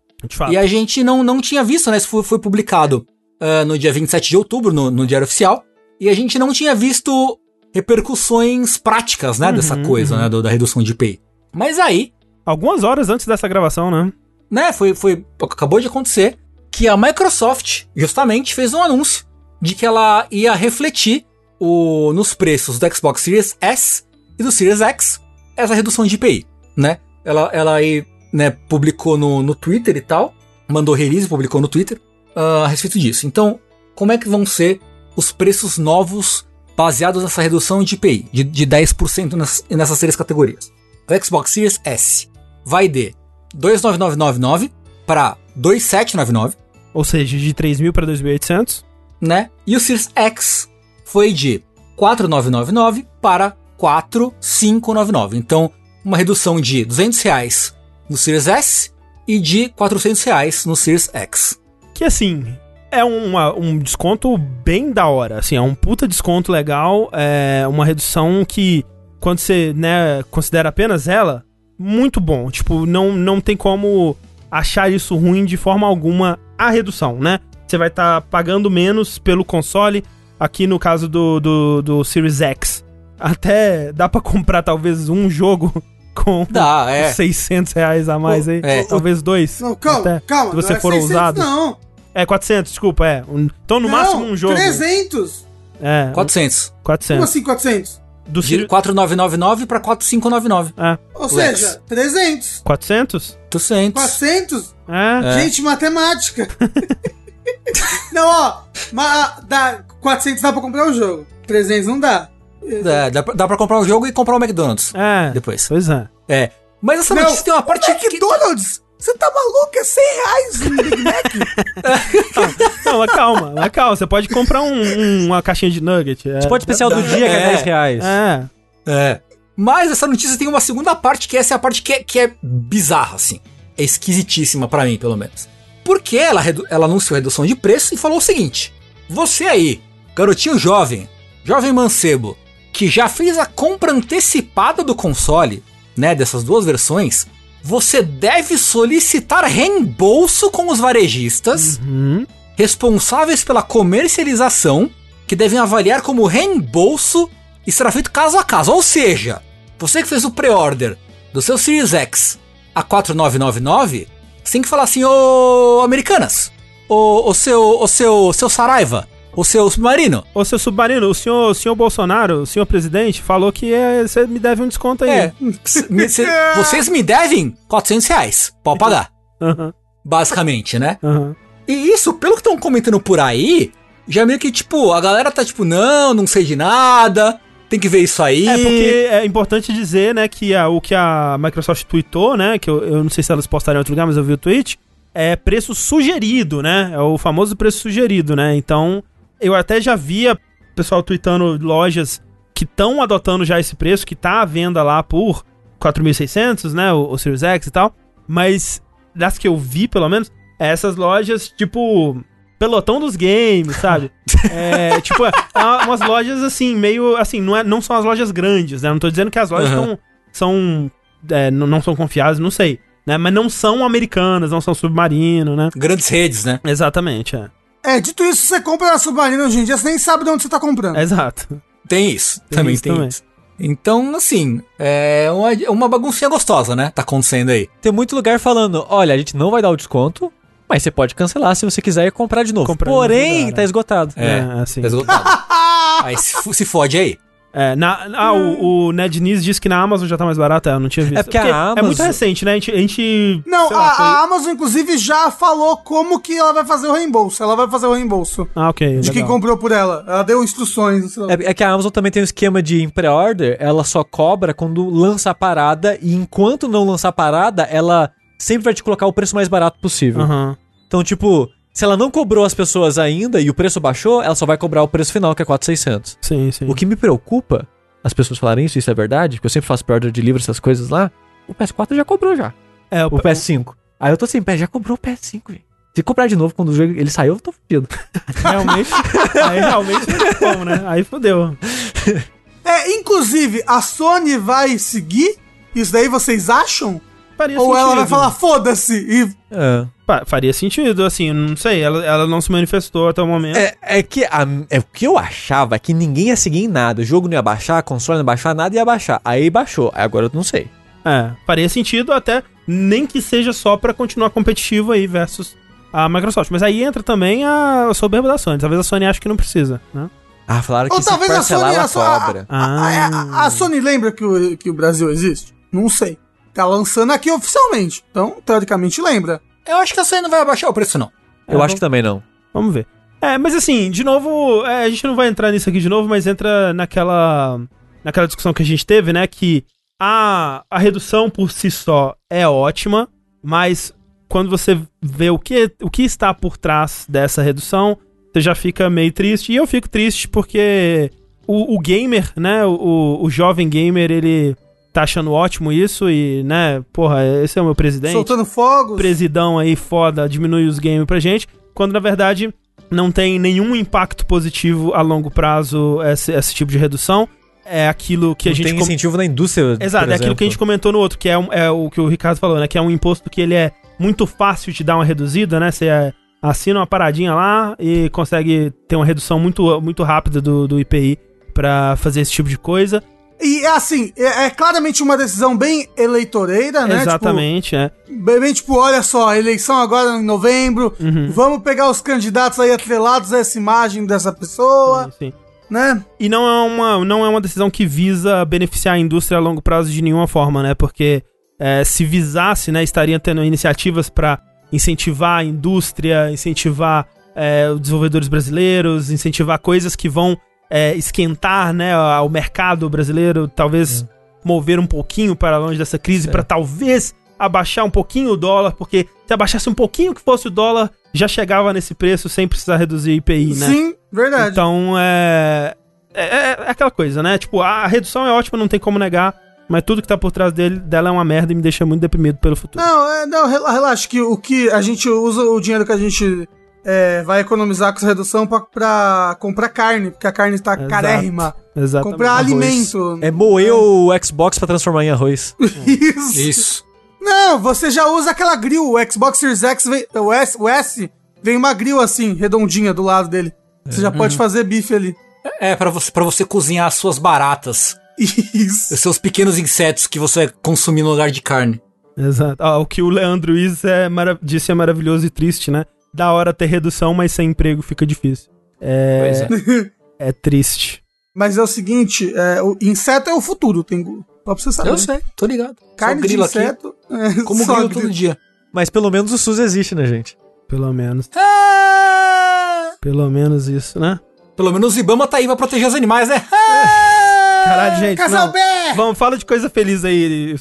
E a gente não, não tinha visto, né? Isso foi, foi publicado ah, no dia 27 de outubro, no, no Diário Oficial. E a gente não tinha visto repercussões práticas, né? dessa coisa, né? do- da redução de IPI. Mas aí, Algumas horas antes dessa gravação, né? né, foi, foi, acabou de acontecer que a Microsoft justamente fez um anúncio de que ela ia refletir o, nos preços do Xbox Series S e do Series X essa redução de IPI, né? Ela, ela aí, né, publicou no, no Twitter e tal, mandou release, publicou no Twitter ah, a respeito disso. Então, como é que vão ser os preços novos baseados nessa redução de IPI, de, de 10% nessas, nessas três categorias? O Xbox Series S vai de 29999 para 2799, Ou seja, de 3 mil para 2.800. né? E o Series X foi de 4999 para 4599. Então, uma redução de 200 reais no Series S e de 400 reais no Series X. Que assim, é uma- um desconto bem da hora. Assim, é um puta desconto legal. É uma redução que, quando você né, considera apenas ela, muito bom. Tipo, não, não tem como achar isso ruim de forma alguma a redução, né? Você vai estar pagando menos pelo console. Aqui no caso do, do, do Series X, até dá pra comprar talvez um jogo com Dá, é. 600 reais a mais aí. É. Talvez dois. Não, calma, até, calma. Se você não é for 600 ousado. Não. É, 400, desculpa, é. Um- então, no não, máximo um jogo. 300. É, 400. 400. Como assim 400? Do De Sirius... 4999 para 4599. É, Ou Lex. seja, 300. 400? 800. 400? É. Gente, matemática. não, ó. Ma, dá, 400 dá pra comprar um jogo. 300 não dá. É, dá, pra, dá pra comprar um jogo e comprar um McDonald's É. depois. Pois é. É. Mas essa Não, notícia tem uma parte que... McDonald's? Você tá maluco? É 100 reais um Big Mac? Não, mas calma, mas calma. Você pode comprar um- um- uma caixinha de nugget. É, Spot especial do dia que é É. 10 reais. É. É. Mas essa notícia tem uma segunda parte, que essa é a parte que é, que é bizarra, assim. É esquisitíssima pra mim, pelo menos. Porque ela, ela anunciou redução de preço e falou o seguinte: Você aí, garotinho jovem, jovem mancebo, que já fez a compra antecipada do console, né, dessas duas versões, você deve solicitar reembolso com os varejistas Hum. responsáveis pela comercialização, que devem avaliar como reembolso e será feito caso a caso. Ou seja, você que fez o pre-order do seu Series X a 4999, você tem que falar assim, ô Americanas, ô, ô seu, ô seu, seu Saraiva, ô seu Submarino. Ô, seu submarino, o senhor, o senhor Bolsonaro, o senhor presidente, falou que é, você me deve um desconto aí. É, cê- vocês me devem 400 reais, pode pagar, Aham, basicamente, né? aham. E isso, pelo que estão comentando por aí, já meio que, tipo, a galera tá tipo, não, não sei de nada, tem que ver isso aí. É porque é importante dizer, né, que a- o que a Microsoft tweetou, né, que eu, eu não sei se elas postaram em outro lugar, mas eu vi o tweet, é preço sugerido, né, é o famoso preço sugerido, né, então eu até já via pessoal tweetando lojas que estão adotando já esse preço, que tá à venda lá por 4.600, né, o, o Series X e tal, mas das que eu vi, pelo menos, essas lojas, tipo, pelotão dos games, sabe? É, tipo, é umas lojas assim, meio assim, não, é, não são as lojas grandes, né? Não tô dizendo que as lojas Aham. tão, são. é, não, não são confiáveis, não sei. Né? Mas não são americanas, não são submarino, né? Grandes redes, né? Exatamente, é. É, dito isso, você compra na Submarina hoje em dia, você nem sabe de onde você tá comprando. Exato. Tem isso. Tem também isso tem também. isso. Então, assim, é uma, uma baguncinha gostosa, né? Tá acontecendo aí. Tem muito lugar falando, olha, a gente não vai dar o desconto, mas você pode cancelar se você quiser e comprar de novo. Comprar Porém, lugar, tá é. esgotado. É, É, assim. Tá esgotado. aí se, se fode aí. É, na, ah, o, o Ned Nis disse que na Amazon já tá mais barato, é, eu não tinha visto. É porque a É Amazon- muito recente, né? A gente. A gente Não, sei lá, a, foi- a Amazon, inclusive, já falou como que ela vai fazer o reembolso. Ela vai fazer o reembolso Ah, ok. de quem legal. comprou por ela. Ela deu instruções. É, é que a Amazon também tem um esquema de em pré-order, ela só cobra quando lança a parada, e enquanto não lançar a parada, ela sempre vai te colocar o preço mais barato possível. Aham. Então, tipo, se ela não cobrou as pessoas ainda e o preço baixou, ela só vai cobrar o preço final, que é 4,600. Sim, sim. O que me preocupa, as pessoas falarem isso, isso é verdade, porque eu sempre faço pré-order de livro, essas coisas lá, o PS4 já cobrou já, É, o, o PS5. Aí eu tô assim, pé, já cobrou o PS5, gente. Se comprar de novo quando o jogo ele saiu, eu tô fudido. realmente. aí realmente não tem como, né? Aí fodeu. É, inclusive, a Sony vai seguir? Isso daí vocês acham? Faria Ou ela vai sentido. falar, foda-se, e É. Pa- faria sentido, assim, não sei. Ela, ela não se manifestou até o momento. É, é que a- é o que eu achava é que ninguém ia seguir em nada. O jogo não ia baixar, console não ia baixar, nada ia baixar. Aí baixou. Agora eu não sei. É, faria sentido até nem que seja só pra continuar competitivo aí versus a Microsoft. Mas aí entra também a soberba da Sony. Talvez a Sony ache que não precisa, né? Ah, falaram que Ou se talvez a Sony- a cobra. A, a- a- a Sony lembra que o, que o Brasil existe? Não sei. Tá lançando aqui oficialmente. Então, teoricamente, lembra. Eu acho que a Sony não vai abaixar o preço, não. Eu É, acho que também não. Vamos ver. É, mas assim, de novo, é, a gente não vai entrar nisso aqui de novo, mas entra naquela naquela discussão que a gente teve, né, que a, a redução por si só é ótima, mas quando você vê o que, o que está por trás dessa redução, você já fica meio triste. E eu fico triste porque o, o gamer, né, o, o jovem gamer, ele tá achando ótimo isso e, né, porra, esse é o meu presidente Soltando fogos. presidão aí foda diminui os games pra gente, quando na verdade não tem nenhum impacto positivo a longo prazo esse, esse tipo de redução. É aquilo que a não gente. tem com- incentivo na indústria. Exato, por é aquilo que a gente comentou no outro, que é, um- é o que o Ricardo falou, né? Que é um imposto que ele é muito fácil de dar uma reduzida, né? Você é, assina uma paradinha lá e consegue ter uma redução muito, muito rápida do, do IPI pra fazer esse tipo de coisa. E é assim, é, é claramente uma decisão bem eleitoreira, né? Exatamente, é. Tipo, bem, bem, tipo, olha só, eleição agora em novembro. Uhum. Vamos pegar os candidatos aí atrelados a essa imagem dessa pessoa, Sim, sim. né? E não é, uma, não é uma decisão que visa beneficiar a indústria a longo prazo de nenhuma forma, né? Porque é, se visasse, né, estaria tendo iniciativas para incentivar a indústria, incentivar é, os desenvolvedores brasileiros, incentivar coisas que vão é, esquentar né, o mercado brasileiro, talvez mover um pouquinho para longe dessa crise, para talvez abaixar um pouquinho o dólar, porque se abaixasse um pouquinho que fosse o dólar, já chegava nesse preço sem precisar reduzir IPI, né? Sim, verdade. Então é, é. É aquela coisa, né? Tipo, a redução é ótima, não tem como negar. Mas tudo que tá por trás dele, dela é uma merda e me deixa muito deprimido pelo futuro. Não, é, não, rela- relaxa, que o que a gente usa o dinheiro que a gente é, vai economizar com essa redução pra, pra comprar carne, porque a carne tá Exato. carérrima. Exatamente. Comprar Arroz. alimento. É moer o Xbox pra transformar em arroz. Isso. Isso. Não, você já usa aquela grill. O Xbox Series X, vem, o, S, o S vem uma grill assim, redondinha do lado dele. Você já pode fazer bife ali. É, pra você, pra você cozinhar as suas baratas. Isso. Os seus pequenos insetos que você vai consumir no lugar de carne. Exato. Ah, o que o Leandro Is é disse é maravilhoso e triste, né? Da hora ter redução, mas sem emprego fica difícil. É, Pois é. é triste. Mas é o seguinte, é, o inseto é o futuro, tem só pra você saber. Eu sei, tô ligado. Carne de grilo aqui. inseto. é, Como só grilo todo dia. Mas pelo menos o SUS existe, né, gente? Pelo menos. Ah! Pelo menos isso, né? Pelo menos o Ibama tá aí pra proteger os animais, né? Caralho, gente. Casal não. B! Vamos, fala de coisa feliz aí,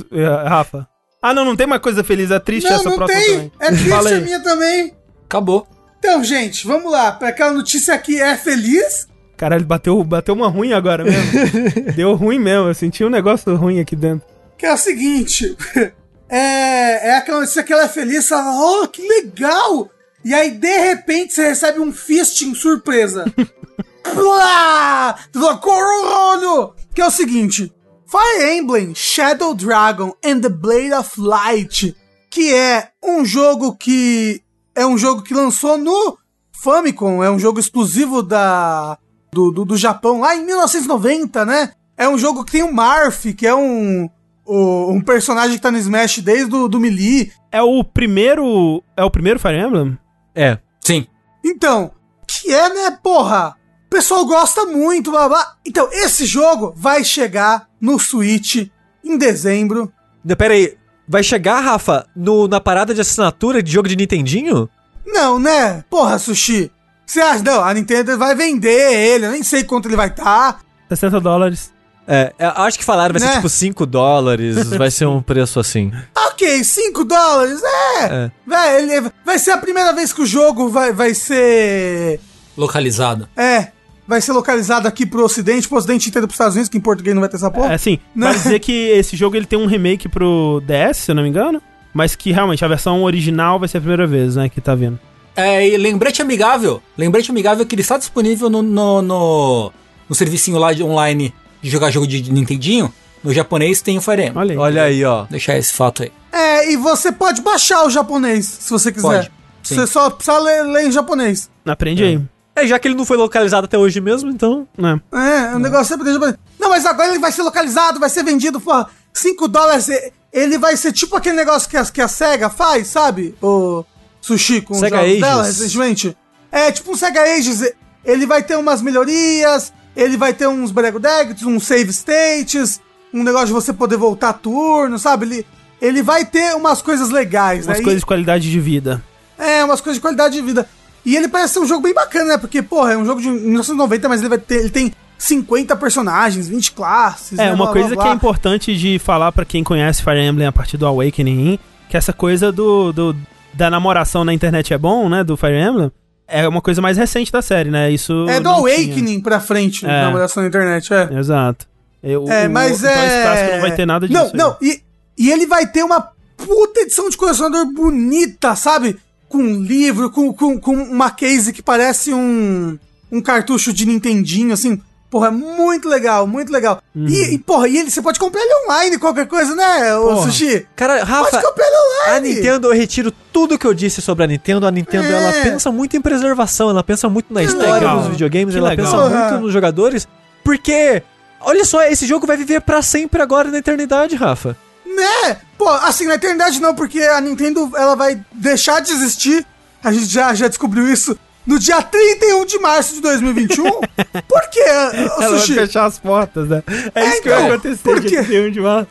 Rafa. Ah, não, não tem mais coisa feliz, é triste Não, essa não próxima tem. também. É triste a minha também. Acabou. Então, gente, vamos lá. Pra aquela notícia aqui é feliz. Caralho, bateu, bateu uma ruim agora mesmo. Deu ruim mesmo, eu senti um negócio ruim aqui dentro. Que é o seguinte. É, é aquela notícia que ela é feliz. Fala, oh, que legal! E aí, de repente, você recebe um fisting surpresa. Plá! Caralho! Que é o seguinte: Fire Emblem Shadow Dragon and the Blade of Light, que é um jogo que é um jogo que lançou no Famicom, é um jogo exclusivo da do, do, do Japão lá em 1990, né? É um jogo que tem o Marth, que é um o- um personagem que tá no Smash desde o do Melee. É o primeiro. É o primeiro Fire Emblem? É. Sim. Então, que é, né, porra? O pessoal gosta muito, blá blá. Então, esse jogo vai chegar no Switch em dezembro. Pera aí, vai chegar, Rafa, no, na parada de assinatura de jogo de Nintendinho? Não, né? Porra, Sushi. Você acha? Não, a Nintendo vai vender ele, eu nem sei quanto ele vai tá. estar. 60 dólares. É, é, acho que falaram, vai Né? ser tipo 5 dólares, vai ser um preço assim. Ok, 5 dólares, é. É. Vai, ele- vai ser a primeira vez que o jogo vai, vai ser. Localizado. É. Vai ser localizado aqui pro ocidente, pro ocidente inteiro pros Estados Unidos, que em português não vai ter essa porra. É assim, Né? vai dizer que esse jogo ele tem um remake pro DS, se eu não me engano. Mas que realmente a versão original vai ser a primeira vez, né? Que tá vindo. É, e lembrete amigável. Lembrete amigável que ele está disponível no, no, no, no servicinho lá de online de jogar jogo de Nintendinho. No japonês tem o Fire Emblem. Olha aí. Olha aí, ó. Deixar esse fato aí. É, e você pode baixar o japonês, se você quiser. Pode, sim. Você só precisa ler, ler em japonês. Aprende aí. É, já que ele não foi localizado até hoje mesmo, então. Né? É, o negócio sempre. Não, mas agora ele vai ser localizado, vai ser vendido por 5 dólares. e- Ele vai ser tipo aquele negócio que a, que a SEGA faz, sabe? O sushi com Sega os dela recentemente. É, tipo um Sega Ages. Ele vai ter umas melhorias, ele vai ter uns brego decks, uns save states, um negócio de você poder voltar turno, sabe? Ele, ele vai ter umas coisas legais, Umas né? E- coisas de qualidade de vida. É, umas coisas de qualidade de vida. E ele parece ser um jogo bem bacana, né? Porque, porra, é um jogo de 1990, mas ele vai ter. Ele tem 50 personagens, 20 classes. É, né, uma blá, coisa blá, que é blá. importante de falar pra quem conhece Fire Emblem a partir do Awakening, que essa coisa do, do- da namoração na internet é bom, né, do Fire Emblem, é uma coisa mais recente da série, né, isso... É do não tinha. Awakening pra frente, É. na avaliação na internet, é. Exato. Eu, É, o- mas então é. esse clássico não vai ter nada disso. Não, aí. não, e, e ele vai ter uma puta edição de colecionador bonita, sabe? Com um livro, com, com, com uma case que parece um, um cartucho de Nintendinho, assim. Porra, muito legal, muito legal. Uhum. E, e, porra, e ele, você pode comprar ele online, qualquer coisa, né, ô Porra. Sushi? Cara, Rafa, Pode comprar ele a online. Nintendo, eu retiro tudo que eu disse sobre a Nintendo. A Nintendo, É. ela pensa muito em preservação, ela pensa muito na história legal. dos videogames, Que ela legal. pensa Porra. muito nos jogadores. Porque, olha só, esse jogo vai viver pra sempre agora na eternidade, Rafa. Né? Pô, assim, na eternidade não, porque a Nintendo ela vai deixar de existir. A gente já, já descobriu isso no dia 31 de março de 2021. Por quê, Ela vai Sushi? fechar as portas, né? É, É, isso que vai então, acontecer por dia quê? 31 de março.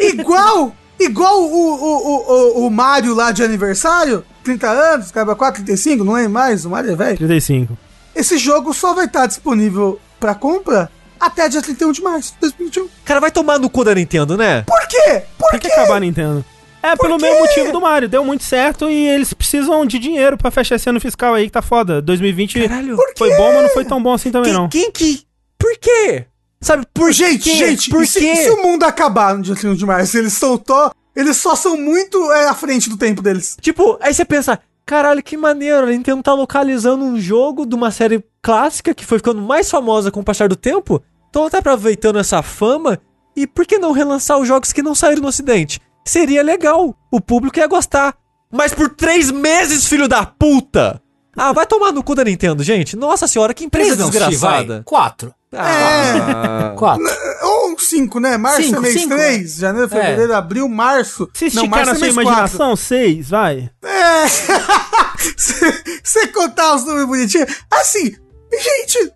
Igual, igual o, o, o, o, o Mario lá de aniversário, 30 anos, acaba 4, 35, não é mais, o Mario é velho. 35. Esse jogo só vai estar disponível pra compra até dia 31 de março de 2021. Cara, vai tomar no cu da Nintendo, né? Por quê? Por Tem que quê? acabar a Nintendo. É pelo quê? mesmo motivo do Mario. Deu muito certo e eles precisam de dinheiro pra fechar esse ano fiscal aí que tá foda. 2020 Caralho. foi bom, mas não foi tão bom assim também, Quem, não. quem que... Por quê? Sabe, por Gente, quê? gente, por se, quê? se o mundo acabar no dia 31 de março? Eles soltou. Eles só são muito é, à frente do tempo deles. Tipo, aí você pensa, caralho, que maneiro, a Nintendo tá localizando um jogo de uma série clássica que foi ficando mais famosa com o passar do tempo. Então ela tá aproveitando essa fama e por que não relançar os jogos que não saíram no ocidente? Seria legal, o público ia gostar. Mas por três meses, filho da puta! Ah, vai tomar no cu da Nintendo, gente. Nossa senhora, que empresa Três não, Steve, vai. desgraçada. Quatro. Ah, Quatro. Ou 5, né? Março Cinco, é mês cinco, 3, janeiro, fevereiro, abril, março. Se esticar na sua é mês imaginação, seis, vai. É. Você contar os números bonitinhos. Assim, gente,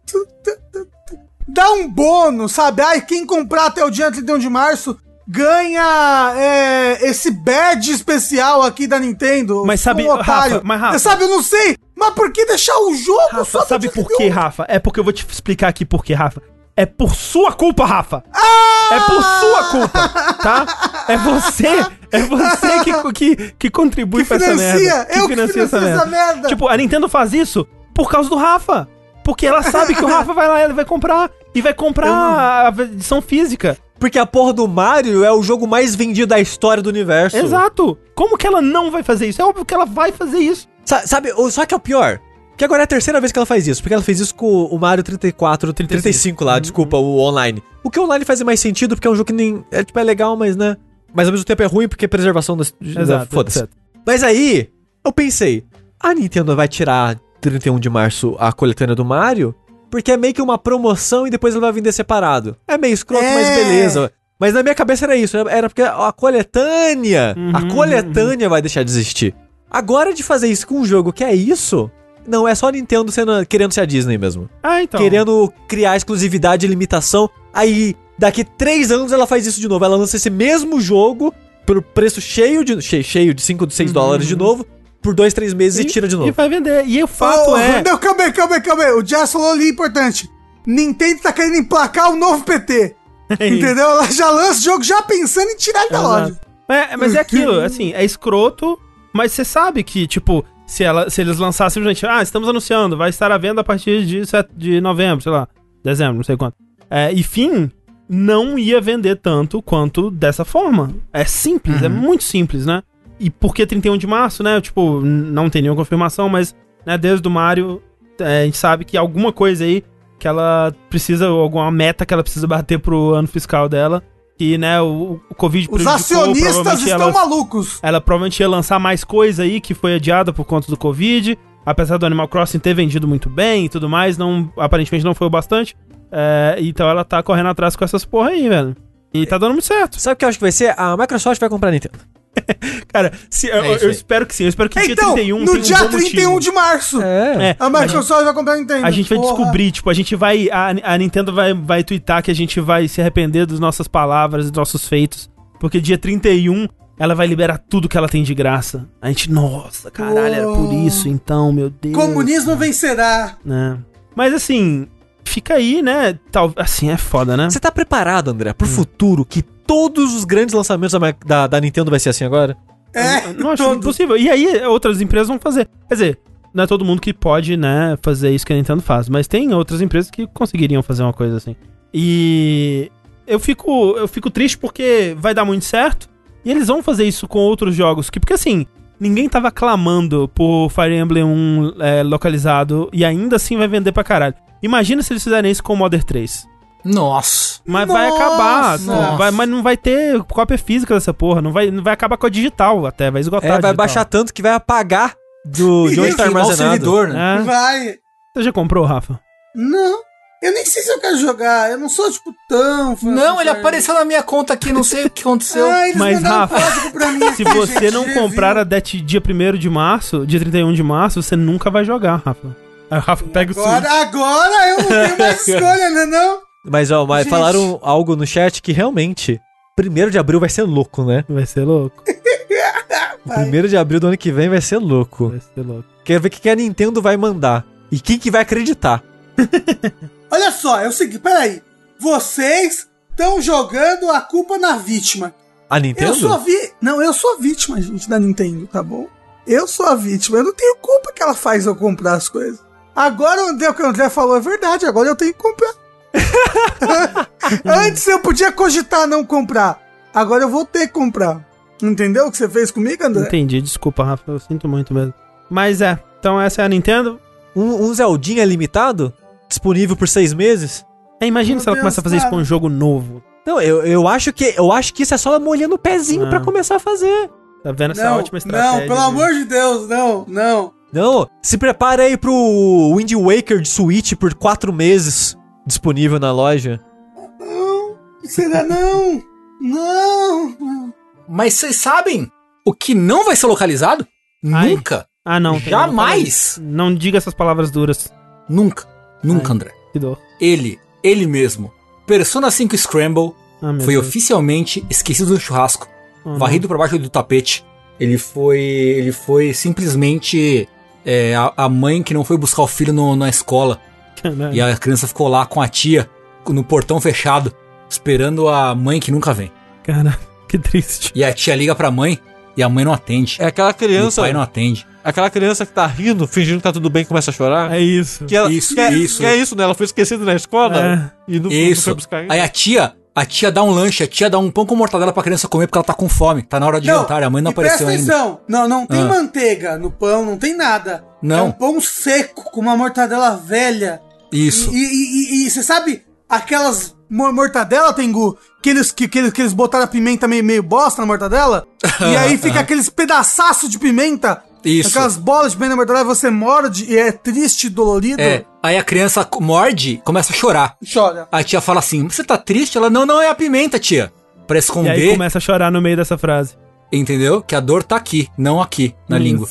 dá um bônus, sabe? Ai, quem comprar até o dia 31 de março ganha é, esse badge especial aqui da Nintendo. Mas sabe- Um. Rafa, mas Rafa- Sabe, eu não sei. Mas por que deixar o jogo Rafa, só sabe por quê, 31? Rafa? É porque eu vou te explicar aqui por quê, Rafa. É por sua culpa, Rafa. Ah! É por sua culpa, tá? É você, é você que, que, que contribui Que pra essa financia, merda. eu que financia essa merda. Tipo, a Nintendo faz isso por causa do Rafa. Porque ela sabe que o Rafa vai lá, ele vai comprar. E vai comprar a edição física. porque a porra do Mario é o jogo mais vendido da história do universo. Exato. Como que ela não vai fazer isso? É óbvio que ela vai fazer isso. Sa- Sabe, só que é o pior. Que agora é a terceira vez que ela faz isso. Porque ela fez isso com o Mario 34, 35 lá, desculpa, o online. O que o online faz mais sentido, porque é um jogo que nem. É, tipo, é legal, mas né. Mas ao mesmo tempo é ruim porque é preservação das. Exato. Foda-se. Mas aí, eu pensei, a Nintendo vai tirar 31 de março a coletânea do Mario, porque é meio que uma promoção e depois ela vai vender separado. É meio escroto, É. mas beleza. Mas na minha cabeça era isso, era porque a coletânea, a Uhum, coletânea vai deixar de existir. Agora de fazer isso com um jogo que é isso, não é só a Nintendo sendo, querendo ser a Disney mesmo. Ah, então. Querendo criar exclusividade e limitação. Aí, daqui três anos ela faz isso de novo. Ela lança esse mesmo jogo pelo preço cheio de cheio, cheio de 5, 6 dólares de novo, por dois, três meses e, tira de E novo. vai vender. E o fato Ô, é. Não, calma aí, calma aí, calma aí. O Jazz falou ali importante. Nintendo tá querendo emplacar o novo PT. Entendeu? Ela já lança o jogo já pensando em tirar ele da loja. É, mas é aquilo, assim, é escroto, mas você sabe que, tipo, se, ela, se eles lançassem simplesmente, ah, estamos anunciando, vai estar à venda a partir de, set- de novembro, sei lá, dezembro, não sei quanto. É, e fim, não ia vender tanto quanto dessa forma. É simples, é muito simples, né? E por que 31 de março, né? Tipo, não tem nenhuma confirmação, mas, né, desde o Mario, é, a gente sabe que alguma coisa aí que ela precisa, ou alguma meta que ela precisa bater pro ano fiscal dela. E, né, o, o Covid Os acionistas estão ela- malucos. ela provavelmente ia lançar mais coisa aí que foi adiada por conta do Covid. Apesar do Animal Crossing ter vendido muito bem e tudo mais, não, aparentemente não foi o bastante. É, então ela tá correndo atrás com essas porra aí, velho. E tá dando muito certo. Sabe o que eu acho que vai ser? A Microsoft vai comprar a Nintendo. Cara, se, eu, É eu aí. espero que sim. Eu espero que Então, dia 31 no tenha um dia bom 31 motivo. de março, É. É, a Microsoft vai comprar a Nintendo. A gente vai Porra. descobrir, tipo, a gente vai. A, a Nintendo vai, vai twittar que a gente vai se arrepender das nossas palavras e dos nossos feitos. Porque dia 31 ela vai liberar tudo que ela tem de graça. A gente, nossa, caralho, era por isso então, meu Deus. Comunismo vencerá. né? Mas assim, fica aí, né? Tal, assim, é foda, né? Você tá preparado, André, pro futuro que todos os grandes lançamentos da, da, da Nintendo vai ser assim agora? É, Não acho todo. impossível. E aí, outras empresas vão fazer. Quer dizer, não é todo mundo que pode, né, fazer isso que a Nintendo faz. Mas tem outras empresas que conseguiriam fazer uma coisa assim. E eu fico, eu fico triste porque vai dar muito certo. E eles vão fazer isso com outros jogos. Que, porque assim, ninguém tava clamando por Fire Emblem 1 é, localizado e ainda assim vai vender pra caralho. Imagina se eles fizerem isso com o Modern 3. Nossa. Mas vai Nossa! acabar. Nossa. vai- mas não vai ter cópia física dessa porra. Não vai, não vai acabar com a digital até. Vai esgotar. É, vai digital. baixar tanto que vai apagar do, de onde tá o armazenado. servidor, né? É. Vai. Você já comprou, Rafa? Não. Eu nem sei se eu quero jogar. Eu não sou, tipo, tão fã Não, ele apareceu na minha conta aqui, não sei o que aconteceu. Ah, eles Mas, Rafa, mim Se aqui, você gente, não comprar a det dia 1 de março, dia 31 de março, você nunca vai jogar, Rafa. Aí o Rafa pega o Agora, Switch. agora eu não tenho mais escolha, né não? Mas, ó, mas Gente. falaram algo no chat que realmente, 1 de abril vai ser louco, né? Vai ser louco. Vai. 1 de abril do ano que vem vai ser louco. Vai ser louco. Quero ver o que que a Nintendo vai mandar. E quem que vai acreditar. Olha só, é o seguinte, peraí. Vocês estão jogando a culpa na vítima. A Nintendo? Eu sou a vi... Não, eu sou a vítima, gente, da Nintendo, tá bom? Eu sou a vítima. Eu não tenho culpa que ela faz eu comprar as coisas. Agora o André, o que o André falou é verdade, agora eu tenho que comprar. Antes eu podia cogitar não comprar. Agora eu vou ter que comprar. Entendeu o que você fez comigo, André? Entendi, desculpa, Rafa. Eu sinto muito mesmo. Mas é, então essa é a Nintendo. Um, um Zeldinha limitado? Disponível por seis meses? É, imagina Meu se ela Deus, começa a fazer isso com um jogo novo. Não, eu, eu acho que eu acho que isso é só ela molhando o pezinho Ah. pra começar a fazer. Tá vendo essa Não, ótima estratégia? não, pelo né? amor de Deus, não, não. Não, se prepara aí pro Wind Waker de Switch por quatro meses disponível na loja. Não, será não? Não. Mas vocês sabem o que não vai ser localizado? Ai. Nunca. Ah, não. Jamais. Não, diga essas palavras duras. Nunca. Nunca, Ai. André. Que dor. Ele, ele mesmo. Persona 5 Scramble Ah, foi Deus. oficialmente esquecido no churrasco, Ah, varrido pra baixo do tapete. Ele foi, ele foi simplesmente é, a, a mãe que não foi buscar o filho no- na escola. E a criança ficou lá com a tia no portão fechado, esperando a mãe que nunca vem. Cara, que triste. E a tia liga pra mãe e a mãe não atende. É aquela E o criança, pai não atende. aquela criança que tá rindo, fingindo que tá tudo bem, e começa a chorar. É isso. Que ela, Isso, que é, isso. Que é isso, né? Ela foi esquecida na escola É. e não, não Isso. foi buscar ainda. Aí a tia, A tia dá um lanche, a tia dá um pão com mortadela pra criança comer porque ela tá com fome. Tá na hora de jantar, a mãe não e presta apareceu ainda. atenção, Não, não tem Ah. manteiga no pão, não tem nada. Não. É um pão seco com uma mortadela velha. Isso. E- E e- e você sabe aquelas mor- mortadela, Tengu, que eles, que, que, eles, que eles botaram a pimenta meio, meio bosta na mortadela? e aí fica aqueles pedaçaços de pimenta. Isso. Aquelas bolas de pimenta na mortadela, você morde e é triste, dolorido. É. Aí a criança morde, começa a chorar. Chora. A tia fala assim: Você tá triste? Ela, não, não é a pimenta, tia. Pra E aí esconder, começa a chorar no meio dessa frase. entendeu? Que a dor tá aqui, não aqui, na Isso. língua.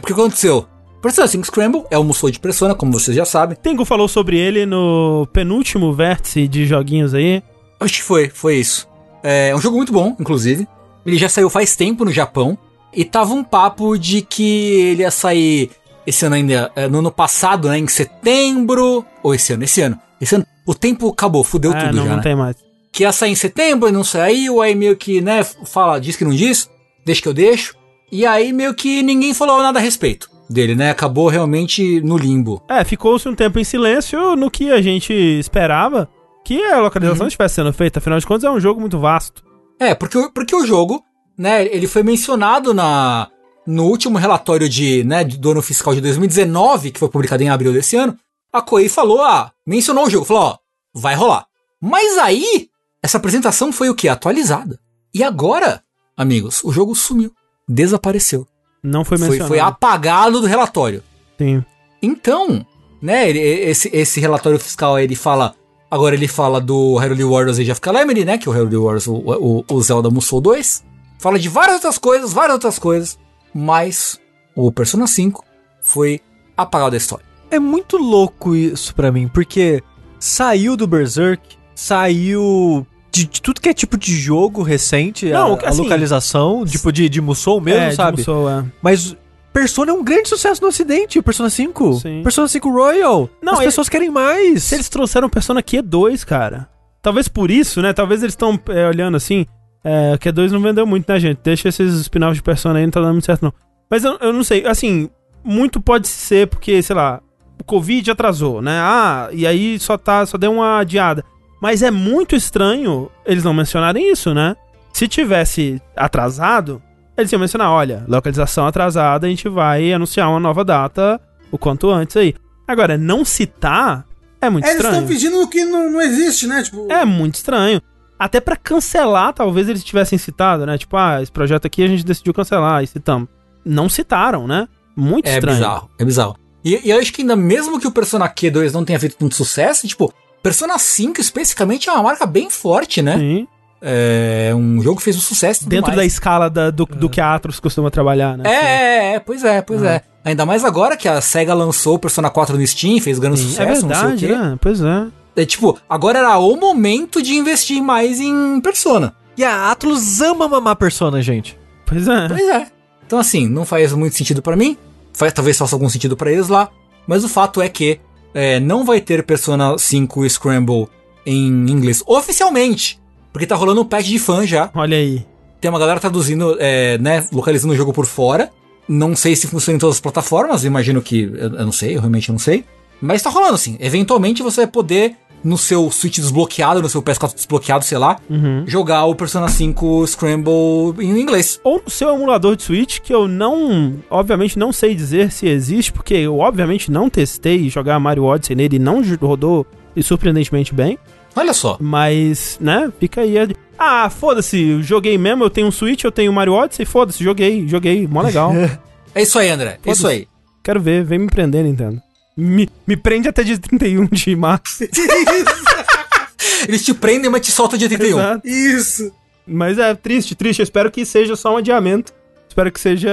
O que aconteceu? Persona 5 Scramble é o Musou de Persona, como vocês já sabem. Tengu falou sobre ele no penúltimo vértice de joguinhos aí. Acho que foi, foi isso. É um jogo muito bom, inclusive. Ele já saiu faz tempo no Japão. E tava um papo de que ele ia sair esse ano ainda, é, no ano passado, né? Em setembro. Ou esse ano, esse ano. Esse ano. O tempo acabou, fudeu é, tudo não, já, não né? tem mais. Que ia sair em setembro e não saiu, aí meio que, né, fala, diz que não diz, deixa que eu deixo. E aí meio que ninguém falou nada a respeito dele, né? Acabou realmente no limbo. É, ficou-se um tempo em silêncio no que a gente esperava que a localização estivesse sendo feita. Afinal de contas, é um jogo muito vasto. É, porque, o- porque o jogo, né, ele foi mencionado na no último relatório de, né, do ano fiscal de 2019, que foi publicado em abril desse ano, a Koei falou, ah, mencionou o jogo, falou, ó, vai rolar. Mas aí, essa apresentação foi o que? Atualizada. E agora, amigos, o jogo sumiu, desapareceu. Não foi Foi, mencionado. foi apagado do relatório. Sim. Então, né, ele- esse, esse relatório fiscal aí, ele fala. Agora ele fala do Hyrule Warriors Age of Calamity, né? Que o Hyrule Warriors, o, o, o Zelda Musou 2. Fala de várias outras coisas, várias outras coisas. Mas o Persona 5 foi apagado da história. É muito louco isso pra mim, porque saiu do Berserk, saiu de, de tudo que é tipo de jogo recente, Não, a, a assim, localização, tipo de, de Musou mesmo, é, de sabe? Musou, é. Mas Persona é um grande sucesso no ocidente, Persona 5. Sim. Persona 5 Royal. Não, As ele- pessoas querem mais. Se eles trouxeram Persona Q2, cara. Talvez por isso, né? Talvez eles estão é, olhando assim. É, Q2 não vendeu muito, né, gente? Deixa esses spin-offs de Persona aí, não tá dando muito certo, não. Mas eu, eu não sei, assim, muito pode ser porque, sei lá, o Covid atrasou, né? Ah, e aí só tá, só deu uma adiada. Mas é muito estranho eles não mencionarem isso, né? Se tivesse atrasado, eles iam mencionar, olha, localização atrasada, a gente vai anunciar uma nova data o quanto antes aí. Agora, não citar é muito É, eles estranho. estão fingindo no que não, não existe, né? Tipo, É muito estranho. Até pra cancelar, talvez eles tivessem citado, né? Tipo, ah, esse projeto aqui a gente decidiu cancelar e citamos. Não citaram, né? Muito É estranho. bizarro, é bizarro. E, e eu acho que ainda mesmo que o Persona Q2 não tenha feito tanto sucesso, tipo, Persona 5 especificamente é uma marca bem forte, né? Sim. É um jogo que fez um sucesso Dentro da mais. escala da- do, do que a Atros costuma trabalhar, né? É, é, é, pois é, pois é. Ainda mais agora que a SEGA lançou o Persona 4 no Steam, fez grande Sim, sucesso, é verdade, não sei o quê. né? Pois é. É tipo, agora era o momento de investir mais em Persona. E a Atlus ama mamar Persona, gente. Pois é. Pois é. Então assim, não faz muito sentido pra mim. Faz, talvez faça algum sentido pra eles lá. Mas o fato é que é, não vai ter Persona 5 Scramble em inglês oficialmente. Porque tá rolando um patch de fã já. Olha aí. Tem uma galera traduzindo, é, né, localizando o jogo por fora. Não sei se funciona em todas as plataformas, imagino que. Eu, eu não sei, eu realmente não sei. Mas tá rolando assim. Eventualmente você vai poder, no seu Switch desbloqueado, no seu PS4 desbloqueado, sei lá, Uhum. jogar o Persona 5 Scramble em inglês. Ou no seu emulador de Switch, que eu não, obviamente, não sei dizer se existe, porque eu, obviamente, não testei jogar Mario Odyssey nele e não rodou e surpreendentemente bem. Olha só. Mas, né, fica aí. Ah, foda-se, joguei mesmo, eu tenho um Switch, eu tenho o Mario Odyssey, foda-se, joguei, joguei, mó legal. É isso aí, André. É isso aí. Quero ver, vem me prender, Nintendo. Me, me prende até dia 31 de março. Eles te prendem, mas te soltam dia 31. Exato. Isso. Mas é triste, triste. Eu espero que seja só um adiamento. Espero que seja,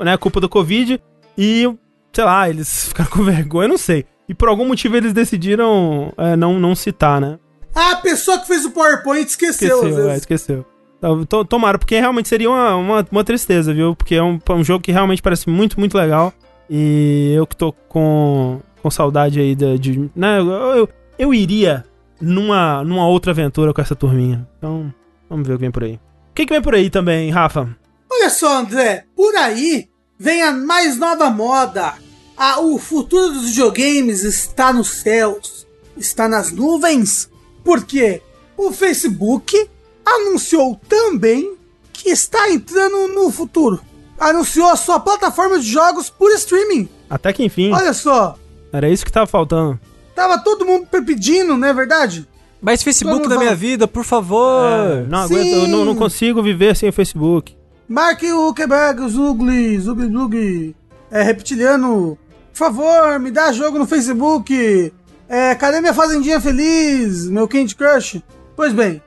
né, culpa do Covid. E, sei lá, eles ficaram com vergonha, eu não sei. E por algum motivo eles decidiram é, não, não citar, né? Ah, a pessoa que fez o PowerPoint esqueceu, às Esqueceu, é, esqueceu. Então, to- Tomara, porque realmente seria uma, uma, uma tristeza, viu? Porque é um, um jogo que realmente parece muito, muito legal. E eu que tô com, com saudade aí da- de. Né, eu, eu, iria numa, numa outra aventura com essa turminha. Então, vamos ver o que vem por aí. O que, que vem por aí também, Rafa? Olha só, André, por aí vem a mais nova moda. Ah, o futuro dos videogames está nos céus, está nas nuvens. Por quê? o Facebook anunciou também que está entrando no futuro. Anunciou a sua plataforma de jogos por streaming. Até que enfim. Olha só, Era isso que tava faltando. tava todo mundo pedindo, não é verdade? Mas Facebook mundo minha vida, por favor. É, não sim. aguento, eu não, não consigo viver sem o Facebook. Mark Zuckerberg, o Zugli, Zugli, Zugli. É, reptiliano. Por favor, me dá jogo no Facebook. É, cadê minha fazendinha feliz? Meu Candy Crush? Pois bem.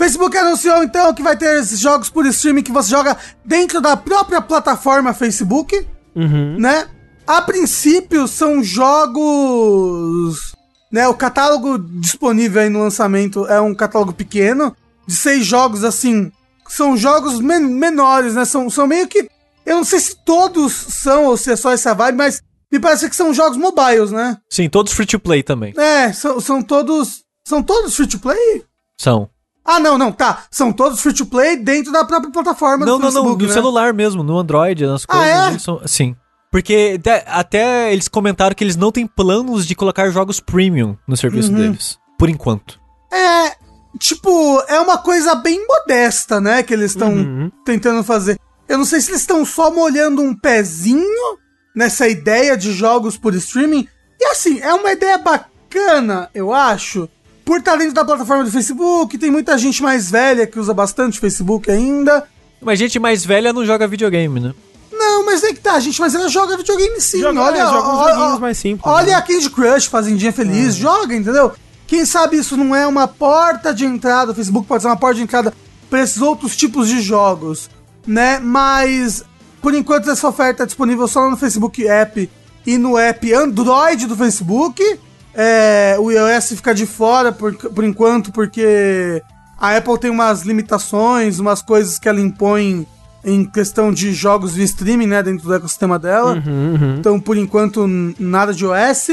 Facebook anunciou então que vai ter esses jogos por streaming que você joga dentro da própria plataforma Facebook, Uhum. né? A princípio são jogos, né? O catálogo disponível aí no lançamento é um catálogo pequeno de seis jogos assim. São jogos men- menores, né? São, são meio que eu não sei se todos são ou se é só essa vibe, mas me parece que são jogos mobiles, né? Sim, todos free to play também. É, são, são todos são todos free to play? São. Ah, não, não, tá. São todos free to play dentro da própria plataforma Não, do não, não. Facebook, No né? celular mesmo, no Android, nas Ah, coisas. é? eles são- sim. Porque até, até eles comentaram que eles não têm planos de colocar jogos premium no serviço Uhum. deles. Por enquanto. É, tipo, é uma coisa bem modesta, né, que eles estão Uhum. tentando fazer. Eu não sei se eles estão só molhando um pezinho nessa ideia de jogos por streaming. E assim, é uma ideia bacana, eu acho. Por estar dentro da plataforma do Facebook, tem muita gente mais velha que usa bastante Facebook ainda. Mas gente mais velha não joga videogame, né? Não, mas é que tá, a gente, mas ela joga videogame sim. Joga- olha, é, joga uns olha- joguinhos mais simples, Olha né? a Candy Crush, Fazendinha Feliz, joga, entendeu? Quem sabe isso não é uma porta de entrada, o Facebook pode ser uma porta de entrada para esses outros tipos de jogos, né? Mas, por enquanto, essa oferta é disponível só no Facebook App e no app Android do Facebook. É, o iOS fica de fora por, por enquanto, porque a Apple tem umas limitações, umas coisas que ela impõe em questão de jogos via streaming, né, dentro do ecossistema dela. Uhum, uhum. Então, por enquanto, nada de OS.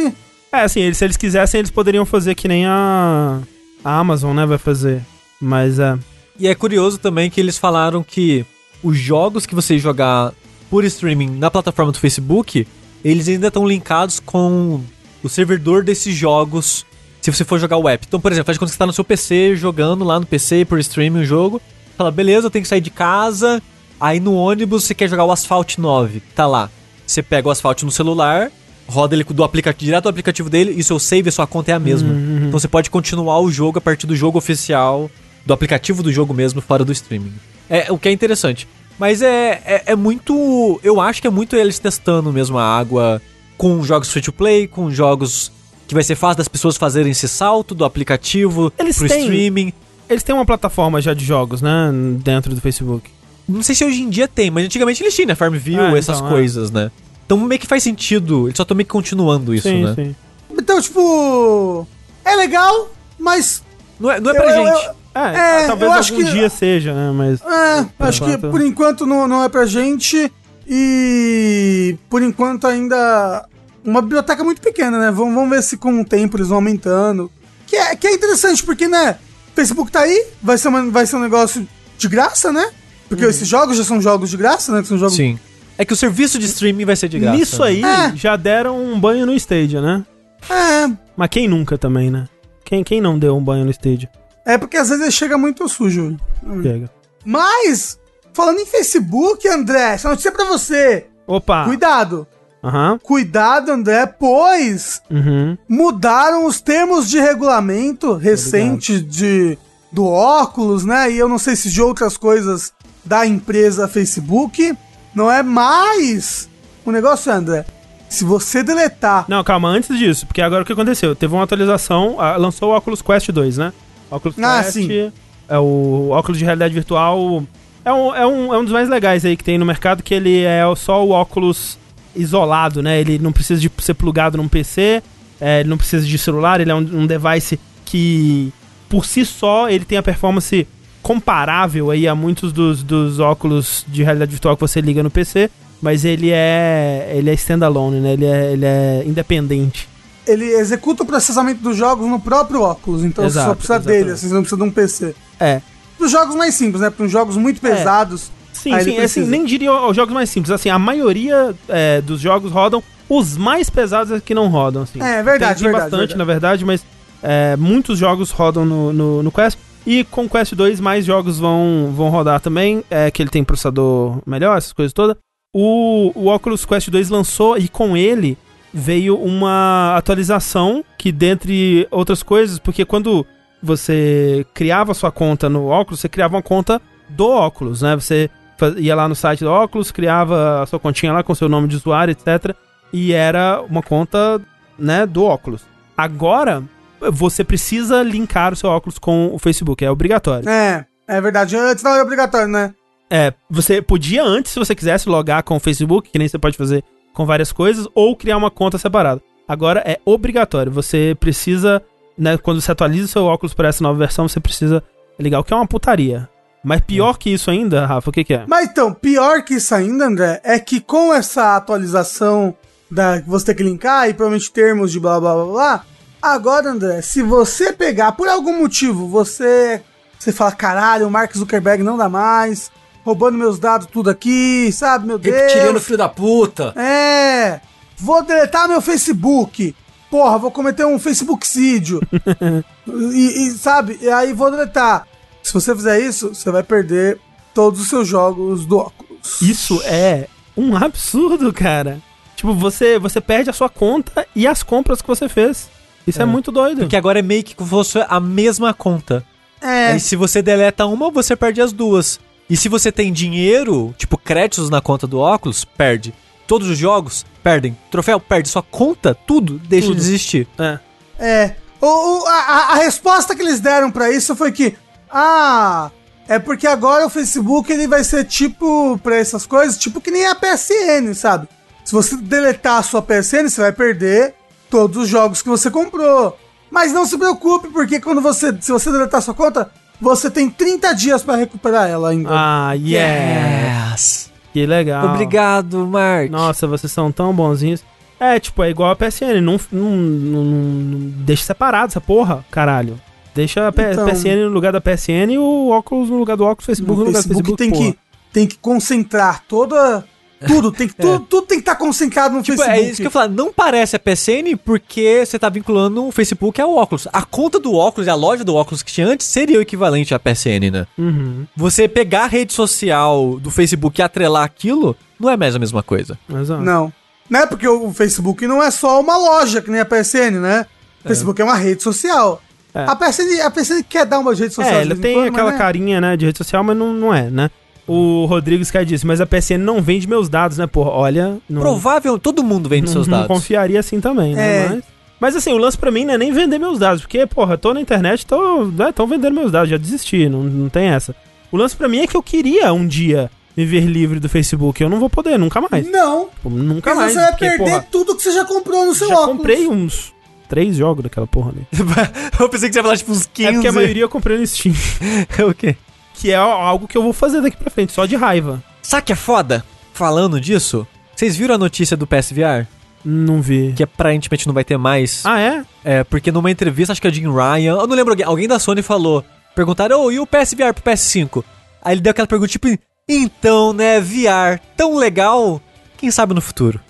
É, assim, eles, se eles quisessem, eles poderiam fazer que nem a, a Amazon, né, vai fazer. Mas é. E é curioso também que eles falaram que os jogos que você jogar por streaming na plataforma do Facebook, eles ainda estão linkados com o servidor desses jogos se você for jogar o app. Então, por exemplo, faz quando você tá no seu PC jogando lá no PC por streaming o jogo, fala, beleza, eu tenho que sair de casa, aí no ônibus você quer jogar o Asphalt 9, tá lá. Você pega o Asphalt no celular, roda ele do aplicativo, direto do aplicativo dele e seu save, a sua conta é a mesma. Então você pode continuar o jogo a partir do jogo oficial, do aplicativo do jogo mesmo, fora do streaming. É o que é interessante. Mas é, é, é muito. Eu acho que é muito eles testando mesmo a água com jogos free to play, com jogos que vai ser fácil das pessoas fazerem esse salto do aplicativo Eles pro têm- streaming. Eles têm uma plataforma já de jogos, né, dentro do Facebook. Não sei se hoje em dia tem, mas antigamente eles tinham, né? Farmville, Ah, essas então, é. coisas, né? Então meio que faz sentido. Eles só estão meio que continuando isso, sim, né? sim. Então, tipo, é legal, mas Não é, não é Eu- pra eu- gente. eu- É, É, talvez eu acho algum que- dia seja, né, mas... é, acho que enquanto- por enquanto não, não é pra gente. E por enquanto ainda uma biblioteca muito pequena, né? Vamos, vamos ver se com o tempo eles vão aumentando. Que é, que é interessante, porque, né? Facebook tá aí, vai ser, uma- vai ser um negócio de graça, né? Porque Uhum. esses jogos já são jogos de graça, né? Que são jogos Sim. É que o serviço de streaming vai ser de graça. Nisso né? aí, É. já deram um banho no Stadia, né? É, Mas quem nunca também, né? Quem, quem não deu um banho no Stadia? é porque às vezes ele chega muito sujo. Pega. Mas, falando em Facebook, André, essa notícia é pra você. Opa! Cuidado. Aham. Cuidado, André, pois Uhum. mudaram os termos de regulamento recente de, do óculos, né? E eu não sei se de outras coisas da empresa Facebook. Não é mais. O negócio, André, se você deletar. Não, calma, antes disso, porque agora o que aconteceu? Teve uma atualização, ah, lançou o Oculus Quest 2, né? Oculus Ah, Quest sim. é o óculos de realidade virtual. É um, é, um, é um dos mais legais aí que tem no mercado, que ele é só o óculos isolado, né? Ele não precisa de ser plugado num PC, é, ele não precisa de celular, ele é um, um device que, por si só, ele tem a performance comparável aí a muitos dos, dos óculos de realidade virtual que você liga no PC, mas ele é ele é standalone, né? Ele é, ele é independente. Ele executa o processamento dos jogos no próprio óculos. Então você só Exato, precisa exatamente. dele, assim, você não precisa de um PC. É. Dos jogos mais simples, né? Para jogos muito É. pesados. Sim, Aí sim, assim, precisa. nem diria os jogos mais simples. Assim, a maioria é, dos jogos rodam, os mais pesados é que não rodam, assim. É, verdade, tem, tem verdade, bastante, verdade. na verdade, mas É, muitos jogos rodam no, no, no Quest. E com o Quest 2, mais jogos vão, vão rodar também. É que ele tem processador melhor, essas coisas todas. O, o Oculus Quest 2 lançou e com ele veio uma atualização que, dentre outras coisas, porque quando você criava sua conta no Oculus, você criava uma conta do Oculus, né? Você ia lá no site do Oculus, criava a sua continha lá com seu nome de usuário, etc. E era uma conta, né, do Oculus. Agora, você precisa linkar o seu óculos com o Facebook, é obrigatório. É, é verdade. Antes não era obrigatório, né? É, você podia antes, se você quisesse, logar com o Facebook, que nem você pode fazer com várias coisas, ou criar uma conta separada. Agora é obrigatório. Você precisa, né, quando você atualiza o seu óculos para essa nova versão, você precisa ligar, o que é uma putaria. Mas pior que isso ainda, Rafa, o que, que é? Mas então, pior que isso ainda, André, é que com essa atualização da que você tem que linkar e provavelmente termos de blá blá blá blá, agora, André, se você pegar por algum motivo, você você fala, caralho, o Mark Zuckerberg não dá mais, roubando meus dados tudo aqui, sabe, meu Deus. Reptiliano filho da puta. É, vou deletar meu Facebook. Porra, vou cometer um Facebookcídio. e, e, sabe, e aí vou deletar. Se você fizer isso, você vai perder todos os seus jogos do óculos. Isso é um absurdo, cara. Tipo, você, você perde a sua conta e as compras que você fez. Isso é, muito doido. Porque agora é meio que fosse a mesma conta. É. Aí se você deleta uma, você perde as duas. E se você tem dinheiro, tipo créditos na conta do óculos, perde. Todos os jogos, perdem. Troféu, perde. Sua conta, tudo deixa Tudo. de existir. É. É. O, o- a, a- resposta que eles deram pra isso foi que, ah, é porque agora o Facebook ele vai ser tipo pra essas coisas, tipo que nem a PSN, sabe? Se você deletar a sua PSN, você vai perder todos os jogos que você comprou. Mas não se preocupe, porque quando você, se você deletar a sua conta, você tem 30 dias pra recuperar ela ainda. Ah. Yes. Que legal. Obrigado, Mark. Nossa, vocês são tão bonzinhos. É, tipo, é igual a PSN. Não, não, não- não- deixa separado essa porra, caralho. Deixa a P- Então- PSN no lugar da PSN e o óculos no lugar do óculos, Facebook No no lugar do Facebook Facebook. tem porra. que, tem que concentrar toda. Tudo, tem que, tudo, tudo tem que estar concentrado no Tipo, Facebook. é isso que eu falo. Não parece a PSN porque você tá vinculando o Facebook ao óculos. A conta do óculos e a loja do óculos que tinha antes seria o equivalente à PSN, né? Uhum, Você pegar a rede social do Facebook e atrelar aquilo, não é mais a mesma coisa. exato. Não. Né? Porque o Facebook não é só uma loja, que nem a PSN, né? O Facebook é uma rede social. É. A, PSN, a PSN quer dar uma rede social. É, em tem quando, aquela né? carinha, né, de rede social, mas não, não é, né? O Rodrigo Sky disse, mas a PSN não vende meus dados, né, porra? Olha, não, Provável, todo mundo vende não, seus não dados. confiaria assim também, né? É. Mas, mas assim, o lance pra mim não é nem vender meus dados, porque, porra, tô na internet, tô, né, tão vendendo meus dados, já desisti, não, não tem essa. O lance pra mim é que eu queria um dia me ver livre do Facebook, eu não vou poder, nunca mais. Não, Tipo, nunca porque mais. você vai porque, perder porra, tudo que você já comprou no seu já óculos. comprei uns três jogos daquela porra ali. eu pensei que você ia falar tipo uns 15. É porque a maioria eu comprei no Steam, o quê? Que é algo que eu vou fazer daqui pra frente, só de raiva. Sabe que é foda? Falando disso, vocês viram a notícia do PSVR? Não vi. Que aparentemente não vai ter mais. Ah, é? É, porque numa entrevista, acho que a Jim Ryan, eu não lembro, alguém, alguém da Sony falou, perguntaram, ô, e o PSVR pro PS5? Aí ele deu aquela pergunta, tipo, então, né, VR, tão legal, quem sabe no futuro?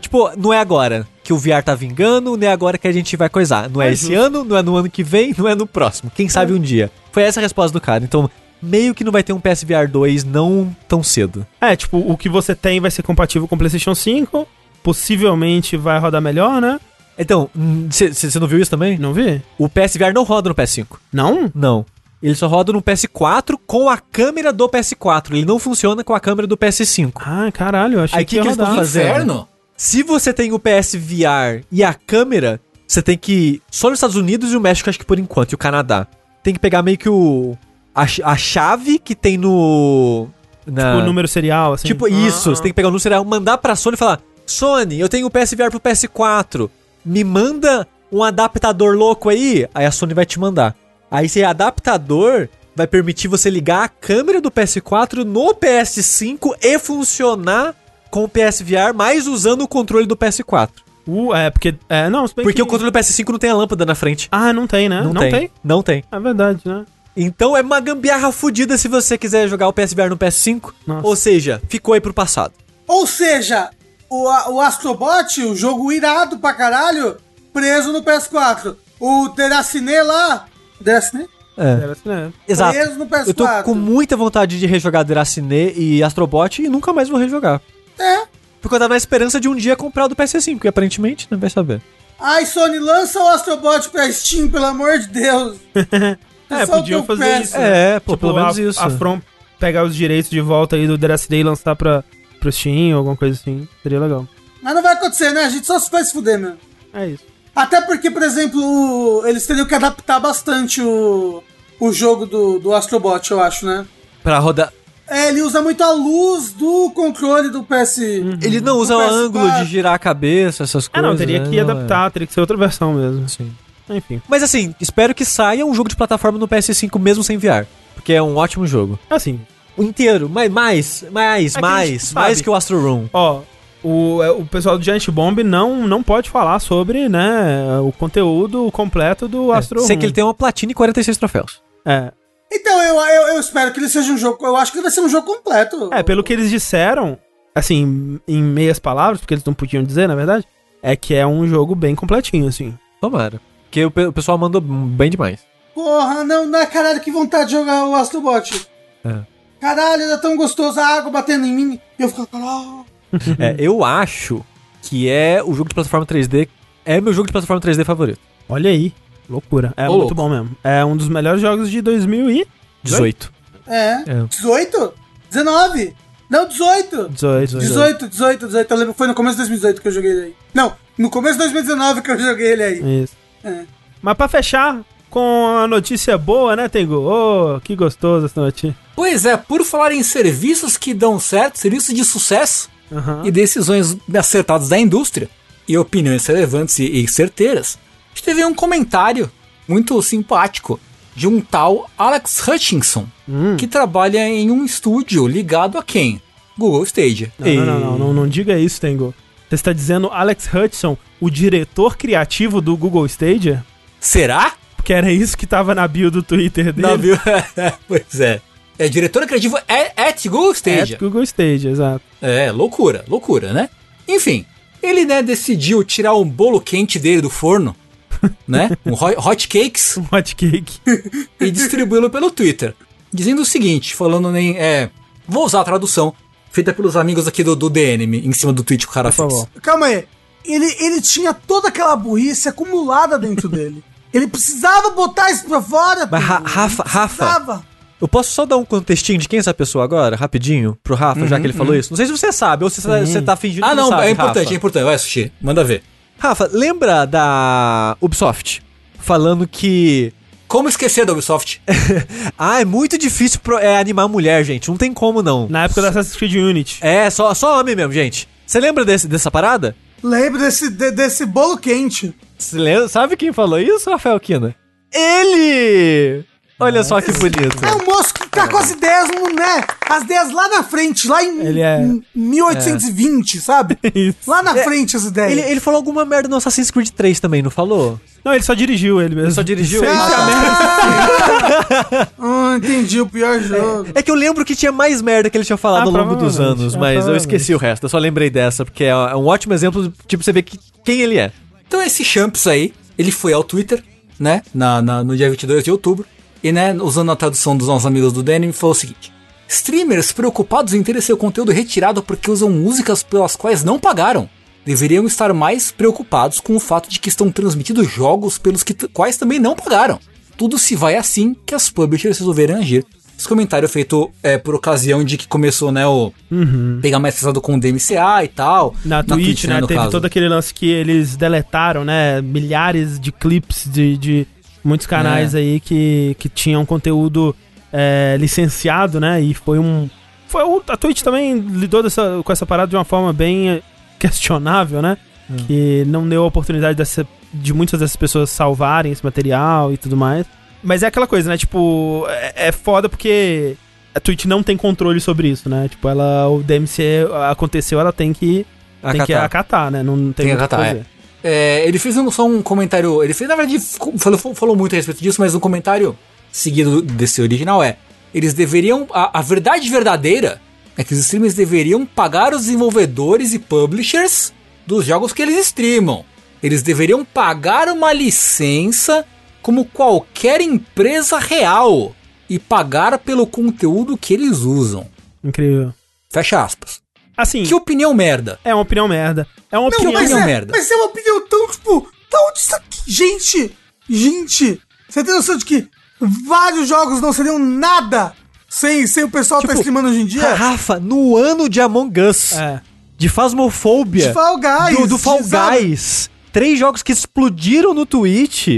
Tipo, não é agora que o VR tá vingando, não é agora que a gente vai coisar. Não é, É esse ano, não é no ano que vem, não é no próximo. Quem sabe um dia. Foi essa a resposta do cara. Então, meio que não vai ter um PSVR 2 não tão cedo. É, tipo, o que você tem vai ser compatível com o PlayStation 5, possivelmente vai rodar melhor, né? Então, você não viu isso também? Não vi? O PSVR não roda no PS5. Não? Não. Ele só roda no PS4 com a câmera do PS4. Ele não funciona com a câmera do PS5. Ah, caralho, eu achei Aí que, que que eles fazendo? Inferno? Se você tem o PSVR e a câmera, você tem que. Só nos Estados Unidos e o México, acho que por enquanto, e o Canadá. Tem que pegar meio que o. A, a chave que tem no. Na, Tipo, número serial, assim. Tipo isso, ah. você tem que pegar o número serial, mandar pra Sony e falar: Sony, eu tenho o PSVR pro PS4, me manda um adaptador louco aí. Aí a Sony vai te mandar. Aí esse adaptador vai permitir você ligar a câmera do PS4 no PS5 e funcionar com o PSVR, mas usando o controle do PS4. Uh, é, porque. É, não, Porque que- o controle do PS5 não tem a lâmpada na frente. Ah, não tem, né? Não, tem. Não tem. É verdade, né? Então é uma gambiarra fodida se você quiser jogar o PSVR no PS5. Nossa. Ou seja, ficou aí pro passado. Ou seja, o, o Astrobot, o jogo irado pra caralho, preso no PS4. O Deracine lá. Deracine? É. Né? Exato. Conheço no PS4. Eu tô com muita vontade de rejogar Deracine e Astrobot e nunca mais vou rejogar. É. Porque eu tava na esperança de um dia comprar o do PS5, que aparentemente não vai saber. Ai, Sony, lança o Astrobot pra Steam, pelo amor de Deus. É, podiam fazer peço. isso. né? É, pô, Tipo, pelo menos a, isso. A From pegar os direitos de volta aí do Deracide e lançar pra, pro Steam ou alguma coisa assim. Seria legal. Mas não vai acontecer, né? A gente só se vai se fuder mesmo. É isso. Até porque, por exemplo, o- eles teriam que adaptar bastante o, o jogo do, do Astrobot, eu acho, né? Pra rodar. É, ele usa muito a luz do controle do PS. Ele não usa o PS4. ângulo de girar a cabeça, essas Ah, coisas. não, teria né? que Não, adaptar, teria que ser outra versão mesmo. é. Sim. Enfim. Mas assim, espero que saia um jogo de plataforma no PS5 mesmo sem VR. Porque é um ótimo jogo. Assim, O inteiro, mais, mais, mais, É mais, sabe. mais que o Astro Room. ó, o, é, o pessoal do Giant Bomb não, não pode falar sobre, né, o conteúdo completo do Astro Sei Room. que ele tem uma platina e 46 troféus. É. Então, eu, eu, eu espero que ele seja um jogo. Eu acho que ele vai ser um jogo completo. É, pelo que eles disseram, assim, em meias palavras, porque eles não podiam dizer, na verdade, é que é um jogo bem completinho, assim. Tomara. Porque o, o pessoal mandou bem demais. Porra, não, não, caralho, que vontade de jogar o Astrobot. É. Caralho, era tão gostoso a água batendo em mim. E eu ficava, caralho. É, eu acho que é o jogo de plataforma 3D. É meu jogo de plataforma 3D favorito. Olha aí, loucura. É Ô, muito louco. bom mesmo. É um dos melhores jogos de 2000 e 18. É. É. 18? 19? Não, 18. 18. 18, 18, 18. Eu lembro que foi no começo de 2018 que eu joguei ele aí. Não, no começo de 2019 que eu joguei ele aí. Isso. É. Mas pra fechar com a notícia boa, né, Tengu? Ô, que gostoso essa notícia. Pois é, por falar em serviços que dão certo, serviços de sucesso Aham. e decisões acertadas da indústria e opiniões relevantes e, e certeiras, a gente teve um comentário muito simpático de um tal Alex Hutchinson, Hum. que trabalha em um estúdio ligado a quem? Google Stadia. Não, não, não, não, não, não diga isso, Tengu. Você está dizendo Alex Hudson, o diretor criativo do Google Stadia? Será? Porque era isso que tava na bio do Twitter dele. Não, viu? pois é. É diretor criativo at, at Google Stadia. É, Google Stadia, exato. É, loucura, loucura, né? Enfim, ele, né, decidiu tirar um bolo quente dele do forno, né? Um hot, cakes Um hot cake. e distribuí-lo pelo Twitter. Dizendo o seguinte, falando em. É, vou usar a tradução feita pelos amigos aqui do, do DN em cima do tweet que o cara Por fez. favor. Calma aí. Ele, ele tinha toda aquela burrice acumulada dentro dele. Ele precisava botar isso pra fora. Mas, Ra-. Rafa, Rafa, eu posso só dar um contextinho de quem é essa pessoa agora, rapidinho, pro Rafa, já que ele falou isso? Não sei se você sabe ou se você tá- você tá fingindo Ah, que não, sabe, é importante, Rafa. é importante. Vai, Sushi, manda ver. Rafa, lembra da Ubisoft? Falando que. Como esquecer da Ubisoft? Ah, é muito difícil pro- é, animar mulher, gente. Não tem como não. Na época da Assassin's Creed Unity. É, só, só homem mesmo, gente. Você lembra desse, dessa parada? Lembro desse, de- desse bolo quente. Lembra- sabe quem falou isso, Rafael Kina? Ele! Olha só que bonito. É um moço que tá com as ideias, né? As ideias lá na frente, lá em, Ele é- em 1820, sabe? Isso. Lá na É, frente as ideias. Ele, ele falou alguma merda no Assassin's Creed 3 também, não falou? Não, ele só dirigiu ele mesmo. só dirigiu? Ah, a merda. Ah, entendi, o pior jogo. É que eu lembro que tinha mais merda que ele tinha falado Ah, ao longo dos anos, ah, mas eu esqueci o resto. Eu só lembrei dessa, porque é é um ótimo exemplo, tipo, você vê que, quem ele é. Então esse Champs aí, ele foi ao Twitter, né, na, na- no dia 22 de outubro, e né, usando a tradução dos nossos amigos do Denim, falou o seguinte: Streamers preocupados em ter seu conteúdo retirado porque usam músicas pelas quais não pagaram, deveriam estar mais preocupados com o fato de que estão transmitindo jogos pelos que quais também não pagaram. Tudo se vai assim que as publishers resolverem agir. Esse comentário feito é, por ocasião de que começou, né, o pegar mais pesado com o DMCA e tal. Na, Twitch, né? no Teve caso. todo aquele lance que eles deletaram, né? Milhares de clips de, de muitos canais É. aí que, que tinham conteúdo é, licenciado, né? E foi um. Foi a Twitch também lidou dessa, com essa parada de uma forma bem questionável, né? Que não deu a oportunidade dessa- de muitas dessas pessoas salvarem esse material e tudo mais. Mas é aquela coisa, né? Tipo, é, é foda porque a Twitch não tem controle sobre isso, né? Tipo, ela, o DMC aconteceu, ela tem que tem que Acatar. acatar, né? Não tem, Tem que acatar, fazer. É, ele fez um- só um comentário. Ele fez, na verdade, falou, falou muito a respeito disso, mas um comentário seguido desse original é: eles deveriam. A, a verdade verdadeira é que os streamers deveriam pagar os desenvolvedores e publishers dos jogos que eles streamam. Eles deveriam pagar uma licença como qualquer empresa real e pagar pelo conteúdo que eles usam. Incrível. Fecha aspas. Assim, Que opinião merda. é uma opinião merda. É uma Não, opinião... mas opinião é, merda. mas é uma opinião tão, tipo, tão. Gente, gente, você tem noção de que vários jogos não seriam nada sem, sem o pessoal Tipo, tá streamando hoje em dia? Rafa, no ano de Among Us, É. de Phasmophobia, De Fall Guys. do, do Fall Guys, três jogos que explodiram no Twitch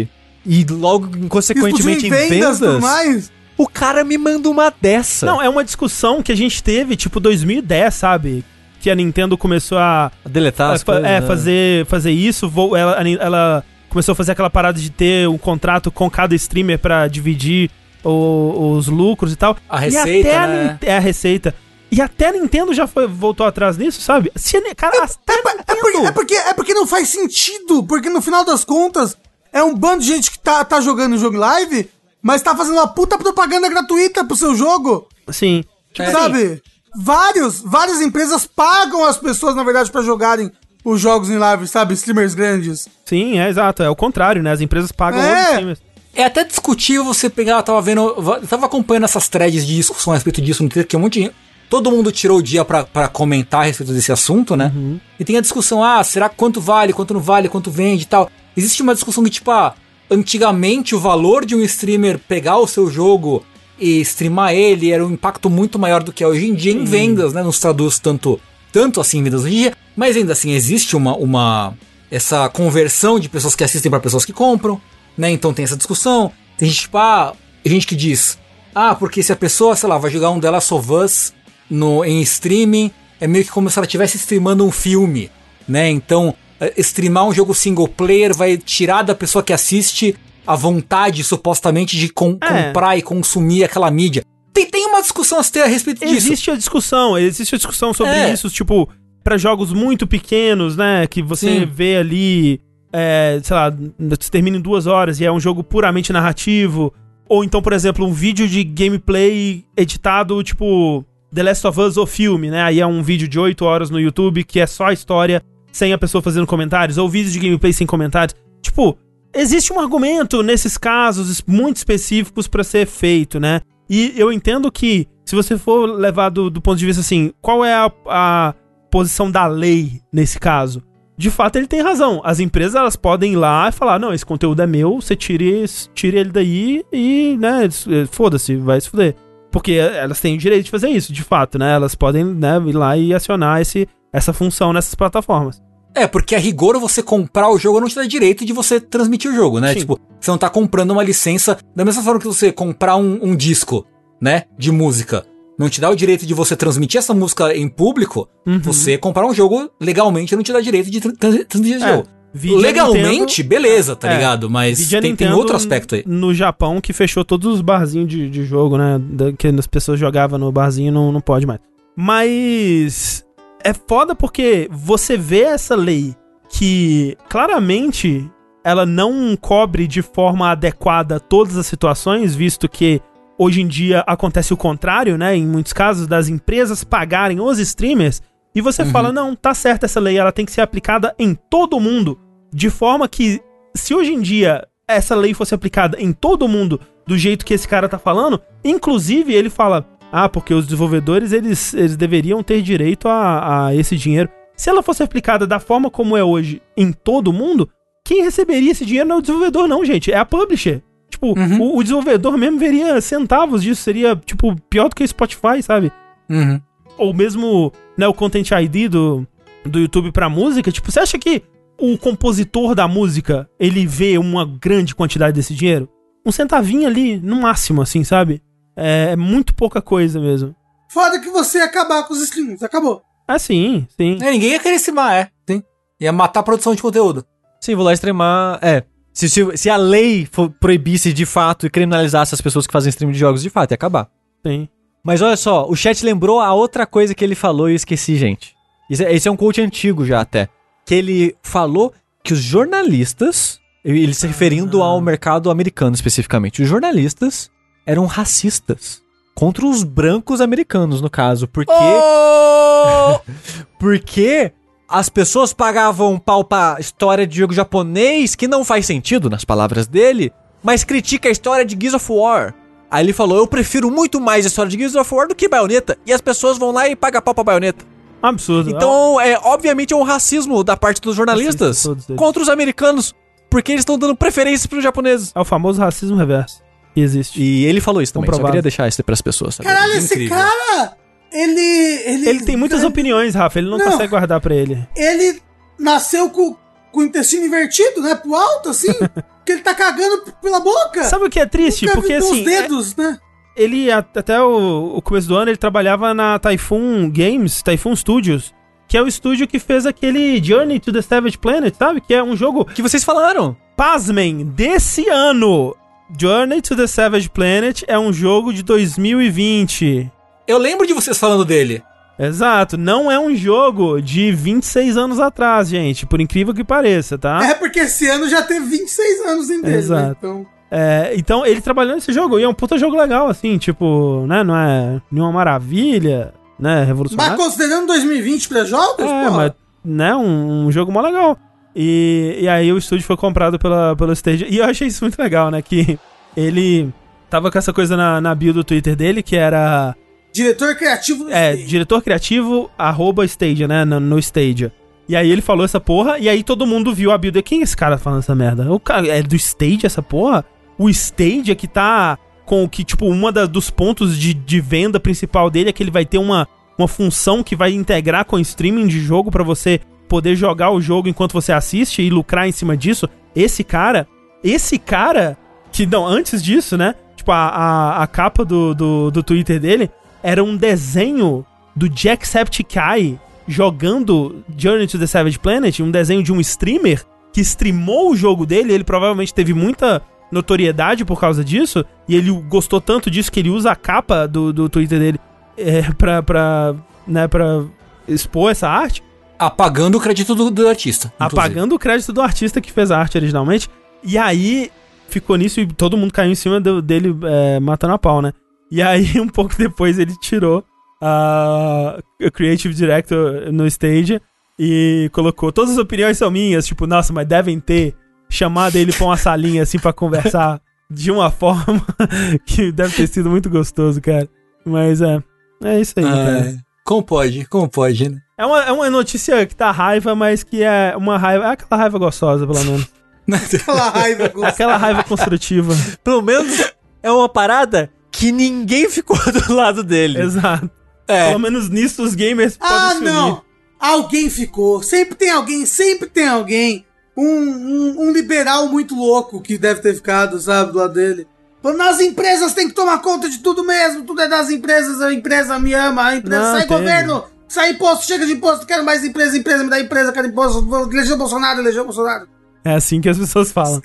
e logo, explodiu consequentemente, em vendas e tudo mais. O cara me manda uma dessa. Não, é uma discussão que a gente teve, tipo, 2010, sabe? Que a Nintendo começou a... Deletar a as coisas, é, né? fazer, fazer isso. Vou, ela, a ela começou a fazer aquela parada de ter um contrato com cada streamer pra dividir o- os lucros e tal. A E receita, até a né? Nin- é a receita. E até a Nintendo já foi, voltou atrás nisso, sabe? Se a, cara, até a É, por- é porque, é, porque, é porque não faz sentido, porque no final das contas é um bando de gente que tá, tá jogando o jogo live, mas tá fazendo uma puta propaganda gratuita pro seu jogo, Sim. É. sabe? Vários, várias empresas pagam as pessoas, na verdade, pra jogarem os jogos em live, sabe? Streamers grandes. Sim, é exato. É o contrário, né? As empresas pagam É. outros streamers. É até discutível você pegar, eu tava vendo, eu tava acompanhando essas threads de discussão a respeito disso no Twitter, que um monte de, todo mundo tirou o dia pra, pra comentar a respeito desse assunto, né? E tem a discussão, ah, será quanto vale, quanto não vale, quanto vende e tal. Existe uma discussão que, tipo, ah, antigamente o valor de um streamer pegar o seu jogo e streamar ele era um impacto muito maior do que é hoje em dia em vendas, né? Não se traduz tanto, tanto assim em vendas hoje em dia, mas ainda assim existe uma, uma essa conversão de pessoas que assistem para pessoas que compram, né? Então tem essa discussão. Tem gente, tipo, ah, gente que diz, ah, porque se a pessoa, sei lá, vai jogar um Last of Us no, em streaming, é meio que como se ela estivesse streamando um filme, né? Então, streamar um jogo single player vai tirar da pessoa que assiste a vontade, supostamente, de com- É. comprar e consumir aquela mídia. Tem, tem uma discussão a se ter a respeito disso. Existe a discussão, existe a discussão sobre É. isso, tipo, pra jogos muito pequenos, né? Que você Sim. vê ali, é, sei lá, se termina em duas horas e é um jogo puramente narrativo. Ou então, por exemplo, um vídeo de gameplay editado, tipo, The Last of Us, o filme, né? Aí é um vídeo de 8 horas no YouTube que é só a história sem a pessoa fazendo comentários, ou vídeo de gameplay sem comentários. Tipo, existe um argumento nesses casos muito específicos pra ser feito, né? E eu entendo que, se você for levar do, do ponto de vista assim, qual é a, a posição da lei nesse caso? De fato, ele tem razão. As empresas elas podem ir lá e falar: não, esse conteúdo é meu, você tire, tire ele daí e, né, s- foda-se, vai se fuder. Porque elas têm o direito de fazer isso, de fato, né? Elas podem né, ir lá e acionar esse, essa função nessas plataformas. É, porque a rigor você comprar o jogo não te dá direito de você transmitir o jogo, né? Sim. Tipo, você não tá comprando uma licença da mesma forma que você comprar um, um disco, né? De música. Não te dá o direito de você transmitir essa música em público. Uhum. Você comprar um jogo legalmente não te dá direito de tran- tran- transmitir esse É, jogo. vide a Legalmente, Nintendo- beleza, tá É, ligado? Mas tem, tem outro aspecto aí. No Japão, que fechou todos os barzinhos de, de jogo, né? da- que as pessoas jogavam no barzinho, não, não pode mais. Mas é foda porque você vê essa lei que claramente ela não cobre de forma adequada todas as situações, visto que hoje em dia acontece o contrário, né? Em muitos casos, das empresas pagarem os streamers. E você Uhum. fala, não, tá certa essa lei, ela tem que ser aplicada em todo mundo. De forma que, se hoje em dia essa lei fosse aplicada em todo mundo do jeito que esse cara tá falando, inclusive ele fala, ah, porque os desenvolvedores eles, eles deveriam ter direito a, a esse dinheiro. Se ela fosse aplicada da forma como é hoje em todo mundo, quem receberia esse dinheiro não é o desenvolvedor, não, gente, é a publisher. Tipo, Uhum. o, o desenvolvedor mesmo veria centavos disso, seria, tipo, pior do que o Spotify, sabe? Uhum. ou mesmo né, o Content ID do, do YouTube pra música, tipo, você acha que o compositor da música, ele vê uma grande quantidade desse dinheiro? Um centavinho ali, no máximo, assim, sabe? É, é muito pouca coisa mesmo. Foda que você ia acabar com os streams, acabou. Ah, sim, sim. É, ninguém ia querer cimar, é. Sim. Ia matar a produção de conteúdo. Sim, vou lá extremar. É. Se, se, se a lei for, proibisse de fato e criminalizasse as pessoas que fazem stream de jogos, de fato, ia acabar. sim. Mas olha só, o chat lembrou a outra coisa que ele falou e eu esqueci, gente. Isso é- Esse é um coach antigo já até. Que ele falou que os jornalistas, ele se referindo ao mercado americano especificamente, os jornalistas eram racistas. Contra os brancos americanos, no caso. Porque. Oh! Porque as pessoas pagavam pau pra história de jogo japonês, que não faz sentido, nas palavras dele, mas critica a história de Gears of War. Aí ele falou, eu prefiro muito mais a história de Gears of War do que Bayonetta. E as pessoas vão lá e pagam pau pra Bayonetta. Absurdo. Então, é, obviamente, é um racismo da parte dos jornalistas contra os americanos, porque eles estão dando preferência pros japoneses. É o famoso racismo reverso existe. E ele falou isso também, só Comprovado. queria deixar isso pras pessoas, sabe? Caralho, esse Incrível. cara, ele, ele... Ele tem muitas opiniões, Rafa, ele não, Não. consegue guardar pra ele. Ele nasceu com, com o intestino invertido, né? Pro alto, assim. que ele tá cagando pela boca. Sabe o que é triste? Nunca Porque assim, os dedos, né? é- ele a- até o, o começo do ano ele trabalhava na Typhoon Games, Typhoon Studios, que é o estúdio que fez aquele Journey to the Savage Planet, sabe? Que é um jogo, que vocês falaram. pasmem, desse ano. Journey to the Savage Planet é um jogo de 2020. Eu lembro de vocês falando dele. Exato, não é um jogo de 26 anos atrás, gente, por incrível que pareça, tá? É porque esse ano já teve 26 anos em dele, né? Exato. Então, É, então ele trabalhou nesse jogo e é um puta jogo legal, assim, tipo, né? Não é nenhuma maravilha, né? mas Revolucionário. considerando 2020 pra jogos, É, porra, mas, né? Um, um jogo mó legal. E, e aí o estúdio foi comprado pela, pela Stage. E eu achei isso muito legal, né? Que ele tava com essa coisa na, na bio do Twitter dele, que era diretor criativo do é, Stage. diretor criativo, arroba Stadia, né? No, no Stadia. E aí ele falou essa porra, e aí todo mundo viu a build. Quem é esse cara falando essa merda? O cara é do Stadia essa porra? O Stadia que tá com o que, tipo, uma da- dos pontos de, de venda principal dele é que ele vai ter uma, uma função que vai integrar com o streaming de jogo pra você poder jogar o jogo enquanto você assiste e lucrar em cima disso. Esse cara, esse cara, que não, antes disso, né? Tipo, a, a, a capa do, do, do Twitter dele era um desenho do Jacksepticeye jogando Journey to the Savage Planet, um desenho de um streamer que streamou o jogo dele, ele provavelmente teve muita notoriedade por causa disso, e ele gostou tanto disso que ele usa a capa do, do Twitter dele é, pra, pra, né, pra expor essa arte, Apagando o crédito do, do artista. inclusive. apagando o crédito do artista que fez a arte originalmente. E aí ficou nisso e todo mundo caiu em cima do- dele é, matando a pau, né? E aí, um pouco depois, ele tirou a Creative Director no stage e colocou: Todas as opiniões são minhas. Tipo, nossa, mas devem ter chamado ele pra uma salinha assim pra conversar de uma forma que deve ter sido muito gostoso, cara. Mas é. É isso aí, cara. Ah, como pode? Como pode, né? É uma, é uma notícia que tá raiva, mas que é uma raiva. É aquela raiva gostosa, pelo menos. Aquela raiva, Gus. Aquela raiva construtiva. Pelo menos é uma parada que ninguém ficou do lado dele. Exato. É, Pelo menos nisso os gamers Ah, podem se unir. não! Alguém ficou. Sempre tem alguém, sempre tem alguém. Um, um, um liberal muito louco que deve ter ficado, sabe, do lado dele. Falando, as empresas têm que tomar conta de tudo mesmo, tudo é das empresas, a empresa me ama, a empresa Não, sai teve. governo, sai imposto, chega de imposto, quero mais empresa, empresa me dá empresa, quero imposto, elegeu o Bolsonaro, elegeu o Bolsonaro. É assim que as pessoas falam.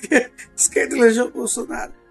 Esquerda elegeu o Bolsonaro.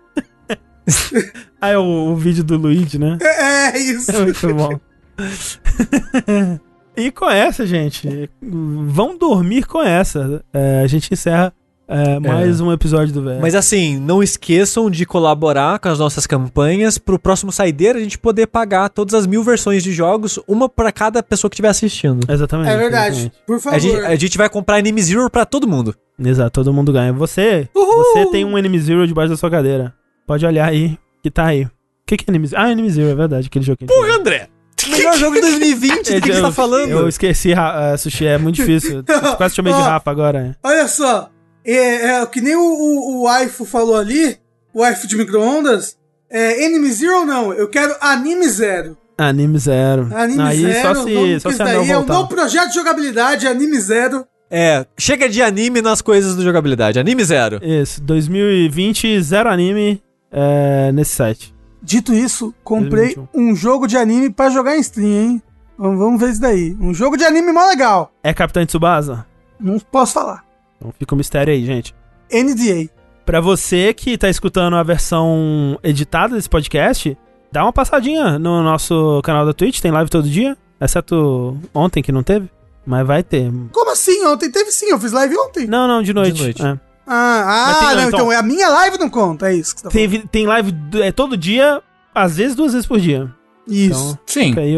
Ah, é o, o vídeo do Luigi, né? É, é isso. É muito bom. e com essa, gente, vão dormir com essa. É, a gente encerra é, mais um episódio do velho. Mas assim, não esqueçam de colaborar com as nossas campanhas pro próximo saideira a gente poder pagar todas as mil versões de jogos, uma pra cada pessoa que estiver assistindo. Exatamente. É verdade. exatamente. Por favor. A gente, a gente vai comprar Anime Zero pra todo mundo. Exato, todo mundo ganha. Você, Uhul! você tem um Enemy Zero debaixo da sua cadeira. Pode olhar aí, que tá aí. O que, que é Enemy Zero? Ah, Enemy Zero, é verdade, aquele joguinho. Porra, André! Melhor jogo de 2020, do que, que você tá falando? Eu esqueci, ah, Sushi, é muito difícil. Eu quase chamei de. Rafa agora. Olha só, é, é, que nem o, o, o waifu falou ali, o waifu de micro-ondas, é, Anime Zero não, eu quero Anime Zero. Anime Zero. Anime aí Zero, só se, só se daí é um voltar. novo projeto de jogabilidade, Anime Zero. É, chega de anime nas coisas do jogabilidade. Anime Zero. Isso, 2020, zero anime é, nesse site. Dito isso, comprei 2021. um jogo de anime pra jogar em stream, hein? Vamos, vamos ver isso daí. Um jogo de anime mó legal. É Capitão Tsubasa? Não posso falar. Então fica o mistério aí, gente. NDA. Pra você que tá escutando a versão editada desse podcast, dá uma passadinha no nosso canal da Twitch, tem live todo dia, exceto ontem que não teve, mas vai ter. Como assim? Ontem teve sim, eu fiz live ontem. Não, não, de noite. noite. é. Ah, ah tem- não, então- então é a minha live não conta, é isso que você tá falando. Tem, live é, todo dia, às vezes duas vezes por dia. Isso. Então, sim. aí.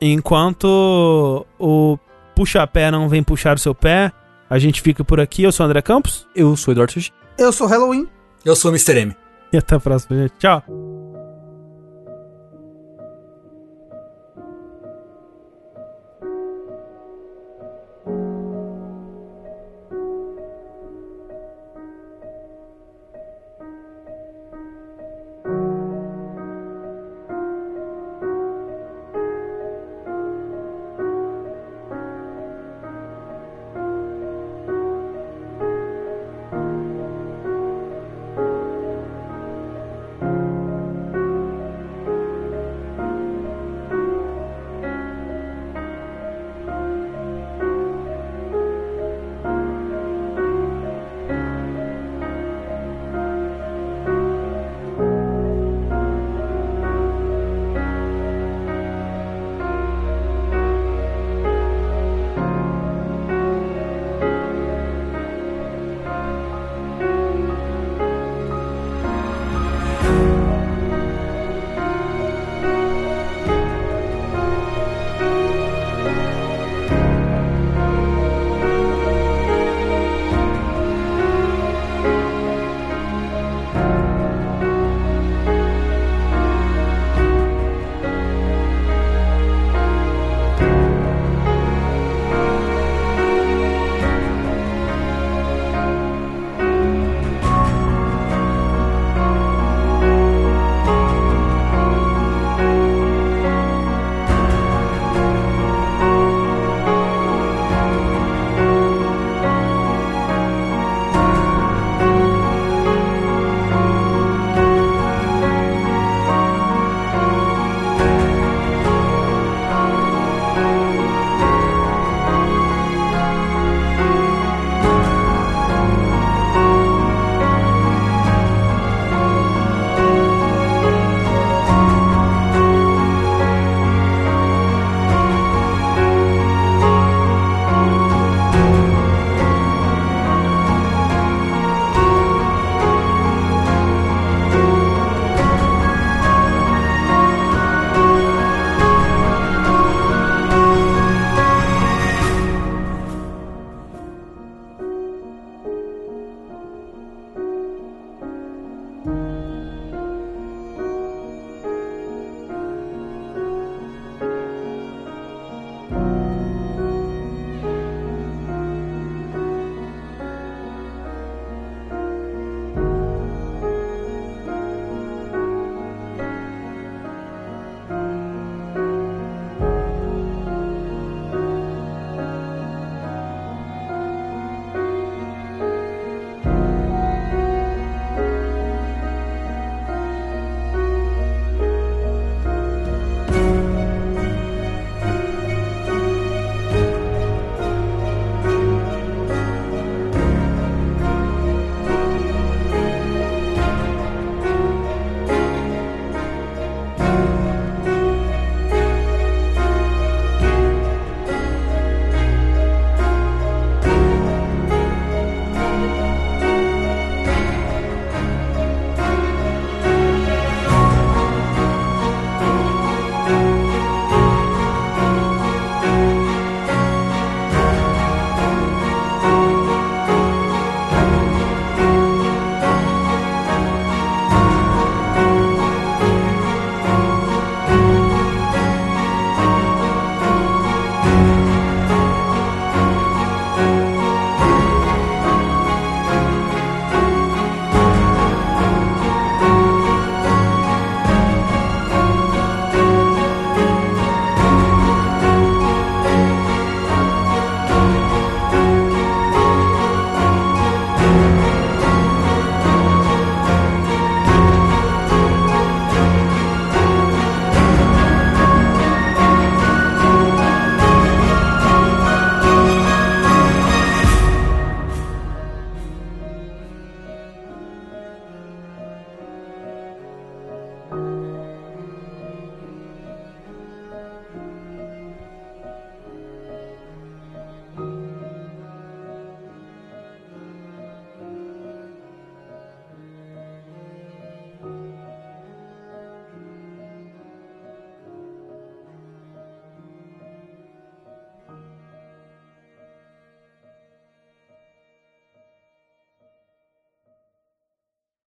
Enquanto o Puxa Pé Não Vem Puxar o Seu Pé. A gente fica por aqui. Eu sou o André Campos. Eu sou o Eduardo Sushi. Eu sou Halloween. Eu sou o Mr. M. E até a próxima, gente. Tchau.